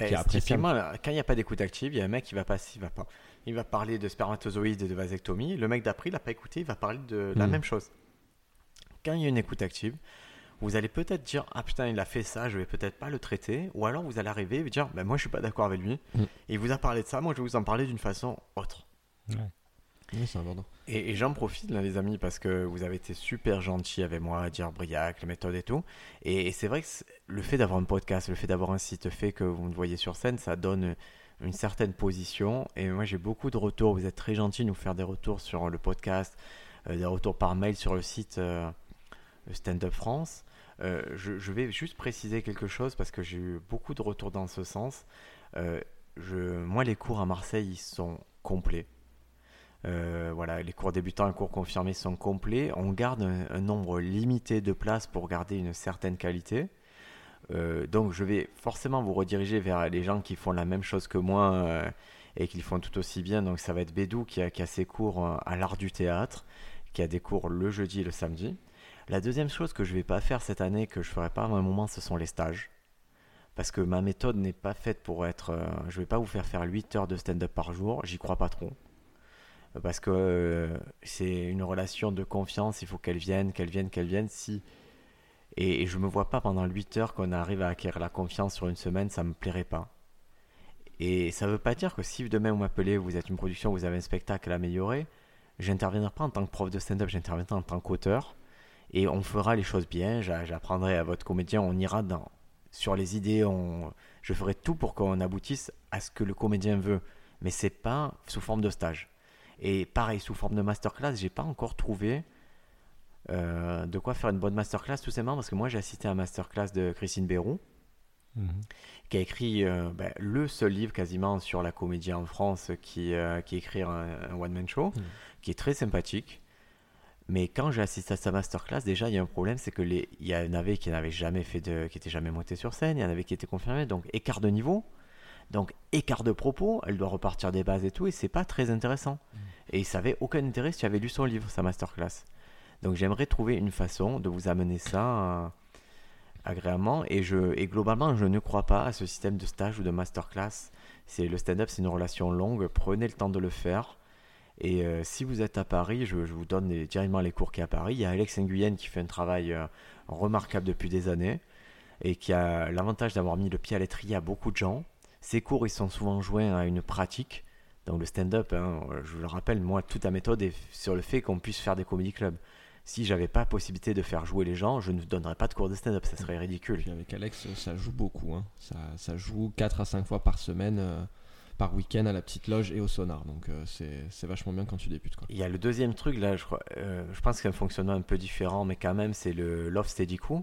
S1: Eh, typiquement, là, quand il n'y a pas d'écoute active, il y a un mec qui va passer, il va pas. Il va parler de spermatozoïdes et de vasectomie. Le mec d'après, il n'a pas écouté, il va parler de la
S3: Mm.
S1: même chose. Quand il y a une écoute active, vous allez peut-être dire Ah putain, il a fait ça, je vais peut-être pas le traiter. Ou alors vous allez arriver et vous dire ben, Moi, je suis pas d'accord avec lui.
S3: Mm.
S1: Et il vous a parlé de ça, moi, je vais vous en parler d'une façon autre.
S3: oui, c'est important.
S1: Et, j'en profite, les amis, parce que vous avez été super gentils avec moi à dire Briac, les méthodes et tout. Et, c'est vrai que le fait d'avoir un podcast, le fait d'avoir un site fait que vous me voyez sur scène, ça donne une certaine position. Et moi, j'ai beaucoup de retours. Vous êtes très gentils de nous faire des retours sur le podcast, euh, des retours par mail sur le site euh, Stand Up France. Euh, je, vais juste préciser quelque chose parce que j'ai eu beaucoup de retours dans ce sens. Moi, les cours à Marseille, ils sont complets. Euh, voilà, les cours débutants et cours confirmés sont complets. On garde un, nombre limité de places pour garder une certaine qualité. Euh, donc, je vais forcément vous rediriger vers les gens qui font la même chose que moi euh, et qui le font tout aussi bien. Donc, ça va être Bédou qui a, ses cours à l'art du théâtre, qui a des cours le jeudi et le samedi. La deuxième chose que je vais pas faire cette année, que je ferai pas à un moment, ce sont les stages. Parce que ma méthode n'est pas faite pour être. je vais pas vous faire faire 8 heures de stand-up par jour, j'y crois pas trop. Parce que euh, c'est une relation de confiance, il faut qu'elle vienne, qu'elle vienne, qu'elle vienne. Si... Et, et je me vois pas pendant 8 heures qu'on arrive à acquérir la confiance sur une semaine, ça me plairait pas. Et ça veut pas dire que si demain vous m'appelez, vous êtes une production, vous avez un spectacle à améliorer, j'interviendrai pas en tant que prof de stand-up, j'interviendrai en tant qu'auteur. Et on fera les choses bien, j'a- j'apprendrai à votre comédien, on ira dans, sur les idées, on, je ferai tout pour qu'on aboutisse à ce que le comédien veut. Mais c'est pas sous forme de stage. Et pareil, sous forme de masterclass, j'ai pas encore trouvé euh, de quoi faire une bonne masterclass, tout simplement parce que moi j'ai assisté à un masterclass de Christine Bérou,
S2: Mhm.
S1: qui a écrit euh, ben, le seul livre quasiment sur la comédie en France qui, euh, qui écrit un, un one-man show,
S3: Mhm.
S1: qui est très sympathique. Mais quand j'ai assisté à sa masterclass, déjà il y a un problème, c'est que les, il y en avait qui n'avaient jamais fait de, qui étaient jamais montés sur scène, il y en avait qui étaient confirmés, donc écart de niveau, donc écart de propos, elle doit repartir des bases et tout, et c'est pas très intéressant. Et ça avait aucun intérêt si tu avais lu son livre, sa masterclass. Donc j'aimerais trouver une façon de vous amener ça euh, agréablement. Et, je, et globalement, je ne crois pas à ce système de stage ou de masterclass. C'est le stand-up, c'est une relation longue. Prenez le temps de le faire. Et euh, si vous êtes à Paris, je, je vous donne les- directement les cours qui est à Paris. Il y a Alex Nguyen qui fait un travail euh, remarquable depuis des années et qui a l'avantage d'avoir mis le pied à l'étrier à beaucoup de gens. Ces cours, ils sont souvent joints à une pratique. Donc le stand-up, hein, je vous le rappelle, moi, toute la méthode est sur le fait qu'on puisse faire des comédie clubs. Si j'avais pas possibilité de faire jouer les gens, je ne donnerais pas de cours de stand-up, ça serait ridicule.
S3: Puis avec Alex, ça joue beaucoup. hein. Ça, ça joue 4 à 5 fois par semaine, euh, par week-end à la petite loge et au sonar. Donc euh, c'est vachement bien quand tu débutes. Quoi.
S1: Il y a le deuxième truc, là, je, crois, euh, je pense qu'il y a un fonctionnement un peu différent, mais quand même, c'est le Love Steady Crew,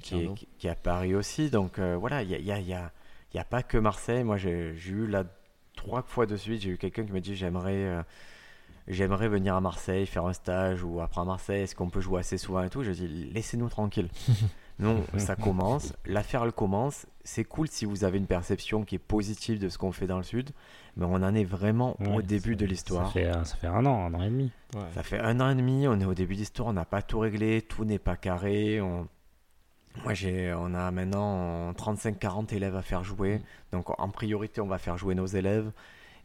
S1: qui est,
S3: Clairement.
S1: qui, est à Paris aussi. Donc euh, voilà, il n'y a, il y a, il y a- il y a pas que Marseille. Moi, j'ai j'ai eu là trois fois de suite, j'ai eu quelqu'un qui me dit j'aimerais euh, j'aimerais venir à Marseille, faire un stage ou après à Marseille, est-ce qu'on peut jouer assez souvent et tout? Je dis laissez-nous tranquille. [laughs] Non, ça commence, l'affaire elle commence. C'est cool si vous avez une perception qui est positive de ce qu'on fait dans le Sud, mais on en est vraiment au début de l'histoire.
S2: Ça fait, un- ça fait un an, un an et demi.
S3: Ouais.
S1: Ça fait un an et demi, on est au début d'histoire, on n'a pas tout réglé, tout n'est pas carré. On... Moi, j'ai, on a maintenant 35-40 élèves à faire jouer.
S3: Mm.
S1: Donc, en priorité, on va faire jouer nos élèves.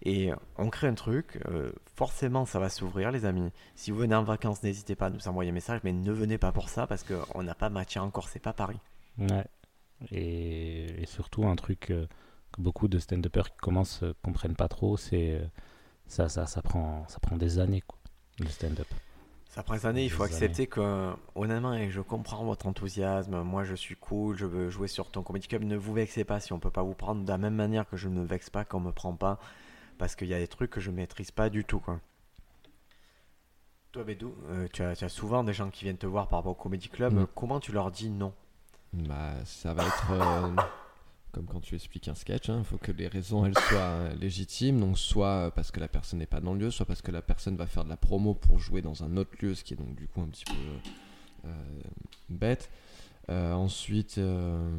S1: Et on crée un truc. euh, forcément, ça va s'ouvrir, les amis. Si vous venez en vacances, n'hésitez pas à nous envoyer un message. Mais ne venez pas pour ça parce qu'on n'a pas matière encore. C'est pas Paris.
S2: Ouais. Et, et surtout, un truc euh, que beaucoup de stand-uppers qui commencent euh, comprennent pas trop, c'est ça, ça, ça, prend, ça prend des années, quoi, le stand-up.
S1: Ça prend des années, il faut accepter que, honnêtement, et je comprends votre enthousiasme, moi je suis cool, je veux jouer sur ton comedy club, ne vous vexez pas si on peut pas vous prendre de la même manière que je ne me vexe pas quand on me prend pas, parce qu'il y a des trucs que je maîtrise pas du tout, quoi. Toi, Bédou, euh, tu, as, tu as souvent des gens qui viennent te voir par rapport au comedy club,
S3: Mm.
S1: comment tu leur dis non?
S3: Bah, ça va être. euh, comme quand tu expliques un sketch, il faut que les raisons elles soient euh, légitimes, donc soit parce que la personne n'est pas dans le lieu, soit parce que la personne va faire de la promo pour jouer dans un autre lieu, ce qui est donc du coup un petit peu euh, bête. Euh, ensuite, euh,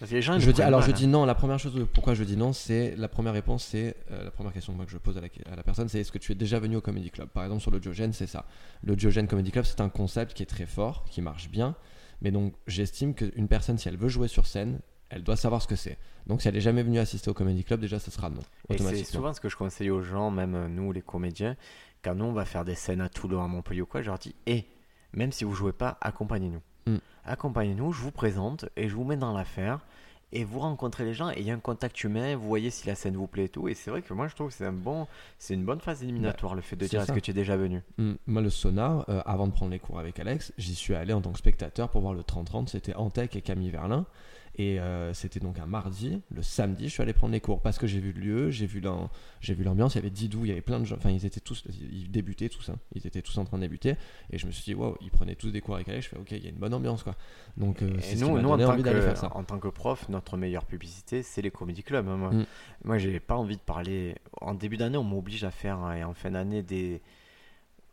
S1: Parce que les gens,
S3: je dis, alors
S1: mal,
S3: je
S1: hein.
S3: dis non. La première chose, pourquoi je dis non, c'est la première réponse, c'est la première question que je pose à la, à la personne, c'est est-ce que tu es déjà venu au Comedy Club? Par exemple, sur le Diogène, c'est ça. Le Diogène Comedy Club, c'est un concept qui est très fort, qui marche bien, mais donc j'estime qu'une personne, si elle veut jouer sur scène, elle doit savoir ce que c'est. Donc si elle est jamais venue assister au Comedy Club, déjà, ce sera non.
S1: Et c'est souvent ce que je conseille aux gens, même euh, nous les comédiens, quand nous on va faire des scènes à Toulon, à Montpellier ou quoi, je leur dis, et même si vous jouez pas, accompagnez-nous.
S3: Mm.
S1: Accompagnez-nous, je vous présente et je vous mets dans l'affaire. Et vous rencontrez les gens et il y a un contact humain, vous voyez si la scène vous plaît et tout. Et c'est vrai que moi je trouve que c'est un bon, c'est une bonne phase éliminatoire le fait de
S3: Bah,
S1: dire est-ce que tu es déjà venu?
S3: Mm, Moi, le sonar, euh, avant de prendre les cours avec Alex, j'y suis allé en tant que spectateur pour voir le 30-30. C'était Antec et Camille Verlin. Et euh, c'était donc un mardi. Le samedi, je suis allé prendre les cours parce que j'ai vu le lieu, j'ai vu l'am- j'ai vu l'ambiance. Il y avait Didou, il y avait plein de gens. Enfin, ils étaient tous, ils débutaient tous. hein. Ils étaient tous en train de débuter. Et je me suis dit, waouh, ils prenaient tous des cours avec Alex. Je fais, ok, il y a une bonne ambiance, quoi. Donc, euh,
S1: Et nous, nous en, tant
S3: envie d'aller
S1: que,
S3: faire ça.
S1: en tant que prof, notre meilleure publicité, c'est les comédie clubs. hein, Moi,
S3: Mm.
S1: moi j'ai pas envie de parler. En début d'année, on m'oblige à faire, euh, et en fin d'année, des.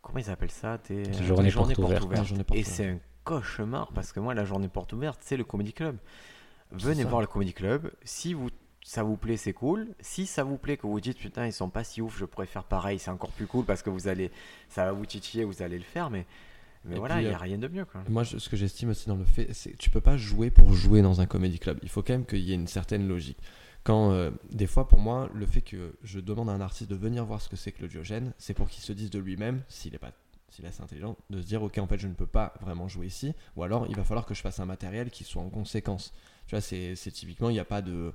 S1: Comment ils appellent ça? Des,
S2: Des journées
S1: des journées
S2: portes
S1: portes
S2: ouvertes.
S1: ouvertes.
S3: Ah,
S1: Et c'est un cauchemar parce que moi, la journée porte ouverte, c'est le comédie club. Venez voir le comédie club. Si vous, ça vous plaît, c'est cool. Si ça vous plaît, que vous dites putain, ils sont pas si ouf, je pourrais faire pareil, c'est encore plus cool parce que vous allez, ça va vous titiller, vous allez le faire. Mais, mais
S3: Et
S1: voilà, il n'y
S3: euh,
S1: a rien de mieux. Quoi.
S3: Moi, je- ce que j'estime aussi dans le fait, c'est que tu peux pas jouer pour jouer dans un comedy club. Il faut quand même qu'il y ait une certaine logique. Quand, euh, des fois, pour moi, le fait que je demande à un artiste de venir voir ce que c'est que le diogène, c'est pour qu'il se dise de lui-même, s'il est pas s'il est assez intelligent, de se dire ok en fait je ne peux pas vraiment jouer ici, ou alors il va falloir que je fasse un matériel qui soit en conséquence. Tu vois, c'est typiquement il n'y a pas de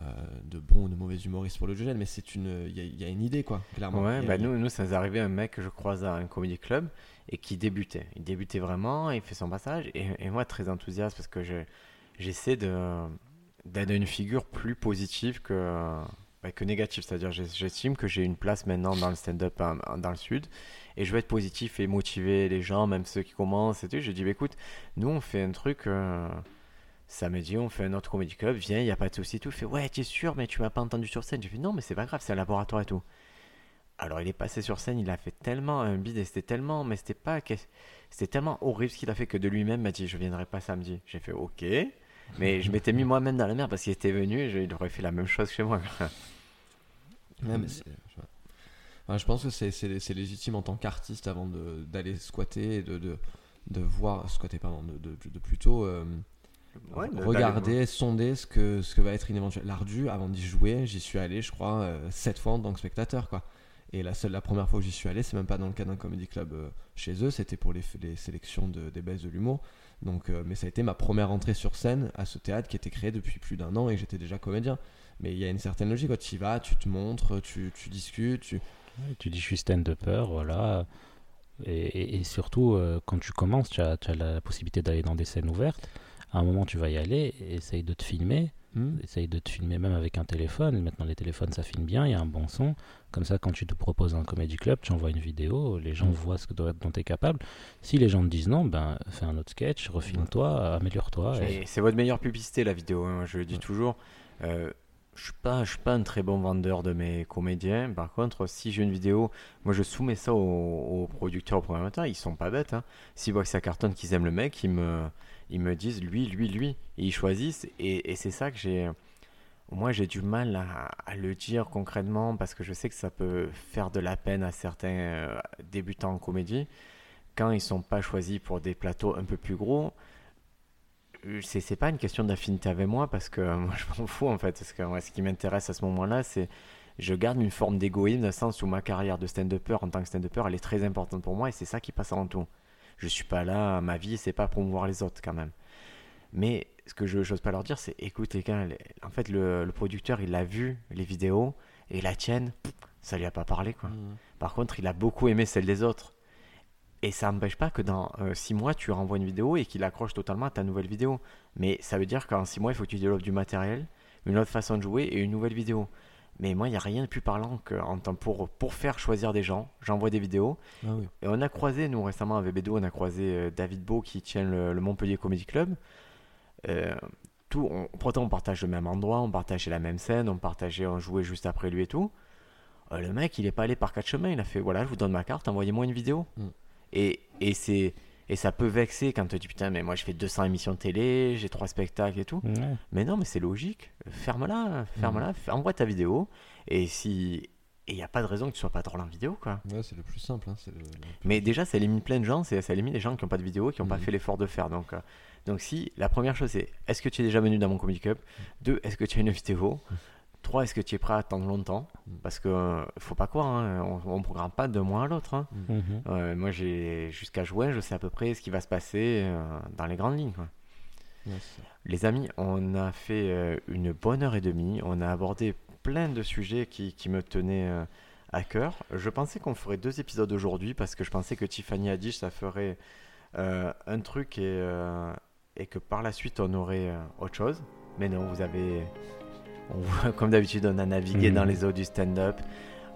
S3: euh, de bon ou de mauvais humoriste pour le diogène, mais c'est une il y, a- il y a une idée quoi, clairement.
S1: Ouais, bah nous, nous, ça nous est arrivé un mec que je croise à un comédie club et qui débutait. Il débutait vraiment, il fait son passage et, et moi très enthousiaste parce que je- j'essaie de d'être une figure plus positive que, bah, que négative. C'est-à-dire j'estime que j'ai une place maintenant dans le stand-up hein, dans le sud et je veux être positif et motiver les gens, même ceux qui commencent et tout. J'ai dit, bah, écoute, nous on fait un truc... euh, Samedi, on fait un autre comédie club, viens, il n'y a pas de souci, tout. Il fait, ouais, tu es sûr, mais tu m'as pas entendu sur scène. J'ai fait, non, mais c'est pas grave, c'est un laboratoire et tout. Alors il est passé sur scène, il a fait tellement un bide et c'était tellement, mais c'était pas, c'était tellement horrible ce qu'il a fait que de lui-même m'a dit je viendrai pas samedi. J'ai fait ok, mais je [laughs] m'étais mis moi-même dans la merde parce qu'il était venu et il aurait fait la même chose chez moi.
S3: Mais je- Enfin, je pense que c'est- légitime en tant qu'artiste avant d'aller squatter et de, de, de voir, squatter, pardon, de, de, de plutôt euh,
S1: Ouais,
S3: regarder, sonder ce que, ce que va être une éventuelle. L'ardu, avant d'y jouer, j'y suis allé, je crois, euh, sept fois en tant que spectateur, quoi. Et la seule, la première fois que j'y suis allé, c'est même pas dans le cadre d'un comedy club euh, chez eux, c'était pour les, les sélections de, des baisses de l'humour. Donc, euh, mais ça a été ma première entrée sur scène à ce théâtre qui était créé depuis plus d'un an et que j'étais déjà comédien. Mais il y a une certaine logique, quand tu y vas, tu te montres, tu, tu discutes, tu...
S2: Ouais, Tu dis je suis stand-upper, voilà. Et, et- et surtout, euh, quand tu commences, tu as, tu as la possibilité d'aller dans des scènes ouvertes. À un moment, tu vas y aller, essaye de te filmer.
S3: Hmm
S2: Essaye de te filmer même avec un téléphone. Maintenant, les téléphones, ça filme bien, il y a un bon son. Comme ça, quand tu te proposes un comédie club, tu envoies une vidéo, les gens
S3: Mm.
S2: voient ce que dont tu es capable. Si les gens te disent non, ben fais un autre sketch, refilme-toi, améliore-toi. et-
S1: Et c'est votre meilleure publicité la vidéo, hein, je le dis
S3: Ouais.
S1: toujours. Euh, je suis pas, je suis pas un très bon vendeur de mes comédiens. Par contre, si j'ai une vidéo, moi je soumets ça aux, aux producteurs, aux programmateurs, ils sont pas bêtes. Hein. S'ils voient que ça cartonne, qu'ils aiment le mec, ils me, ils me disent lui, lui, lui, et ils choisissent. Et, c'est ça que j'ai, moi j'ai du mal à, le dire concrètement parce que je sais que ça peut faire de la peine à certains euh, débutants en comédie quand ils sont pas choisis pour des plateaux un peu plus gros euh, c'est pas une question d'affinité avec moi parce que euh, [laughs] moi je m'en fous en fait. Parce que moi, ce qui m'intéresse à ce moment-là, c'est je garde une forme d'égoïsme dans le sens où ma carrière de stand-upper en tant que stand-upper, elle est très importante pour moi et c'est ça qui passe avant tout. Je suis pas là, ma vie, c'est pas promouvoir les autres quand même. Mais ce que je n'ose pas leur dire, c'est écoute les gars, en fait le, le producteur il a vu les vidéos et la tienne, ça lui a pas parlé quoi.
S3: Hmm.
S1: Par contre, il a beaucoup aimé celle des autres. Et ça n'empêche pas que dans 6 mois, tu renvoies une vidéo et qu'il accroche totalement à ta nouvelle vidéo. Mais ça veut dire qu'en 6 mois, il faut que tu développes du matériel, une autre façon de jouer et une nouvelle vidéo. Mais moi, il n'y a rien de plus parlant que en temps pour, pour faire choisir des gens. J'envoie des vidéos.
S3: Ah oui.
S1: Et on a croisé, nous récemment avec Bédo, on a croisé euh, David Beau qui tient le, le Montpellier Comedy Club. Euh, tout, on, pourtant on partage le même endroit, on partageait la même scène, on partageait, on jouait juste après lui et tout. Euh, le mec, il est pas allé par quatre chemins, il a fait voilà, je vous donne ma carte, envoyez-moi une vidéo.
S3: Mm.
S1: Et, et c'est et ça peut vexer quand tu dis putain, mais moi je fais 200 émissions de télé, j'ai trois spectacles et tout.
S2: Ouais.
S1: Mais non, mais c'est logique. Ferme-la, ferme-la, f- envoie ta vidéo. Et si. Et il n'y a pas de raison que tu sois pas drôle en vidéo, quoi.
S3: Ouais, c'est le plus simple. hein, le-
S1: Mais déjà, ça élimine plein de gens, c'est- ça élimine les gens qui n'ont pas de vidéo, qui n'ont pas
S3: Mhm.
S1: fait l'effort de faire. Donc, euh, donc si, la première chose c'est, est-ce que tu es déjà venu dans mon Comedy Club? Deux, est-ce que tu as une vidéo? Trois, est-ce que tu es prêt à attendre longtemps
S3: Mhm.
S1: Parce que euh, faut pas croire, hein, on ne programme pas d'un mois à l'autre. hein.
S2: Mhm.
S1: Euh, moi, j'ai jusqu'à juin, je sais à peu près ce qui va se passer euh, dans les grandes lignes. quoi. Les amis, on a fait euh, une bonne heure et demie. On a abordé plein de sujets qui, qui me tenaient euh, à cœur. Je pensais qu'on ferait deux épisodes aujourd'hui parce que je pensais que Tiffany a dit que ça ferait euh, un truc et, euh, et que par la suite on aurait euh, autre chose. Mais non, vous avez. On comme d'habitude, on a navigué
S2: Mhm.
S1: dans les eaux du stand-up.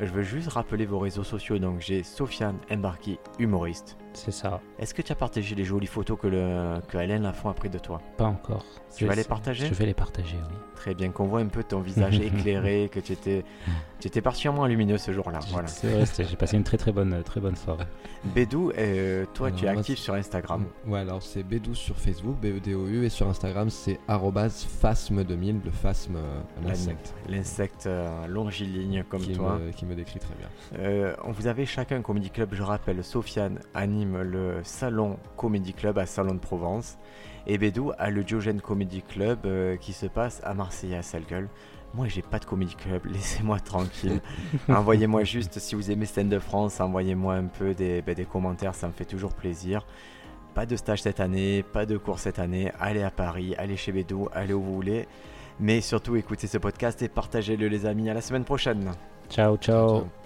S1: Je veux juste rappeler vos réseaux sociaux. Donc j'ai Sofiane Embarki, humoriste.
S2: C'est ça.
S1: Est-ce que tu as partagé les jolies photos que, le, que Hélène Lafont a pris de toi?
S2: Pas encore.
S1: Tu
S2: Je
S1: vas les partager?
S2: Je vais les partager, oui.
S1: Très bien, qu'on voit un peu ton visage [laughs] éclairé, que tu étais, tu étais particulièrement lumineux ce jour-là. Voilà.
S2: C'est vrai, j'ai passé une très très bonne, très bonne soirée. [laughs]
S1: Bédou, euh, toi tu es actif sur Instagram.
S3: Ouais, alors c'est B12 sur Facebook, B-E-D-O-U, et sur Instagram c'est arrobase phasme2000, le phasme, euh, l'insecte.
S1: L'insecte euh, longiligne comme
S3: qui
S1: toi.
S3: Me, qui me décrit très bien.
S1: On vous avez chacun un comedy club, je rappelle, Sofiane anime le Salon Comedy Club à Salon de Provence et Bédou a le Diogène Comedy Club euh, qui se passe à Marseille à Salgueul. Moi j'ai pas de comedy club, [laughs] laissez-moi tranquille. [laughs] envoyez-moi juste, si vous aimez Stand de France, envoyez-moi un peu des, ben, des commentaires, ça me fait toujours plaisir. Pas de stage cette année, pas de cours cette année, allez à Paris, allez chez Bédou, allez où vous voulez. Mais surtout écoutez ce podcast et partagez-le les amis, à la semaine prochaine.
S2: Ciao, ciao.
S3: Ciao.